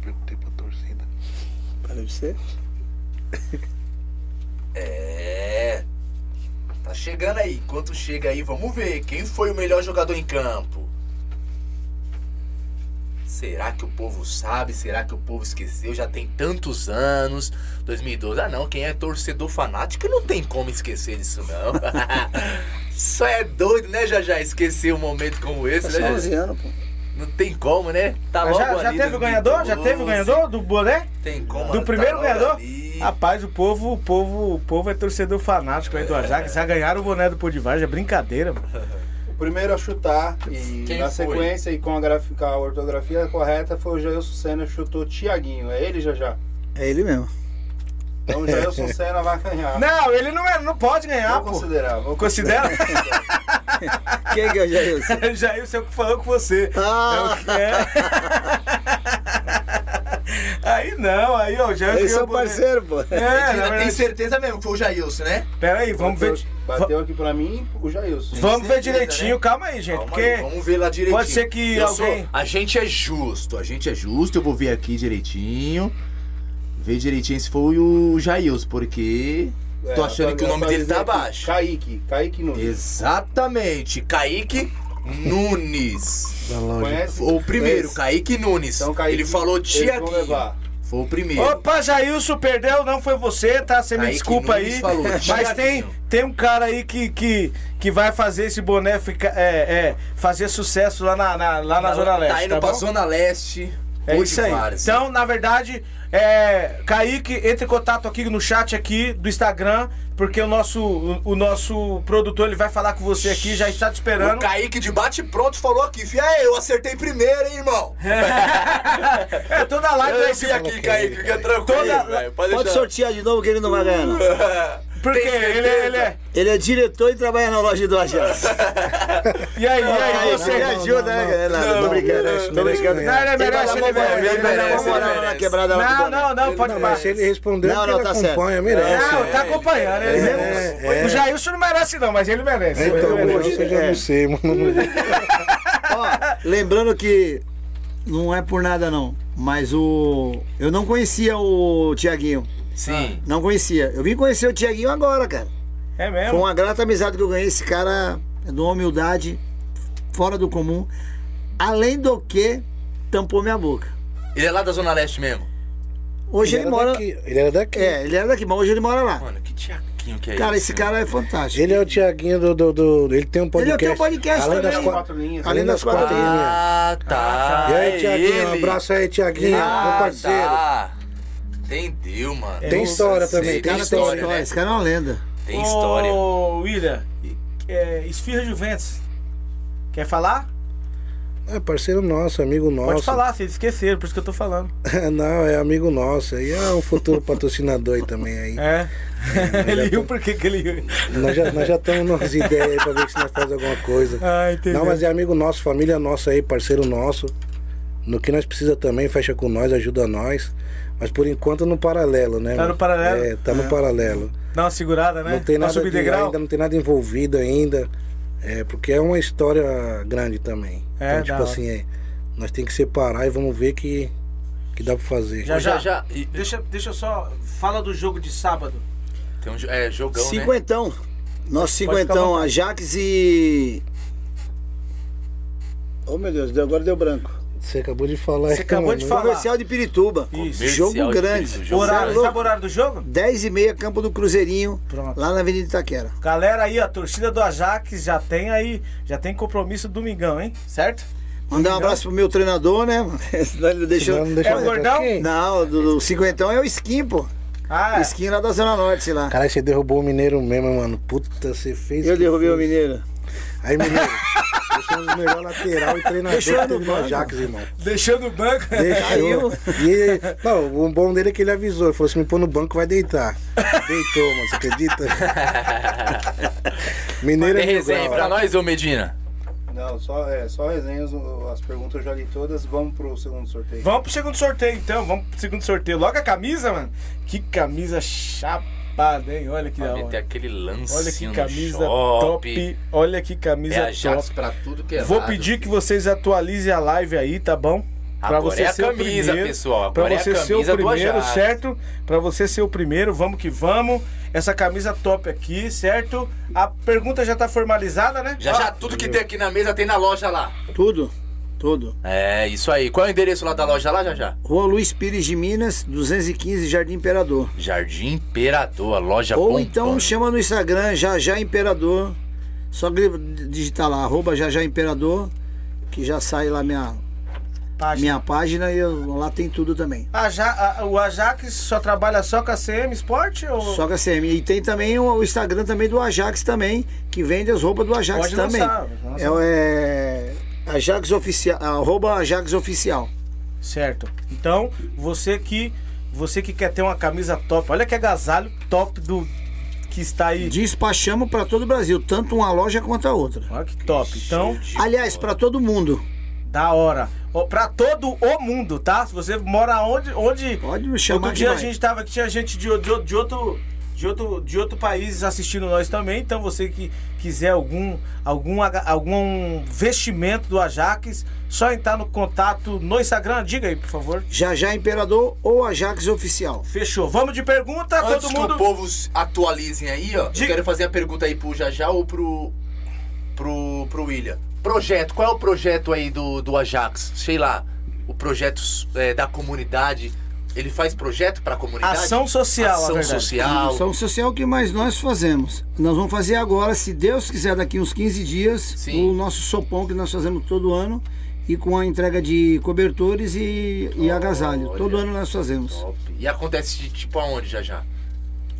Perguntei pra torcida. Deve ser. É. Tá chegando aí. Enquanto chega aí, vamos ver. Quem foi o melhor jogador em campo? Será que o povo sabe? Será que o povo esqueceu? Já tem tantos anos. 2012. Ah, não. Quem é torcedor fanático não tem como esquecer disso, não. Só é doido, né, já já esquecer um momento como esse, É né? só 11 Jajá? anos, pô. Não tem como, né? Tá Mas logo já, já ali, teve o ganhador? Já teve o 2012. ganhador do boné? Tem como. Do tá primeiro logo ganhador? ali. Rapaz, o povo, o povo, o povo é torcedor fanático aí do Ajax. Já ganharam o boné do Podivage, é brincadeira, mano. O primeiro a chutar e Quem na foi? sequência e com a, graf- com a ortografia correta foi o Jailson Senna, chutou Tiaguinho. É ele já já. É ele mesmo. Então o Jailson Senna vai ganhar. Não, ele não, é, não pode ganhar, vou pô. considerar. Vou Considera? Quem que é o Jailson? Já o seu que falou com você. Ah. É o que é. Aí não, aí ó, já Eles são parceiros, pô. É, na Ainda tem verdade. certeza mesmo que foi o Jailson, né? Pera aí, vamos ver. Bateu, bateu aqui pra mim o Jailson. Vamos ver certeza, direitinho, né? calma aí, gente. Calma porque aí, vamos ver lá direitinho. pode ser que Eu alguém- sou- a gente é justo, a gente é justo. Eu vou ver aqui direitinho. Ver direitinho se foi o Jailson, porque É, tô achando que o nome dele tá abaixo. Kaique, Kaique Nunes. Exatamente. Kaique Nunes. Da loja. Conhece? O primeiro, Esse. Kaique Nunes. Então, Kaique, Ele falou Tiaguinho. Foi o primeiro. Opa, Jailson perdeu, não foi você, tá? Você me Kaique desculpa Nunes aí. falou, mas tem, tem um cara aí que, que, que vai fazer esse boné ficar, é, é, fazer sucesso lá na, na- lá na Zona Leste. Tá indo tá pra bom? Zona Leste. É isso aí. várzea. Então, na verdade, é, Kaique, entre em contato aqui no chat aqui do Instagram, porque o nosso, o, o nosso produtor ele vai falar com você aqui, já está te O esperando. Kaique de bate pronto falou aqui, fia, "Ei, eu acertei primeiro, hein, irmão? É, toda live Eu é vi esse. aqui, Kaique, fica tranquilo, Toda- velho. Pode, Pode sortear de novo que ele não vai ganhar, não. Porque ele, certeza? ele é. Ele é diretor e trabalha na loja do Ajax. E aí, e aí, Aí, você? me ajuda, né? Não, tô brincando. Tô brincando. Não, ele merece, ele merece, ele Ele merece, Não, o não, não, pode Não, mas se ele respondeu, Não, não, ele tá certo. acompanha, merece. Não, tá acompanhando. Ele É, é. O Jailson não merece, não, mas ele merece. Então, ele o merece. negócio eu já não sei, mano. Ó, lembrando que não é por nada não, mas o eu não conhecia o Tiaguinho, Sim. não conhecia. Eu vim conhecer o Tiaguinho agora, cara. É Foi mesmo? uma grata amizade que eu ganhei. Esse cara é de uma humildade fora do comum. Além do que, tampou minha boca. Ele é lá da Zona Leste mesmo. Hoje ele, era mora. daqui, Ele era daqui. É, ele era daqui, mas hoje ele mora lá. Mano, que tiaquinho que é Cara, esse? esse cara é fantástico. Ele é o Tiaguinho do, do, do- Ele tem um podcast. Ele tem um podcast além das também. quatro, Quatro linhas. além das quatro linhas. Ah, tá. E aí, é Tiaguinho? Um ele. abraço aí, Tiaguinho, Ah, meu parceiro. tá. Entendeu, mano. Tem história também, Esse tem cara história. né? Esse cara é uma lenda. Tem história. Ô, William, é, Esfirra Juventus. Quer falar? É parceiro nosso, amigo nosso. Pode falar, vocês esqueceram, por isso que eu tô falando. Não, é amigo nosso. Aí é um futuro patrocinador aí também. Aí. É. ele já riu tô- por que que ele riu? Nós já, nós já estamos nas ideias aí pra ver se nós fazemos alguma coisa. Ah, entendi. Não, mas é amigo nosso, família nossa aí, parceiro nosso. No que nós precisa também, fecha com nós, ajuda nós. Mas por enquanto no paralelo, né? Tá no paralelo? É, tá no paralelo. Dá uma segurada, né? Não tem nada de, ainda não tem nada envolvido ainda. É, porque é uma história grande também. É, então, tipo hora. assim, é, nós tem que separar e vamos ver que, que dá pra fazer. Já, já, Já. E- Deixa, deixa eu só. Fala do jogo de sábado. Tem um é, jogão, né? Cinquentão. Nosso ficar à cinquentão, vontade. Ajax e. Oh meu Deus, deu- agora deu branco. Você acabou de falar Você acabou de mano. falar. Comercial de Pirituba. Isso. Comercial Jogo de grande. Pirituba, jogo Horário, louco. sabe o horário do jogo? 10 e meia, Campo do Cruzeirinho, Pronto. lá na Avenida Itaquera. Galera aí, a torcida do Ajax já tem aí, já tem compromisso domingão, hein? Certo? Mandar um abraço pro meu treinador, né? Senão ele deixou. Senão não deixa É o gordão? Não, do, do cinquentão é o Skin, pô. Ah, é. Skin lá da Zona Norte, sei lá. Caralho, você derrubou o Mineiro mesmo, mano. Puta, você fez. Eu derrubei o fez. Mineiro. Aí, Mineiro, um dos melhores lateral e treinador Deixou que teve. Ajax, irmão. Deixou no banco. Deixou. E ele, não, o bom dele é que ele avisou. Ele falou: se me pôr no banco, vai deitar. Deitou, mano. Você acredita? Mineiro Tem é resenha pra nós, ô Medina? Não, só, é, só resenhas, o- as perguntas eu já li todas, vamos pro segundo sorteio. Vamos pro segundo sorteio então, vamos pro segundo sorteio. Logo a camisa, mano. Que camisa hein? Olha que da hora. aquele lance Olha que camisa shopping. top. Olha que camisa É top. pra tudo que é Vou lado, pedir que filho. vocês atualizem a live aí, tá bom? Pra Agora você é a ser o camisa, primeiro, pessoal. Pra Agora é a você ser o primeiro, certo? Pra você ser o primeiro, vamos que vamos. Essa camisa top aqui, certo? A pergunta já tá formalizada, né? Já Ó, já tudo que tem aqui na mesa tem na loja lá. Tudo. Todo. É, isso aí. Qual é o endereço lá da loja lá, já já? Rua Luiz Pires de Minas, 215, Jardim Imperador. Jardim Imperador, a loja Ou então chama no Instagram, já já Imperador. Só digitar lá, arroba já já Imperador, que já sai lá minha, Página. minha página e eu- lá tem tudo também. Aja- a- o Ajax só trabalha só com a CM Sport? Ou... Só que a CM. E tem também o, o Instagram também do Ajax também, que vende as roupas do Ajax Pode também. lançar, lança. É, é Ajax Oficial, arroba Ajax Oficial. Certo. Então, você que você que quer ter uma camisa top, olha que agasalho top do que está aí. Despachamos para todo o Brasil, tanto uma loja quanto a outra. Olha que top. Então, Aliás, para todo mundo. da hora. Ó, Pra todo o mundo, tá? Se você mora onde. onde Pode me chamar Outro dia a gente tava aqui, tinha gente de, de, de outro. De outro, de outro país assistindo nós também, então você que quiser algum, algum, algum vestimento do Ajax, só entrar no contato no Instagram, diga aí, por favor. Já já Imperador ou Ajax Oficial. Fechou. Vamos de pergunta, Antes todo que mundo. o povo atualizem aí, ó, Diga. eu quero fazer a pergunta aí pro Jajá ou pro, pro, pro William. Projeto, qual é o projeto aí do, do Ajax? Sei lá, o projeto é, da comunidade. Ele faz projeto pra comunidade? Ação social, Ação a verdade. social. Ação social que mais nós fazemos. Nós vamos fazer agora, se Deus quiser, daqui uns 15 dias, Sim. o nosso sopão que nós fazemos todo ano. E com a entrega de cobertores e, e agasalho. Olha. Todo ano nós fazemos. Top. E acontece de tipo aonde, Jajá?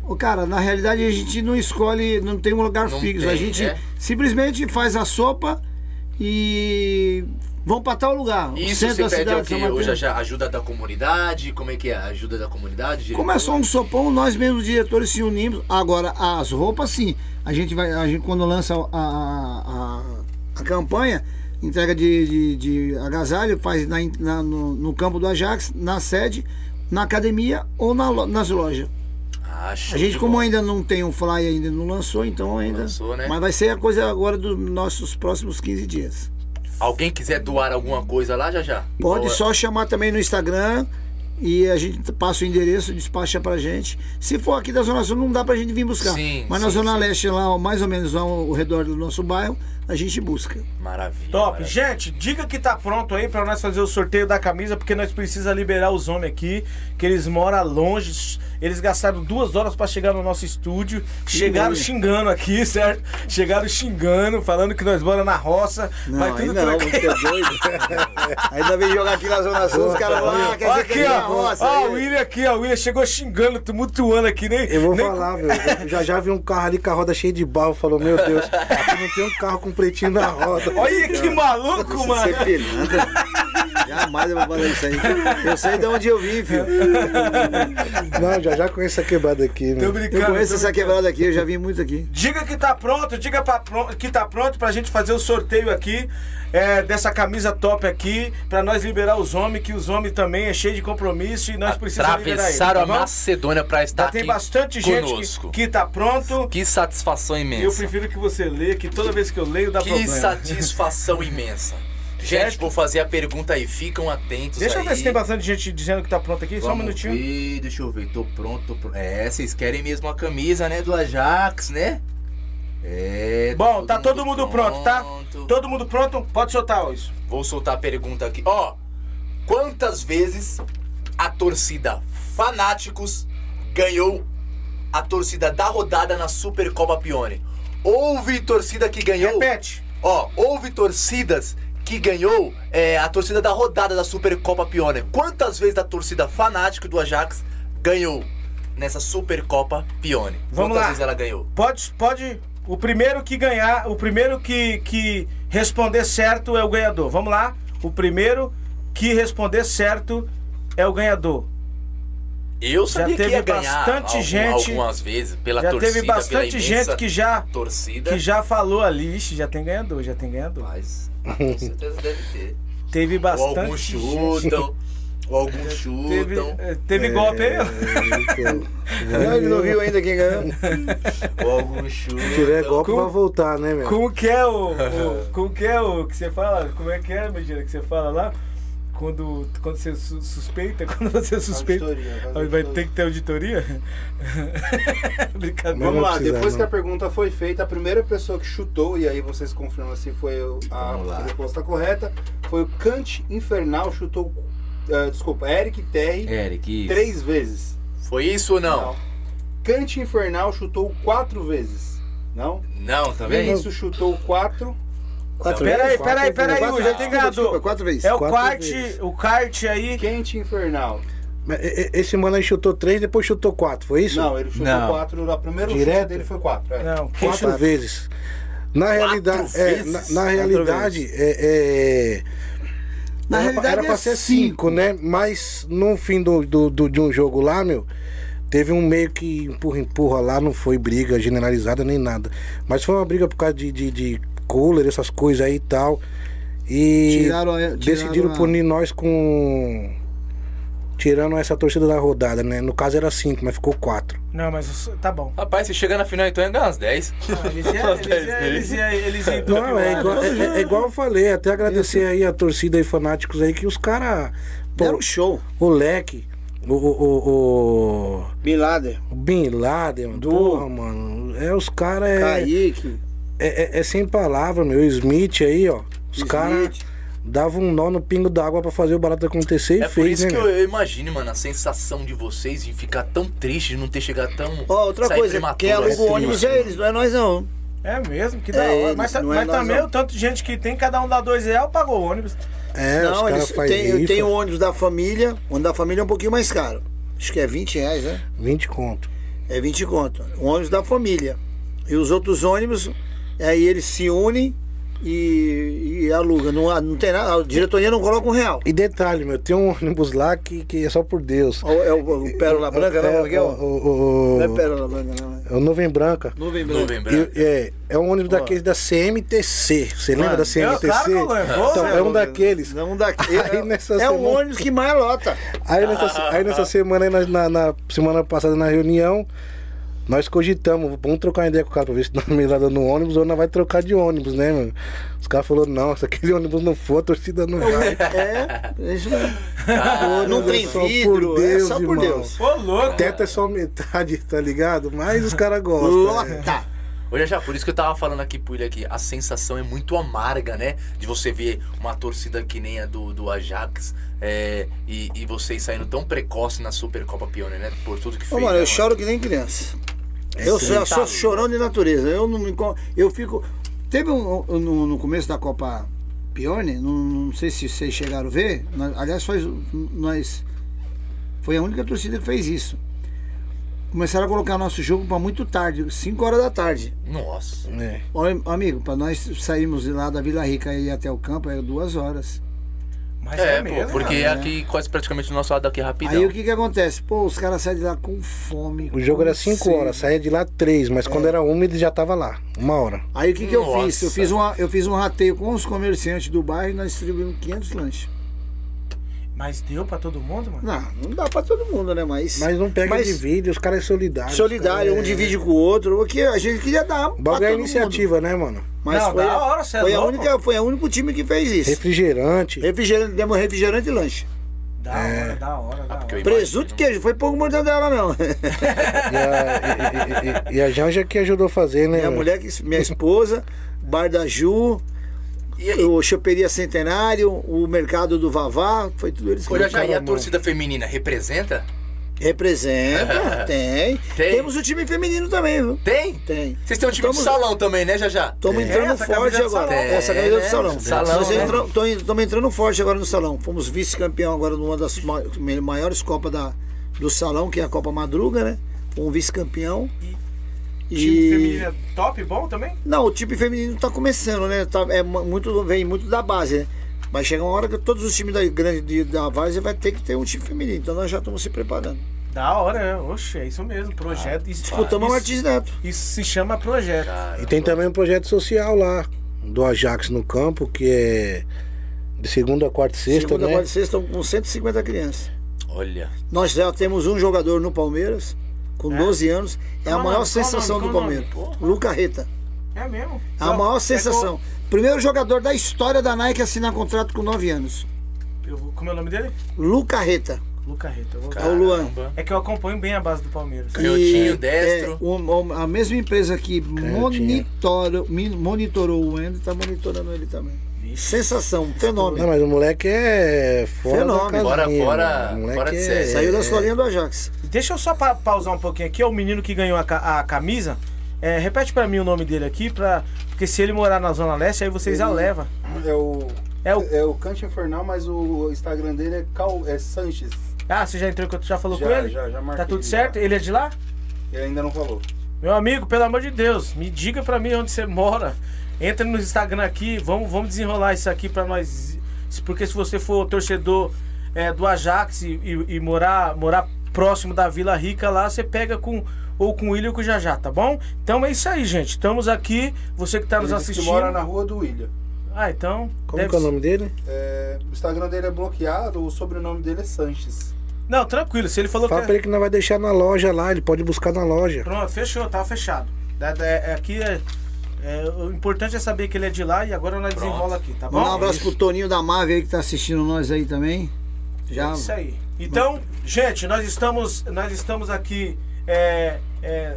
Ô, cara, na realidade a gente não escolhe, não tem um lugar Não fixo. a tem, gente é? simplesmente faz a sopa e vão para tal lugar. Isso centro você da pede cidade o? Ou Mateus. Jajá, ajuda da comunidade? Como é que é? Ajuda da comunidade? Como é só um sopão, nós mesmos diretores se unimos. Agora, as roupas sim. A gente vai, a gente quando lança a, a, a, campanha, entrega de, de, de agasalho, faz na, na- no, no campo do Ajax, na sede, na academia ou na nas lojas. Ah, show A gente, como bola. ainda não tem um fly, ainda não lançou, então ainda. lançou, né? Mas vai ser a coisa agora dos nossos próximos 15 dias. Alguém quiser doar alguma coisa lá, Jajá? Pode Ou- só chamar também no Instagram e a gente passa o endereço, despacha pra gente. Se for aqui da Zona Sul, não dá pra gente vir buscar. Sim, Mas na sim, Zona sim. Leste, lá, mais ou menos ao, ao redor do nosso bairro, a gente busca. Maravilha. Top. maravilha. Gente, diga que tá pronto aí pra nós fazer o sorteio da camisa, porque nós precisa liberar os homens aqui, que eles moram longe. Eles gastaram duas horas pra chegar no nosso estúdio. Chegaram nome. xingando aqui, certo? Chegaram xingando, falando que nós moramos na roça. vai aí tudo não, você é doido. Ainda vem jogar aqui na Zona Sul, os caras vão lá, quer dizer que aqui, é ó. roça. Ó, o William aqui, ó. O William chegou xingando, tumultuando aqui, nem. Eu vou nem- falar, velho. Já já vi um carro ali com a roda cheia de barro. Falou, meu Deus, aqui não tem um carro com pretinho na roda. Olha que maluco, Você mano. é pilantra. Jamais eu vou falar isso aí. Eu sei de onde eu vim, filho. Não, já já conheço a quebrada aqui, Tô meu. brincando. Eu conheço tô essa quebrada aqui, eu já vim muito aqui. Diga que tá pronto, diga pra, que tá pronto pra gente fazer o sorteio aqui é, dessa camisa top aqui, pra nós liberar os homens, que os homens também é cheio de compromisso e nós precisamos liberar eles. Atravessaram tá a? Macedônia pra estar Já aqui tem bastante gente conosco. que, que tá pronto. Que satisfação E eu imensa. prefiro que você leia, que toda vez que eu leio dá Que problema. satisfação imensa. Gente, vou fazer a pergunta aí. Ficam atentos Deixa eu aí. ver se tem bastante gente dizendo que tá pronto aqui, só um Vamos minutinho. ver, deixa eu ver. Tô pronto, tô pronto. É, vocês querem mesmo a camisa, né, do Ajax, né? É. Bom, tá todo mundo pronto, tá? pronto. Todo mundo pronto? Pode soltar isso. Vou soltar a pergunta aqui. Ó, quantas vezes a torcida Fanáticos ganhou a torcida da rodada na Supercopa Pione? Houve torcida que ganhou. Repete. Ó, houve torcidas que ganhou é, a torcida da rodada da Supercopa Pione. Quantas vezes a torcida fanática do Ajax ganhou nessa Supercopa Pione? Vamos Quantas lá. vezes ela ganhou? Pode, pode. O primeiro que ganhar, o primeiro que, que responder certo é o ganhador. Vamos lá. O primeiro que responder certo é o ganhador. Eu sabia teve que ia ganhar bastante algum- gente- algumas vezes pela já torcida, teve bastante gente que já torcida. que já falou ali, Ixi, já tem ganhador, já tem ganhador. Mas, com certeza deve ter. Teve Ou bastante alguns gente. chutam, ou alguns Teve, chutam, eh, teve golpe aí. ó. Não, ele não viu ainda quem ganhou. ou alguns chutam. Se tiver golpe, Como- vai voltar, né, meu? Como que é o, o- Como que é o que você fala? Como é que é, Medina, que você fala lá? Quando, quando você su- suspeita, quando você suspeita. Auditoria, Vai auditoria. ter que ter auditoria? Brincadeira. Não Vamos lá, precisar, depois não. que a pergunta foi feita, a primeira pessoa que chutou, e aí vocês confirmam se foi a resposta correta, foi o Kant Infernal, chutou, ah, desculpa, Eric Terry, Eric, isso. três vezes. Foi isso ou não? Kant Infernal chutou quatro vezes. Não? Não, tá vendo? Vinícius chutou quatro. Quatro Peraí, vezes? peraí, peraí, Quatro Hugo, já tem Quatro vezes. É o Quatro kart, o kart aí. Kant Infernal. Esse mano aí chutou três, depois chutou quatro, foi isso? Não, ele chutou Não. quatro. A primeira Direto? chute dele foi quatro. É. Não, Quatro chutou? vezes. Na realidade, é, na, na Quatro realidade, é, é- Na era, realidade era pra é ser cinco. cinco, né? Mas no fim do, do, do- de um jogo lá, meu, teve um meio que empurra, empurra lá, não foi briga generalizada nem nada. Mas foi uma briga por causa de, de, de cooler, essas coisas aí e tal. E Tiraram tiraram decidiram a- punir nós com. Tirando essa torcida da rodada, né? No caso era cinco, mas ficou quatro. Não, mas tá bom. Rapaz, se chegar na final então ia ganhar umas 10. Ah, Eles iam, eles Não, é igual, é, é- é igual eu falei, até agradecer aí a torcida e fanáticos aí que os caras. Deram um show. O leque, o, o, o, o- Bin Laden, o Bin Laden, mano, porra, mano. É os caras. É, Kaique, é, é- é sem palavra, meu. O Smith aí, ó. Os caras davam um nó no pingo d'água pra fazer o barato acontecer e É por fez, isso né? que eu, eu imagino, mano, a sensação de vocês de ficar tão triste, de não ter chegado tão. Ó, outra sair coisa, quem aluga assim, o ônibus é eles, não é nós não. É mesmo, que da É hora. eles, Mas, é mas também não. o tanto de gente que tem, cada um dá dois reais, pagou o ônibus. É, os não, caras eles fazem tem, tem o ônibus da família, o ônibus da família é um pouquinho mais caro. Acho que é 20 reais, né? 20 conto. É 20 conto. O ônibus da família. E os outros ônibus, aí eles se unem e, e alugam. Não, há- não tem nada, a diretoria não coloca um real. E detalhe, meu, tem um ônibus lá que, que é só por Deus. É o, é o- o Pérola Branca, não, é, Miguel? o, o, o, Não é Pérola Branca, não. é o Nuvem Branca. Nuvem Branca. Nuvem branca. E, é, é um ônibus daqueles da CMTC. Você lembra da CMTC? claro eu lembro. Então, é um daqueles. Não. Aí É, nessa é o semana- ônibus que mais lota. Aí nessa, aí nessa semana, aí na, na- na semana passada na reunião, nós cogitamos, vamos trocar uma ideia com o cara pra ver se nós me lá no ônibus ou nós vai trocar de ônibus, né, mano? Os caras falaram, não, se aquele ônibus não for, a torcida não vai. É, é isso mesmo. não tem é só por vidro, é Deus, só por irmão. Deus. Ô, louco. O teto é só metade, tá ligado? Mas os caras gostam. Lota. Olha já, por isso que eu tava falando aqui pro ele aqui, a sensação é muito amarga, né? De você ver uma torcida que nem a do, do Ajax é, e, e vocês saindo tão precoce na Supercopa Pioneer, né? Por tudo que Ô, fez. mano, né, eu choro que nem criança. É eu sou, sou chorão de natureza. Eu não me. Eu fico. Teve um, um- no, no começo da Copa Pione, não, não sei se vocês chegaram a ver. nós- aliás, foi, nós. Foi a única torcida que fez isso. Começaram a colocar nosso jogo para muito tarde, 5 horas da tarde. Nossa. É. Ó, amigo, para nós sairmos de lá da Vila Rica e ir até o campo é duas horas. Mas É, é, pô, mesmo. porque cara, aqui quase praticamente do nosso lado daqui rapidão. Aí o que que acontece? Pô, os caras saem de lá com fome. O jogo era 5 sede. horas, saía de lá 3, mas quando era ele já tava lá, uma hora. Aí o que, que eu Nossa. fiz? Eu fiz, uma, eu fiz um rateio com os comerciantes do bairro e nós distribuímos 500 lanches. Mas deu pra todo mundo, mano? Não, não dá pra todo mundo, né? Mas. Mas não pega mas divide, os caras é solidário. Solidário, um caras é- divide com o outro. O que a gente queria dar. O bagulho é iniciativa, né, mano? mundo. Mas Não, foi, da a- hora, cê é foi, a louco. única, foi o único time que fez isso. Refrigerante. Refrigerante, demos refrigerante e lanche. Da hora, da hora, da porque eu hora. Presunto e queijo, foi pouco mortadela, não. E a, e, e- e a Janja que ajudou a fazer, né? minha mulher, que- minha esposa, Bar da Ju, E aí, o Choperia Centenário, o Mercado do Vavá, foi tudo eles que olha já, e a torcida feminina representa? Representa, tem. Tem. Temos o time feminino também, viu? Tem? Tem. Vocês têm um time de Estamos- salão também, né, já já? Estamos entrando essa forte agora. salão. Essa Tem, camisa né? do salão. Salão, Nós né? Estamos entrando forte agora no salão. Fomos vice-campeão agora numa das ma- maiores Copas da, do salão, que é a Copa Madruga, né? Um vice-campeão. O time feminino é top, bom também? Não, o time feminino tá começando, né? Tá, é mu- muito, vem muito da base, né? Vai chegar uma hora que todos os times da grande de- da Várzea vai ter que ter um time feminino. Então nós já estamos se preparando. Da hora, é. Oxe, é isso mesmo. Projeto. isso, Disputamos o Martins Neto. isso se chama projeto. E tem também um projeto social lá, do Ajax no campo, que é de segunda, quarta e sexta, Segunda, né? quarta e sexta, com 150 crianças. Olha. Nós já temos um jogador no Palmeiras, com 12 anos. É a maior nome? Sensação nome? do Palmeiras. nome? Luca Reta. É mesmo? É a maior É sensação. Primeiro jogador da história da Nike a assinar contrato com 9 anos. eu como é o nome dele? Lucarreta. Lucarreta. Vou- É o Luan. É que eu acompanho bem a base do Palmeiras. Canhotinho, E, destro. é, o- o- a mesma empresa que monitora, monitorou o Wendel tá monitorando ele também. Sensação, Não, fenômeno. mas o moleque é fora Fenômeno. da casinha, Fora- fora- moleque fora de é- série. Saiu da escolinha do Ajax. Deixa eu só pa pausar um pouquinho aqui. É o menino que ganhou a, ca- a camisa. É, repete pra mim o nome dele aqui, pra... porque se ele morar na Zona Leste, aí vocês a levam. É o. É o- É o Cante Infernal, mas o Instagram dele é, Cal, é Sanches. Ah, você já entrou, já falou Já, com ele? já, já marquei Tá tudo ele, certo? já. Ele é de lá? Ele ainda não falou. Meu amigo, pelo amor de Deus, me diga pra mim onde você mora. Entra no Instagram aqui, vamos, vamos desenrolar isso aqui pra nós. Porque se você for torcedor é, do Ajax e, e- e morar, morar próximo da Vila Rica lá, você pega com ou com o William ou com o Jajá, tá bom? Então é isso aí, gente. Estamos aqui, você que tá nos Ele disse que assistindo. mora na rua do William. Ah, então. Como deve que é o nome dele? É, o Instagram dele é bloqueado, o sobrenome dele é Sanches. Não, tranquilo. Se ele falou Fala que. pra ele que não vai deixar na loja lá, ele pode buscar na loja. Pronto, fechou, tava fechado. É aqui é, é- o importante é saber que ele é de lá e agora nós desenrola aqui, tá bom? Mandar um abraço pro Toninho da Mave aí que tá assistindo nós aí também. Já. É isso aí. Então, gente, nós estamos, nós estamos aqui. é, é,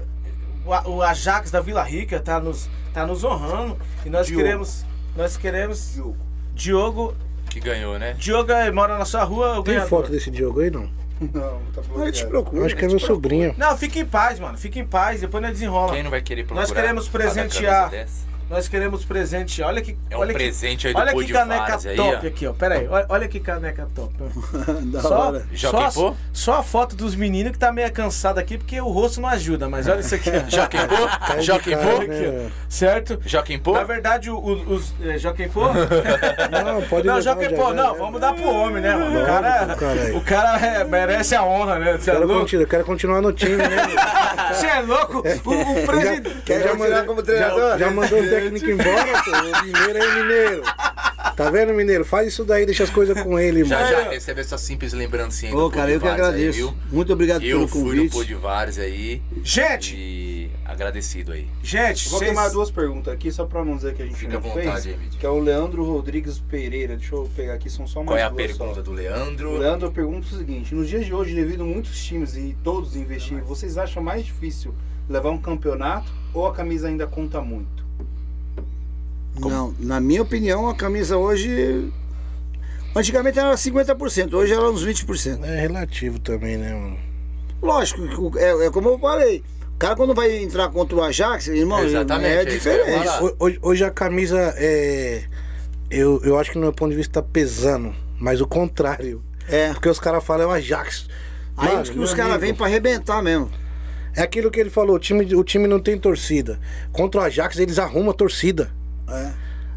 o, Ajax da Vila Rica tá nos, tá nos honrando. E nós Diogo. queremos. Nós queremos. Diogo. Diogo. Que ganhou, né? Diogo é, mora na sua rua, Tem ganhador. foto desse Diogo aí, não? Não, tá Mas eu te bloqueado. procuro. Acho que é meu sobrinho. Não, fique em paz, mano. Fique em paz, depois nós desenrola. Quem não vai querer procurar? Nós queremos presentear. Nós queremos presentear. Olha que. É um olha que- presente aí do Olha que caneca aí, top ó. aqui, ó. Pera aí, olha, olha que caneca top. da Só, hora. Jockey só, Pô? só a foto dos meninos que tá meio cansado aqui, porque o rosto não ajuda, mas olha isso aqui. de Joaquim cara, Pô? né? certo? Joaquim Pô? Na verdade, o- o- os. É, Joaquim Pô? Não, pode não, já, já, não, já. vamos dar pro homem, né, mano? O cara, o cara é, merece a honra, né? Você é louco? continuar, eu quero continuar no time, né? Você é louco? O, o presidente. Quer já, mandou- como treinador? já, já mandou o técnico embora, pô. O mineiro aí, mineiro. Tá vendo, mineiro? Faz isso daí, deixa as coisas com ele, Já mano. já recebe essa simples lembrancinha aí Ô, cara, eu que aí, agradeço. viu? Muito obrigado Eu pelo fui no convite. Pô de Várzea aí Gente, e agradecido aí. gente, Vou vocês- queimar duas perguntas aqui, só pra não dizer que a gente Fica à não vontade fez. aí. Que é o Leandro Rodrigues Pereira. Deixa eu pegar aqui, são só mais Qual é a pergunta só. do O Leandro? Leandro pergunta o seguinte: nos dias de hoje, devido a muitos times e todos investir, vocês acham mais difícil levar um campeonato ou a camisa ainda conta muito? Não, na minha opinião, a camisa hoje. Antigamente era 50%, hoje ela é uns 20%. É relativo também, né, mano? Lógico, o- é, é como eu falei. O cara quando vai entrar contra o Ajax, irmão, Exatamente, é é diferente. Hoje, hoje a camisa é. Eu, eu acho que no meu ponto de vista tá pesando, mas o contrário. É. Porque os caras falam é o Ajax. Aí Mano, os, os caras vêm pra arrebentar mesmo. É aquilo que ele falou, o time, o time não tem torcida. Contra o Ajax, eles arrumam a torcida. É.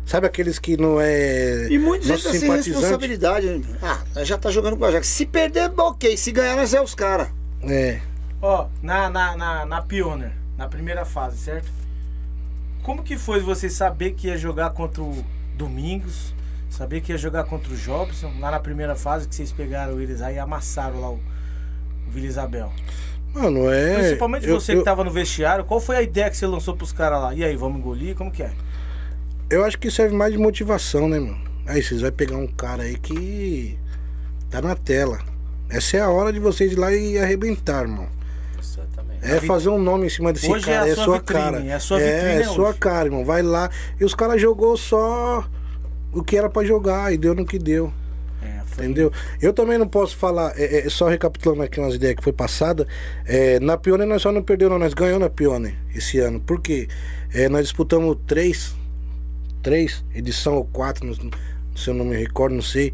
Sabe aqueles que não é. E muitos ainda sem responsabilidade. né? Ah, já tá jogando com o Ajax. Se perder, ok. Se ganhar, nós é os caras. É. Ó, na, na, na, na Pioneer, na primeira fase, certo? Como que foi você saber que ia jogar contra o Domingos? Saber que ia jogar contra o Jobson? Lá na primeira fase que vocês pegaram eles aí e amassaram lá o, o Vila Isabel. Mano, é. Principalmente eu- você eu, que tava no vestiário, qual foi a ideia que você lançou pros caras lá? E aí, vamos engolir? Como que é? Eu acho que serve mais de motivação, né, mano? Aí vocês vão pegar um cara aí que tá na tela. Essa é a hora de vocês ir lá e arrebentar, irmão. Exatamente. É fazer um nome em cima desse Hoje é cara, a é, sua sua vitrine, cara. é a sua vitrine é, é sua cara, irmão. Vai lá. E os caras jogou só o que era pra jogar e deu no que deu. É, foi. Entendeu? Eu também não posso falar, é, é, só recapitulando aqui umas ideias que foi passada. é, na Pioneer nós só não perdeu, não, nós ganhamos na Pioneer esse ano. Por quê? É, nós disputamos três, três, edição ou quatro, não- se eu não me recordo, não sei.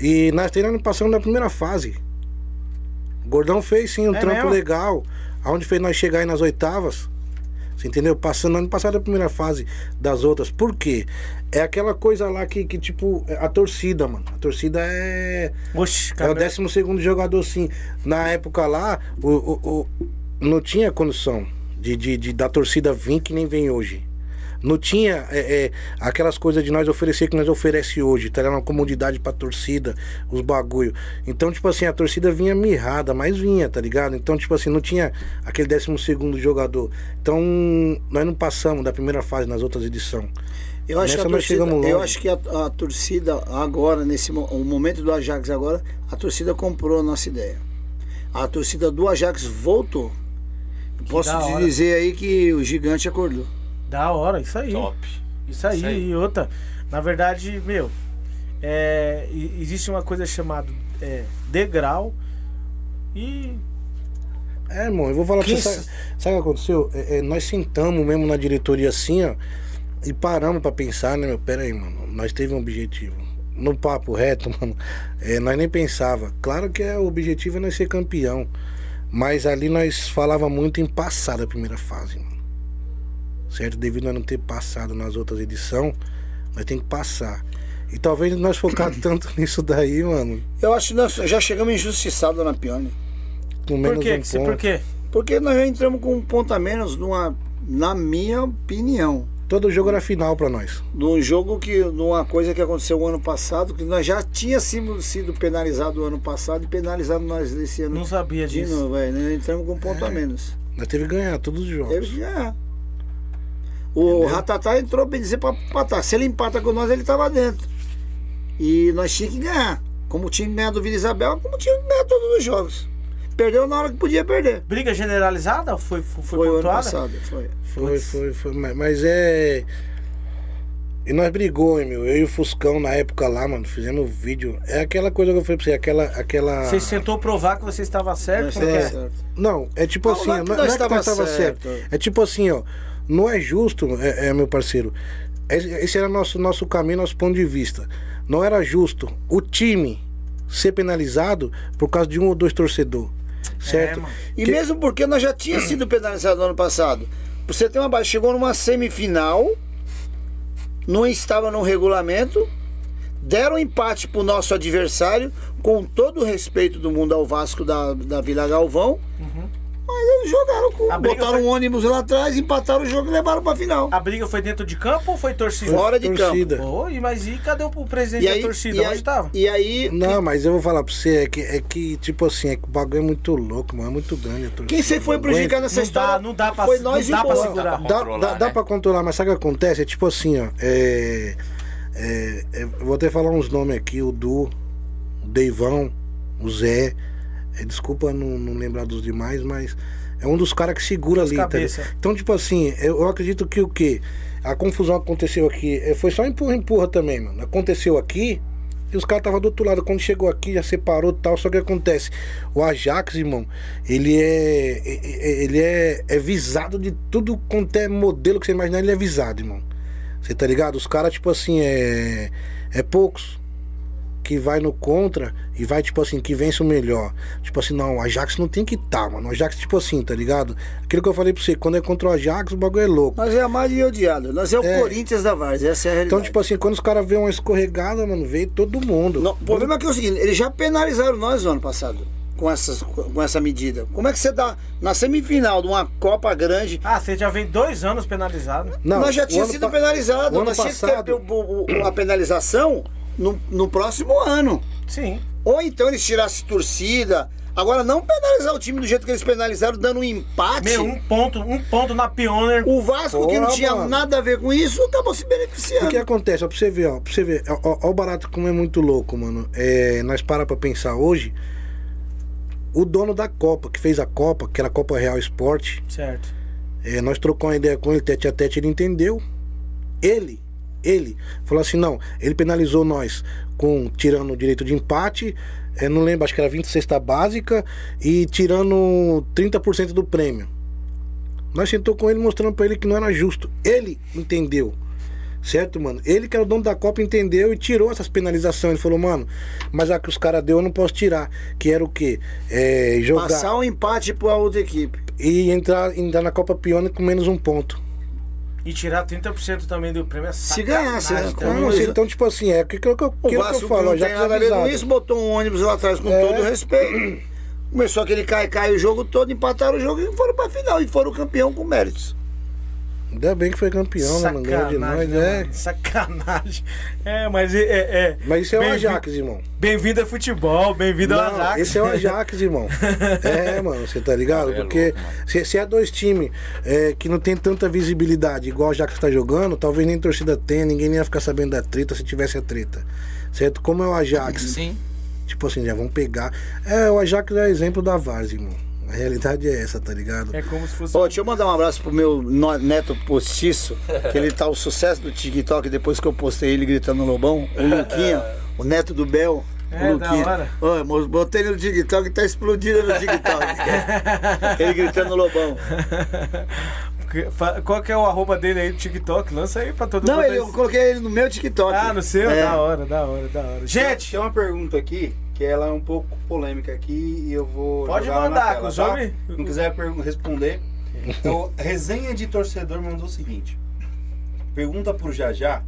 E nós treinamos passamos na primeira fase. O Gordão fez sim um É trampo mesmo? legal. Aonde fez nós chegar aí nas oitavas. Você entendeu? Passando ano passado a primeira fase das outras. Por quê? É aquela coisa lá que, que tipo, a torcida, mano. A torcida é. Oxi, É o cara. 12 segundo jogador, sim. Na época lá, o, o- o- não tinha condição de, de, de da torcida vir que nem vem hoje. Não tinha é, é, aquelas coisas de nós oferecer que nós oferece hoje, tá ligado? Uma comodidade pra torcida, os bagulho. Então, tipo assim, a torcida vinha mirrada, mas vinha, tá ligado? Então, tipo assim, não tinha aquele 12 segundo jogador. Então, nós não passamos da primeira fase nas outras edições. Eu acho, que Nessa a nós torcida, eu acho que a, a torcida agora, nesse o momento do Ajax agora, a torcida comprou a nossa ideia. A torcida do Ajax voltou. Posso da te dizer aí que o gigante acordou. Da hora, isso aí. Top. Isso aí, Isso aí. e outra. Na verdade, meu, é, existe uma coisa chamada é, degrau e. É, irmão, eu vou falar pra Quem você. Sabe, sabe o que aconteceu? É, é, nós sentamos mesmo na diretoria assim, ó, e paramos pra pensar, né, meu? Pera aí, mano. Nós teve um objetivo. No papo reto, mano, é, nós nem pensava. Claro que é, o objetivo é nós ser campeão. Mas ali nós falava muito em passar da primeira fase, mano. Certo? Devido a não ter passado nas outras edições, nós tem que passar. E talvez nós focar tanto nisso daí, mano. Eu acho que nós já chegamos injustiçados na Pione. Com Por menos quê? um ponto. Por quê? Porque nós já entramos com um ponto a menos numa, na minha opinião. Todo jogo era final pra nós. num jogo que numa coisa que aconteceu o ano passado que nós já tinha sido, penalizado o ano passado e penalizado nós esse ano Não sabia de disso. novo, velho. Nós entramos com um ponto a menos. Nós teve que ganhar todos os jogos. Teve que ganhar. O Ratatá entrou bem dizer pra empatar. Se ele empata com nós, ele tava dentro. E nós tínhamos que ganhar. Como tinha que ganhar do Vila Isabel, como tinha que ganhar todos os jogos. Perdeu na hora que podia perder. Briga generalizada? Foi, foi, Foi, o ano pontuada? passado, foi. Foi, foi, foi. Mas, mas é. E nós brigou, hein, meu. Eu e o Fuscão na época lá, mano, fizemos vídeo. É aquela coisa que eu falei pra você, aquela. aquela... Você tentou provar que você estava certo? Tava é? certo. Não, é tipo Não, assim, não não é é que não nós é que nós tava tava certo. certo. É tipo assim, ó. Não é justo, é, é, meu parceiro. Esse esse era nosso nosso caminho, nosso ponto de vista. Não era justo o time ser penalizado por causa de um ou dois torcedor. Certo? mano. E Que- mesmo porque nós já tinha sido penalizado no ano passado. Você ter uma base, chegou numa semifinal, não estava no regulamento, deram empate pro nosso adversário, com todo o respeito do mundo ao Vasco da, da Vila Galvão. Mas eles jogaram com. A Botaram foi- um ônibus lá atrás, empataram o jogo e levaram pra final. A briga foi dentro de campo ou foi torcida? Fora de torcida. campo. Oi, mas e cadê o presidente E aí, da torcida? e Onde aí, tava? e aí Não, mas eu vou falar pra você, é que, é que tipo assim, é que o bagulho é muito louco, mano. É muito grande a torcida. quem você foi Não prejudicado nessa Não história? dá- não dá pra- Foi não nós dá e o pra segurar. Dá, controlar, dá, dá né? pra controlar, mas sabe o que acontece? É tipo assim, ó. É, é, é, eu vou até falar uns nomes aqui: o Du, o Deivão, o Zé. É, desculpa não, não lembrar dos demais, mas é um dos caras que segura As ali. tá cabeça. ligado? então, tipo assim, eu, eu acredito que o quê? A confusão aconteceu aqui. é, Foi só empurra-empurra também, mano. Aconteceu aqui. E os caras estavam do outro lado. Quando chegou aqui, já separou e tal. Só que acontece. O Ajax, irmão, ele é- Ele é, é visado de tudo quanto é modelo que você imaginar, ele é visado, irmão. Você tá ligado? Os caras, tipo assim, é. É poucos que vai no contra e vai, tipo assim, que vence o melhor. Tipo assim, não, o Ajax não tem que estar, mano. O Ajax, tipo assim, tá ligado? Aquilo que eu falei pra você, quando é contra o Ajax, o bagulho é louco. Nós é amado e odiado. Nós é o É. Corinthians da Várzea, essa é a realidade. Então, tipo assim, quando os caras vêem uma escorregada, mano, veio todo mundo. Não, o problema é que é o seguinte, eles já penalizaram nós no ano passado com, essas, com essa medida. Como é que você dá na semifinal de uma Copa grande? Ah, você já vem dois anos penalizado. Não, nós já ano sido pa- penalizados. o ano Nós tínhamos que ter passado- a penalização no, no próximo ano. Sim. Ou então eles tirassem torcida. Agora, não penalizar o time do jeito que eles penalizaram, dando um empate. Meu, um ponto, um ponto na Pioneer. O Vasco, que não Porra, tinha mano. nada a ver com isso, acabou se O beneficiando. que acontece? Ó, pra você ver, ó, pra você ver, ó, ó, ó o barato como é muito louco, mano. É, nós para pra pensar hoje, o dono da Copa, que fez a Copa, que era a Copa Real Esporte, Certo. é, nós trocamos uma ideia com ele, tete a tete, ele entendeu. Ele, ele, falou assim, não, ele penalizou nós com tirando o direito de empate, é, não lembro, acho que era 20 cesta básica e tirando 30% do prêmio. Nós sentou com ele mostrando pra ele que não era justo. Ele entendeu. Certo, mano? Ele que era o dono da Copa entendeu e tirou essas penalizações. Ele falou, mano, mas a que os caras deu eu não posso tirar. Que era o quê? É, jogar Passar um empate pra outra equipe. e entrar, entrar na Copa Pione com menos um ponto. E tirar 30% também do prêmio é Se ganhasse, né? Como isso? então, tipo assim, é aquilo que eu, O aquilo que eu falo, já com avisado. isso, botou um ônibus lá atrás com É. todo respeito. Começou aquele cai-cai o jogo todo, empataram o jogo e foram pra final. E foram campeão com méritos. Ainda bem que foi campeão, né? Não ganhou de nós, né, é. mano? Sacanagem. É, mas é. é, é. Mas isso é o Ajax, irmão. Bem-vindo a futebol, bem-vindo ao Ajax. esse é o Ajax, irmão. É, mano, você tá ligado? É Porque louco, mano. se, se é dois times é, que não tem tanta visibilidade, igual o Ajax tá jogando, talvez nem torcida tenha, ninguém nem ia ficar sabendo da treta se tivesse a treta. Certo? Como é o Ajax? Sim. Tipo assim, já vão pegar. É, o Ajax é exemplo da Vars, irmão. A realidade é essa, tá ligado? É como se fosse. Ô, deixa eu mandar um abraço pro meu neto postiço, que ele tá o sucesso do TikTok depois que eu postei ele gritando no Lobão. O Luquinha, o neto do Bel. É, o da Luquinha. hora. Ô, botei ele no TikTok e tá explodindo no TikTok. ele gritando no Lobão. Qual que é o arroba dele aí do TikTok? Lança aí pra todo Não, mundo. ele, aí. eu coloquei ele no meu TikTok. Ah, no seu? É. Da hora, da hora, da hora. Gente, Tem uma pergunta aqui, que ela é um pouco polêmica aqui e eu vou. Pode mandar, tela, os tá? Não quiser responder. Então, resenha de torcedor mandou o seguinte: pergunta pro Jajá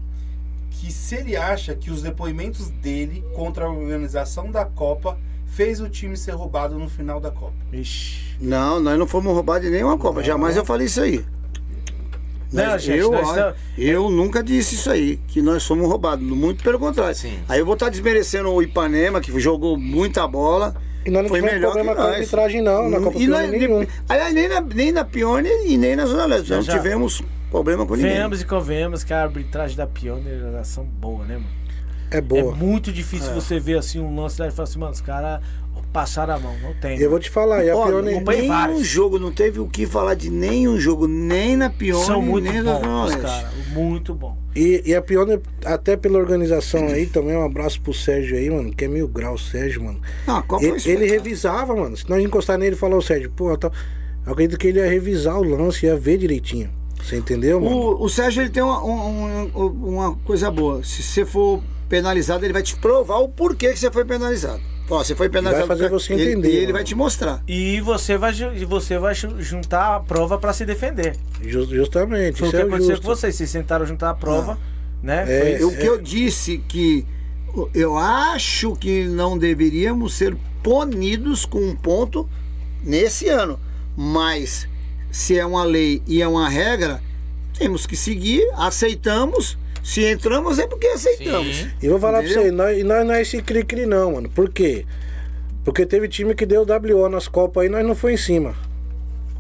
que se ele acha que os depoimentos dele contra a organização da Copa fez o time ser roubado no final da Copa. Ixi. Não, nós não fomos roubados de nenhuma Copa. Jamais eu falei isso aí. Não, Nós- gente, eu, nós olha, estamos- eu nunca disse isso aí, que nós fomos roubados. Muito pelo contrário. Sim. Aí eu vou estar desmerecendo o Ipanema, que jogou muita bola. E nós não Foi tivemos melhor problema com a nós. arbitragem, não. Na Copa e nós, Pione, nenhum. aliás, nem na, nem na Pione e nem na Zona Leste. Não Já, já. tivemos problema com ninguém. Venhamos e convenhamos que a arbitragem da Pioneer é uma ação boa, né, mano? É boa. É muito difícil você ver assim um lance lá e falar assim, mano, os caras passaram a mão. Não tem. Eu vou te falar, e a Olha, Pione. acompanhei nenhum vários. jogo, não teve o que falar de nenhum jogo, nem na Pione, São muito nem na bons, Leste. cara. Muito bom. E, e a Pione, até pela organização aí, também um abraço pro Sérgio aí, mano, que é mil graus, Sérgio, mano. Ah, qual foi Ele, o ele revisava, mano. Se nós encostar nele e falar, ô Sérgio, pô, tá... eu acredito que ele ia revisar o lance, ia ver direitinho. Você entendeu, mano? O, o Sérgio ele tem uma, um- um- uma coisa boa. Se você for penalizado, ele vai te provar o porquê que você foi penalizado. Ó, você foi penalizado. Vai fazer você ele- entender, E ele mano. vai te mostrar. E você vai, e você vai ju- juntar a prova pra se defender. Ju- justamente, Foi o isso que é aconteceu justo. com vocês. Vocês sentaram juntar a prova, né? É, Foi- O que eu disse que eu acho que não deveríamos ser punidos com um ponto nesse ano. Mas se é uma lei e é uma regra, temos que seguir, aceitamos. Se entramos é porque aceitamos. Sim. E vou falar Entendeu? pra você, nós, e nós não é esse cri-cri não, mano. Por quê? Porque teve time que deu WO nas Copas aí, nós não foi em cima.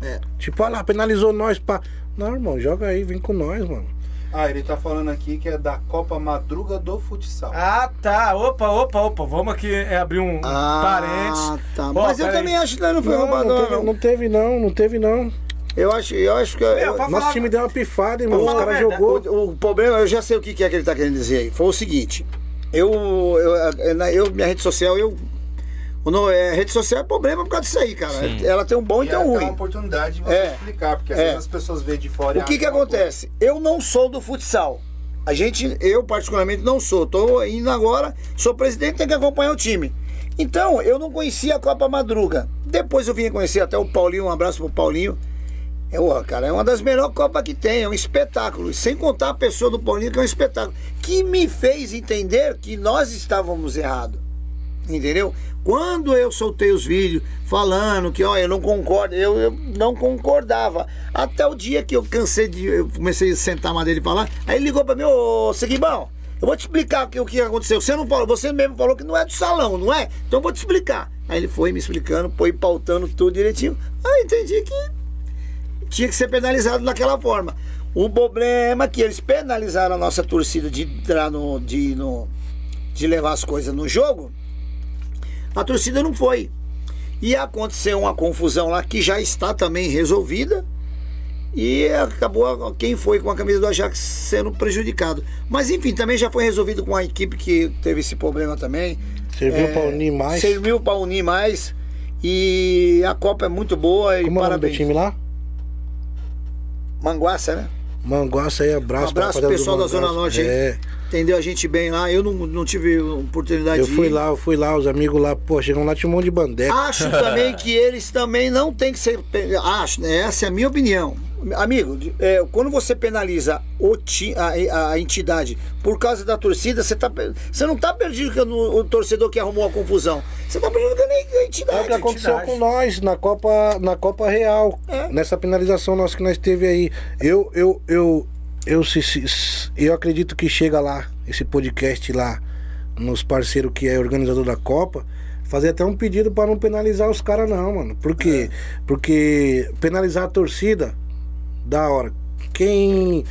É. Tipo, olha lá, penalizou nós, pá. Não, irmão, joga aí, vem com nós, mano. Ah, ele tá falando aqui que é da Copa Madruga do Futsal. Ah, tá. Opa, opa, opa. Vamos aqui é, abrir um Ah, parente. tá. Mas eu também acho que nós não foi Não, roubado, não, não. teve, não teve não, não teve não. Eu acho, eu acho que. eu- pra Nosso falar- time deu uma pifada, irmão. Os caras jogou. O, o problema, eu já sei o que que é que ele tá querendo dizer aí. Foi o seguinte. Eu, eu, na- eu minha rede social, eu. Quando é, rede social é problema por causa disso aí, cara. Ela tem um bom e E tem é um até uma ruim. oportunidade de você É. explicar, porque às É. vezes as pessoas veem de fora e O que que uma acontece? Eu não sou do futsal. A gente, eu particularmente não sou. Tô indo agora, sou presidente, tenho que acompanhar o time. Então, eu não conhecia a Copa Madruga. Depois eu vim conhecer até o Paulinho, um abraço pro Paulinho. É, ó, cara, é uma das melhores Copas que tem, é um espetáculo. Sem contar a pessoa do Paulinho, que é um espetáculo. Que me fez entender que nós estávamos errados. Entendeu? Quando eu soltei os vídeos falando que, ó, eu não concordo, eu, eu não concordava. Até o dia que eu cansei de. Eu comecei a sentar mais dele e falar. Aí ele ligou pra mim, ô Seguibão, eu vou te explicar o que, o que aconteceu. Você não falou, você mesmo falou que não é do salão, não é? Então eu vou te explicar. Aí ele foi me explicando, foi pautando tudo direitinho. Aí eu entendi que tinha que ser penalizado daquela forma. O problema é que eles penalizaram a nossa torcida de entrar no. de, no, de levar as coisas no jogo. A torcida não foi. E aconteceu uma confusão lá que já está também resolvida. E acabou quem foi com a camisa do Ajax sendo prejudicado. Mas enfim, também já foi resolvido com a equipe que teve esse problema também. Serviu pra unir mais. Serviu para unir mais. E a Copa é muito boa. E Como é o nome do parabéns. time lá? Manguaça, né? Manguaça aí, abraço. Um abraço pro pessoal da Zona. Norte aí. É, Entendeu a gente bem lá. Eu não, não tive oportunidade eu de fui ir. lá, eu fui lá, os amigos lá, pô, chegam lá, tinha um monte de bandeira. Acho também que eles também não tem que ser. Acho, né? essa é a minha opinião. Amigo, é, quando você penaliza o ti, a, a entidade por causa da torcida, você, tá, você não tá perdido que o, torcedor que arrumou a confusão. Você tá perdido que a entidade. É o que aconteceu entidade. com nós na Copa, na Copa Real. É. Nessa penalização nossa que nós teve aí. Eu, eu, eu, eu, se, se- eu acredito que chega lá, esse podcast lá, nos parceiros que é organizador da Copa, fazer até um pedido para não penalizar os caras, não, mano. Por quê? Porque penalizar a torcida, da hora. Quem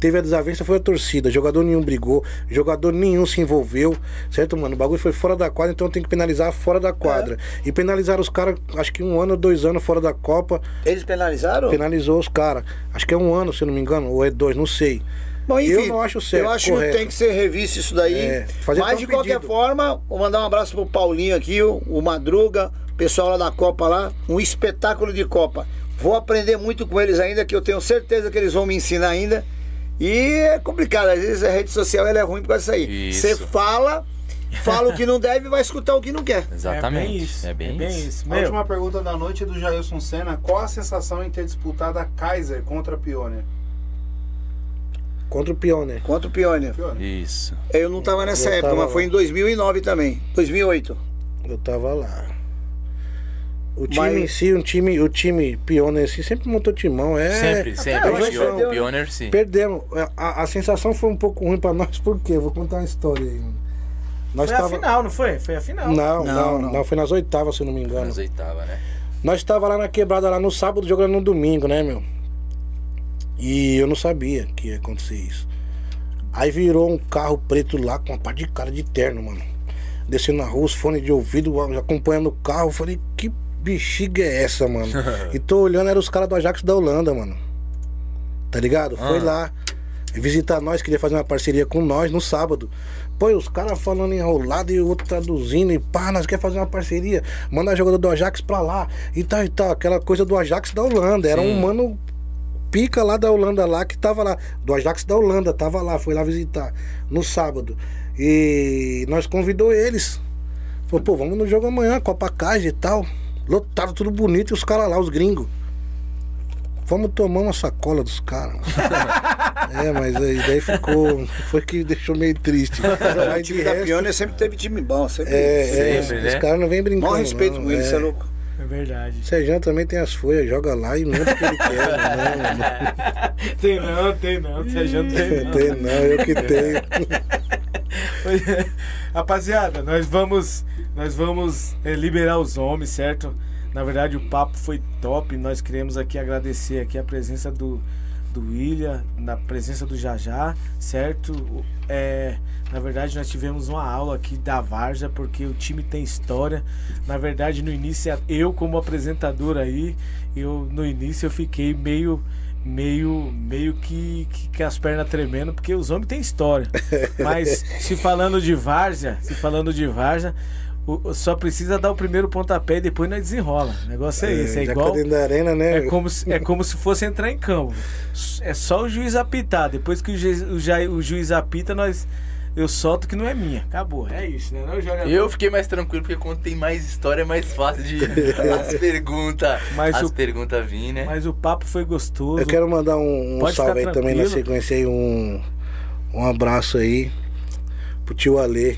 teve a desavença foi a torcida. Jogador nenhum brigou, jogador nenhum se envolveu, certo, mano? O bagulho foi fora da quadra, então tem que penalizar fora da quadra. E penalizar os caras, acho que um ano, dois anos fora da Copa, Eles penalizaram? penalizou os caras. Acho que é um ano, se eu não me engano, ou é dois, não sei. Bom, enfim, eu não acho certo. Eu acho correto. que tem que ser revisto isso daí. É, Mas de qualquer pedido. forma, vou mandar um abraço pro Paulinho aqui, o, o Madruga, o pessoal lá da Copa lá. Um espetáculo de Copa. Vou aprender muito com eles ainda, que eu tenho certeza que eles vão me ensinar ainda. E é complicado, às vezes a rede social ela é ruim por causa disso aí. Isso. Você fala, fala o que não deve e vai escutar o que não quer. Exatamente. É bem isso. É bem, isso. A Meu, última pergunta da noite é do Jailson Senna. Qual a sensação em ter disputado a Kaiser contra a Pioneer? Contra o Pioneer. Contra o Pioneer. Pioneer. Isso. Eu não tava nessa Eu época, tava mas foi lá. em 2009 também. 2008. Eu tava lá. O time Mas- em si, um time, o time Pioneer em si sempre montou timão. É, Sempre, sempre. O Pio- perdeu, o né? Pioneer, sim. Perdemos. A, a sensação foi um pouco ruim pra nós, por quê? Vou contar uma história aí. mano. Nós foi a tava... final, não foi? Foi a final. Não, Não, não, não. não, Foi nas oitavas, se eu não me engano. Nos oitava, né? Nós tava lá na quebrada lá no sábado, jogando no domingo, né, meu? E eu não sabia que ia acontecer isso. Aí virou um carro preto lá com uma parte de cara de terno, mano. Descendo na rua, os fones de ouvido, acompanhando o carro. Eu falei, que bexiga é essa, mano? e tô olhando, eram os caras do Ajax da Holanda, mano. Tá ligado? Foi lá visitar nós, queria fazer uma parceria com nós no sábado. Pô, os caras falando enrolado e o outro traduzindo e pá, nós quer fazer uma parceria. Manda a jogador do Ajax pra lá e tal e tal. Aquela coisa do Ajax da Holanda. Era um mano pica lá da Holanda lá que tava lá. Do Ajax da Holanda, tava lá, foi lá visitar no sábado. E nós convidou eles. Falou, pô, vamos no jogo amanhã, Copa Caixa e tal. Lotado, tudo bonito, e os caras lá, os gringos. Vamos tomar uma sacola dos caras. é, mas aí daí ficou. Foi que deixou meio triste. O Mas time de da resto, Pioneer sempre teve time bom. Sempre, é, é, Sempre, os né? caras não vem brincando. Maior respeito não, com eles, é. você é louco. É verdade. Sérgio também tem as folhas, joga lá e monta o que ele quer. Né? Tem não, tem não. Sérgio tem Não tem não, eu que tenho. Rapaziada, nós vamos, nós vamos eh, liberar os homens, certo? Na verdade, o papo foi top. Nós queremos aqui agradecer aqui a presença do, do William, na presença do Jajá, certo? É, na verdade, nós tivemos uma aula aqui da Varja, porque o time tem história. Na verdade, no início, eu como apresentador aí, eu no início eu fiquei meio meio meio que, que, que as pernas tremendo, porque os homens têm história. Mas se falando de Várzea, se falando de Várzea, o- só precisa dar o primeiro pontapé e depois nós desenrola. O negócio é, esse, é igual da arena, né? é como, se, é como se fosse entrar em campo. É só o juiz apitar. Depois que o juiz, o o juiz apita, nós eu solto que não é minha. Acabou. É isso, né? Não, jogador? Eu fiquei mais tranquilo porque quando tem mais história é mais fácil de as perguntas. Mas as perguntas vir, né? Mas o papo foi gostoso. Eu quero mandar um, um salve aí também na sequência aí, um, um abraço aí pro tio Alê,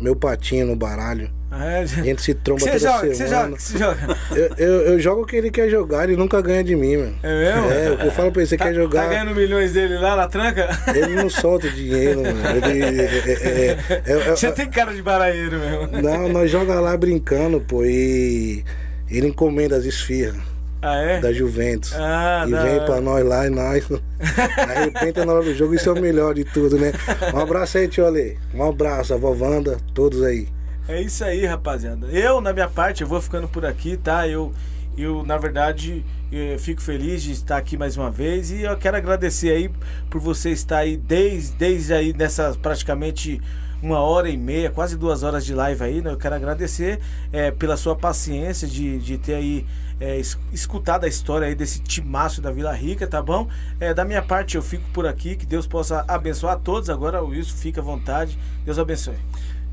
meu patinho no baralho. É, A gente se tromba Você toda joga, você semana. joga, você joga. Eu, eu, eu jogo o que ele quer jogar, ele nunca ganha de mim, meu. É mesmo? É, o que eu falo pra ele, você Tá, quer jogar. tá ganhando milhões dele lá na tranca? Ele não solta o dinheiro, mano. Ele, é, é, é, é, é, Você tem cara de baraeiro mesmo. Não, nós joga lá brincando, pô, e ele encomenda as esfirras Ah, é? da Juventus. Ah, e vem hora. pra nós lá e nós arrebenta na hora do jogo, isso é o melhor de tudo, né? Um abraço aí, tio Ale. Um abraço, a vovanda, todos aí. É isso aí, rapaziada. Eu, na minha parte, eu vou ficando por aqui, tá? Eu, eu na verdade, eh, fico feliz de estar aqui mais uma vez e eu quero agradecer aí por você estar aí desde, desde aí nessas praticamente uma hora e meia, quase duas horas de live aí, né? Eu quero agradecer eh, pela sua paciência de, de ter aí eh, es- escutado a história aí desse timaço da Vila Rica, tá bom? Eh, da minha parte, eu fico por aqui, que Deus possa abençoar a todos. Agora o Wilson fica à vontade. Deus abençoe.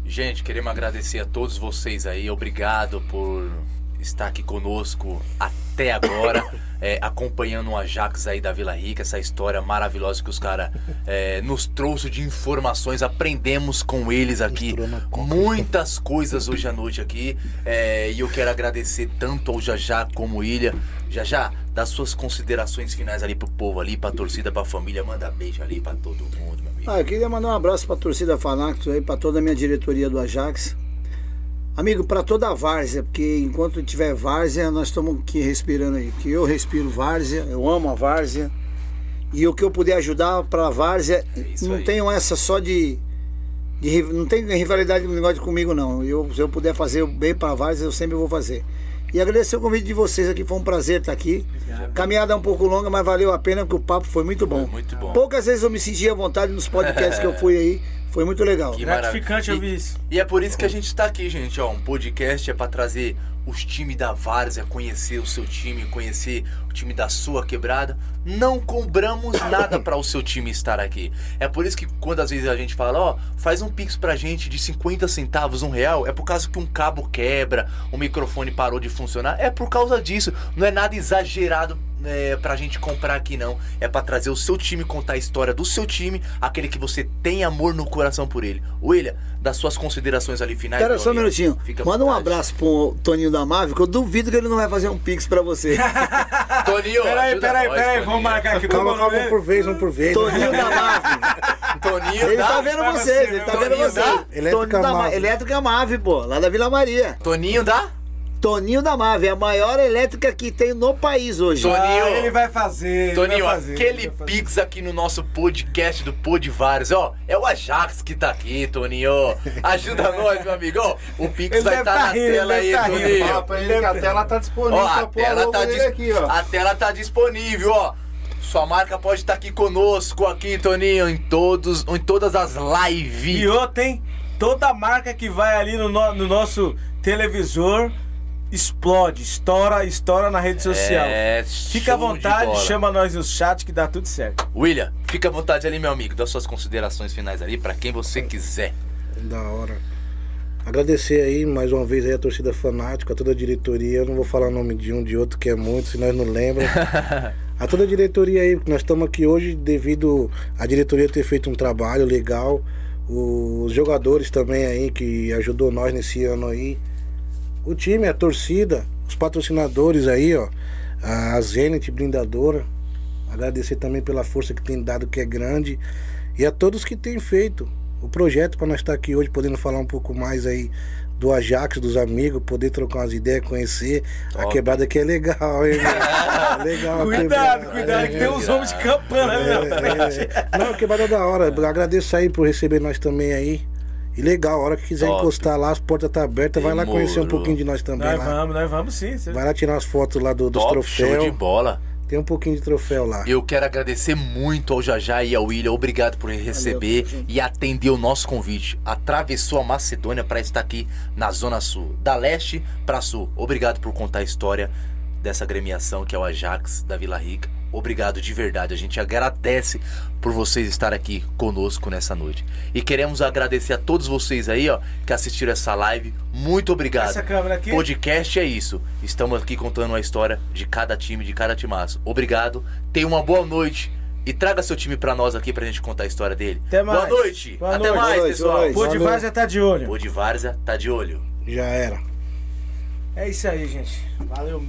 Gente, queremos agradecer a todos vocês aí. Obrigado por está aqui conosco até agora, é, acompanhando o Ajax aí da Vila Rica, essa história maravilhosa que os caras é, nos trouxe de informações, aprendemos com eles aqui muitas coisas hoje à noite aqui. é, e eu quero agradecer tanto ao Jajá como Ilha. Jajá, dá suas considerações finais ali pro povo ali, pra torcida, pra família, manda beijo ali pra todo mundo, meu amigo. Ah, eu queria mandar um abraço pra torcida Fanáticos aí, pra toda a minha diretoria do Ajax. Amigo, pra toda a várzea, porque enquanto tiver várzea, nós estamos aqui respirando aí. Que eu respiro várzea, eu amo a várzea. E o que eu puder ajudar pra várzea, isso não aí. tenho essa só de. de não tem rivalidade no negócio comigo, não. Eu, se eu puder fazer o bem pra várzea, eu sempre vou fazer. E agradecer o convite de vocês aqui, foi um prazer estar aqui. Caminhada um pouco longa, mas valeu a pena, porque o papo foi muito bom. Foi muito bom. Poucas vezes eu me senti à vontade nos podcasts que eu fui aí. Foi muito legal. Que Gratificante maravilha. ouvir isso. E é por isso que a gente tá aqui, gente. Ó, um podcast é pra trazer os times da Várzea, conhecer o seu time, conhecer o time da sua quebrada. Não cobramos nada para o seu time estar aqui. É por isso que quando às vezes a gente fala, ó, faz um pix pra gente de 50 centavos, um real, é por causa que um cabo quebra, o microfone parou de funcionar. É por causa disso. Não é nada exagerado é, pra gente comprar aqui, não. É pra trazer o seu time, contar a história do seu time, aquele que você tem amor no coração por ele. William, das suas considerações ali finais. Pera meu só um minutinho. Fica Manda um abraço pro Toninho da Mave, que eu duvido que ele não vai fazer um pix pra você. Toninho, Peraí, peraí, peraí, vamos marcar aqui. Calma, Vamos calma, um por vez, um por vez. Toninho da Mave. Toninho, Ele tá vendo vocês, você, ele tá Toninho vendo vocês. Elétrica da Mave. Elétrica Mave, pô, lá da Vila Maria. Toninho dá? Toninho da Mave, é a maior elétrica que tem no país hoje. Toninho. Ah, ele vai fazer. ele Toninho, vai fazer, aquele fazer. pix aqui no nosso podcast do Podvares, ó, é o Ajax que tá aqui, Toninho. Ajuda nós, meu amigo. Ó, o pix Ele vai estar tá na rindo, tela ele aí, tá. Toninho. Fala pra ele que a tela tá disponível Ó, a tela, tá dis- aqui, ó. a tela tá disponível, ó. Sua marca pode estar aqui conosco, aqui, Toninho, em todos, em todas as lives. E outra, hein? Toda marca que vai ali no, no- no nosso televisor explode, estoura, estoura na rede social. É, Fica à vontade, chama nós no chat que dá tudo certo. William, fica à vontade ali, meu amigo. Dá suas considerações finais ali pra quem você quiser. Da hora. Agradecer aí mais uma vez aí a torcida fanática, a toda a diretoria. Eu não vou falar o nome de um de outro, que é muito, se nós não lembramos. a toda a diretoria aí, porque nós estamos aqui hoje devido à diretoria ter feito um trabalho legal. Os jogadores também aí que ajudou nós nesse ano aí. O time, a torcida, os patrocinadores aí, ó. A Zenit Blindadora. Agradecer também pela força que tem dado, que é grande. E a todos que têm feito o projeto para nós estar aqui hoje, podendo falar um pouco mais aí do Ajax, dos amigos, poder trocar umas ideias, conhecer. A Top. quebrada aqui é legal, hein? É legal. a Cuidado, quebrada. cuidado, que tem uns homens de campana ali na frente. É, é. Não, quebrada é da hora. Agradeço aí por receber nós também aí. E legal, a hora que quiser Top. encostar lá, as portas tá abertas, vai lá conhecer um pouquinho de nós também Nós lá. vamos, nós vamos sim. Vai lá tirar umas fotos lá do- dos Top, show de troféus. bola. Tem um pouquinho de troféu lá. Eu quero agradecer muito ao Jajá e ao William. Obrigado por receber junto. e atender o nosso convite. Atravessou a Macedônia para estar aqui na Zona Sul, da leste para sul. Obrigado por contar a história dessa gremiação que é o Ajax da Vila Rica. Obrigado de verdade. A gente agradece por vocês estar aqui conosco nessa noite. E queremos agradecer a todos vocês aí, ó, que assistiram essa live. Muito obrigado. Essa câmera aqui. Podcast é isso. Estamos aqui contando a história de cada time, de cada timaço. Obrigado. Tenha uma boa noite. E traga seu time pra nós aqui pra gente contar a história dele. Até mais. Boa noite. Boa Até noite. mais, pessoal. Pô de. Várzea tá de olho. Pô de Várzea tá de olho. Já era. É isso aí, gente. Valeu.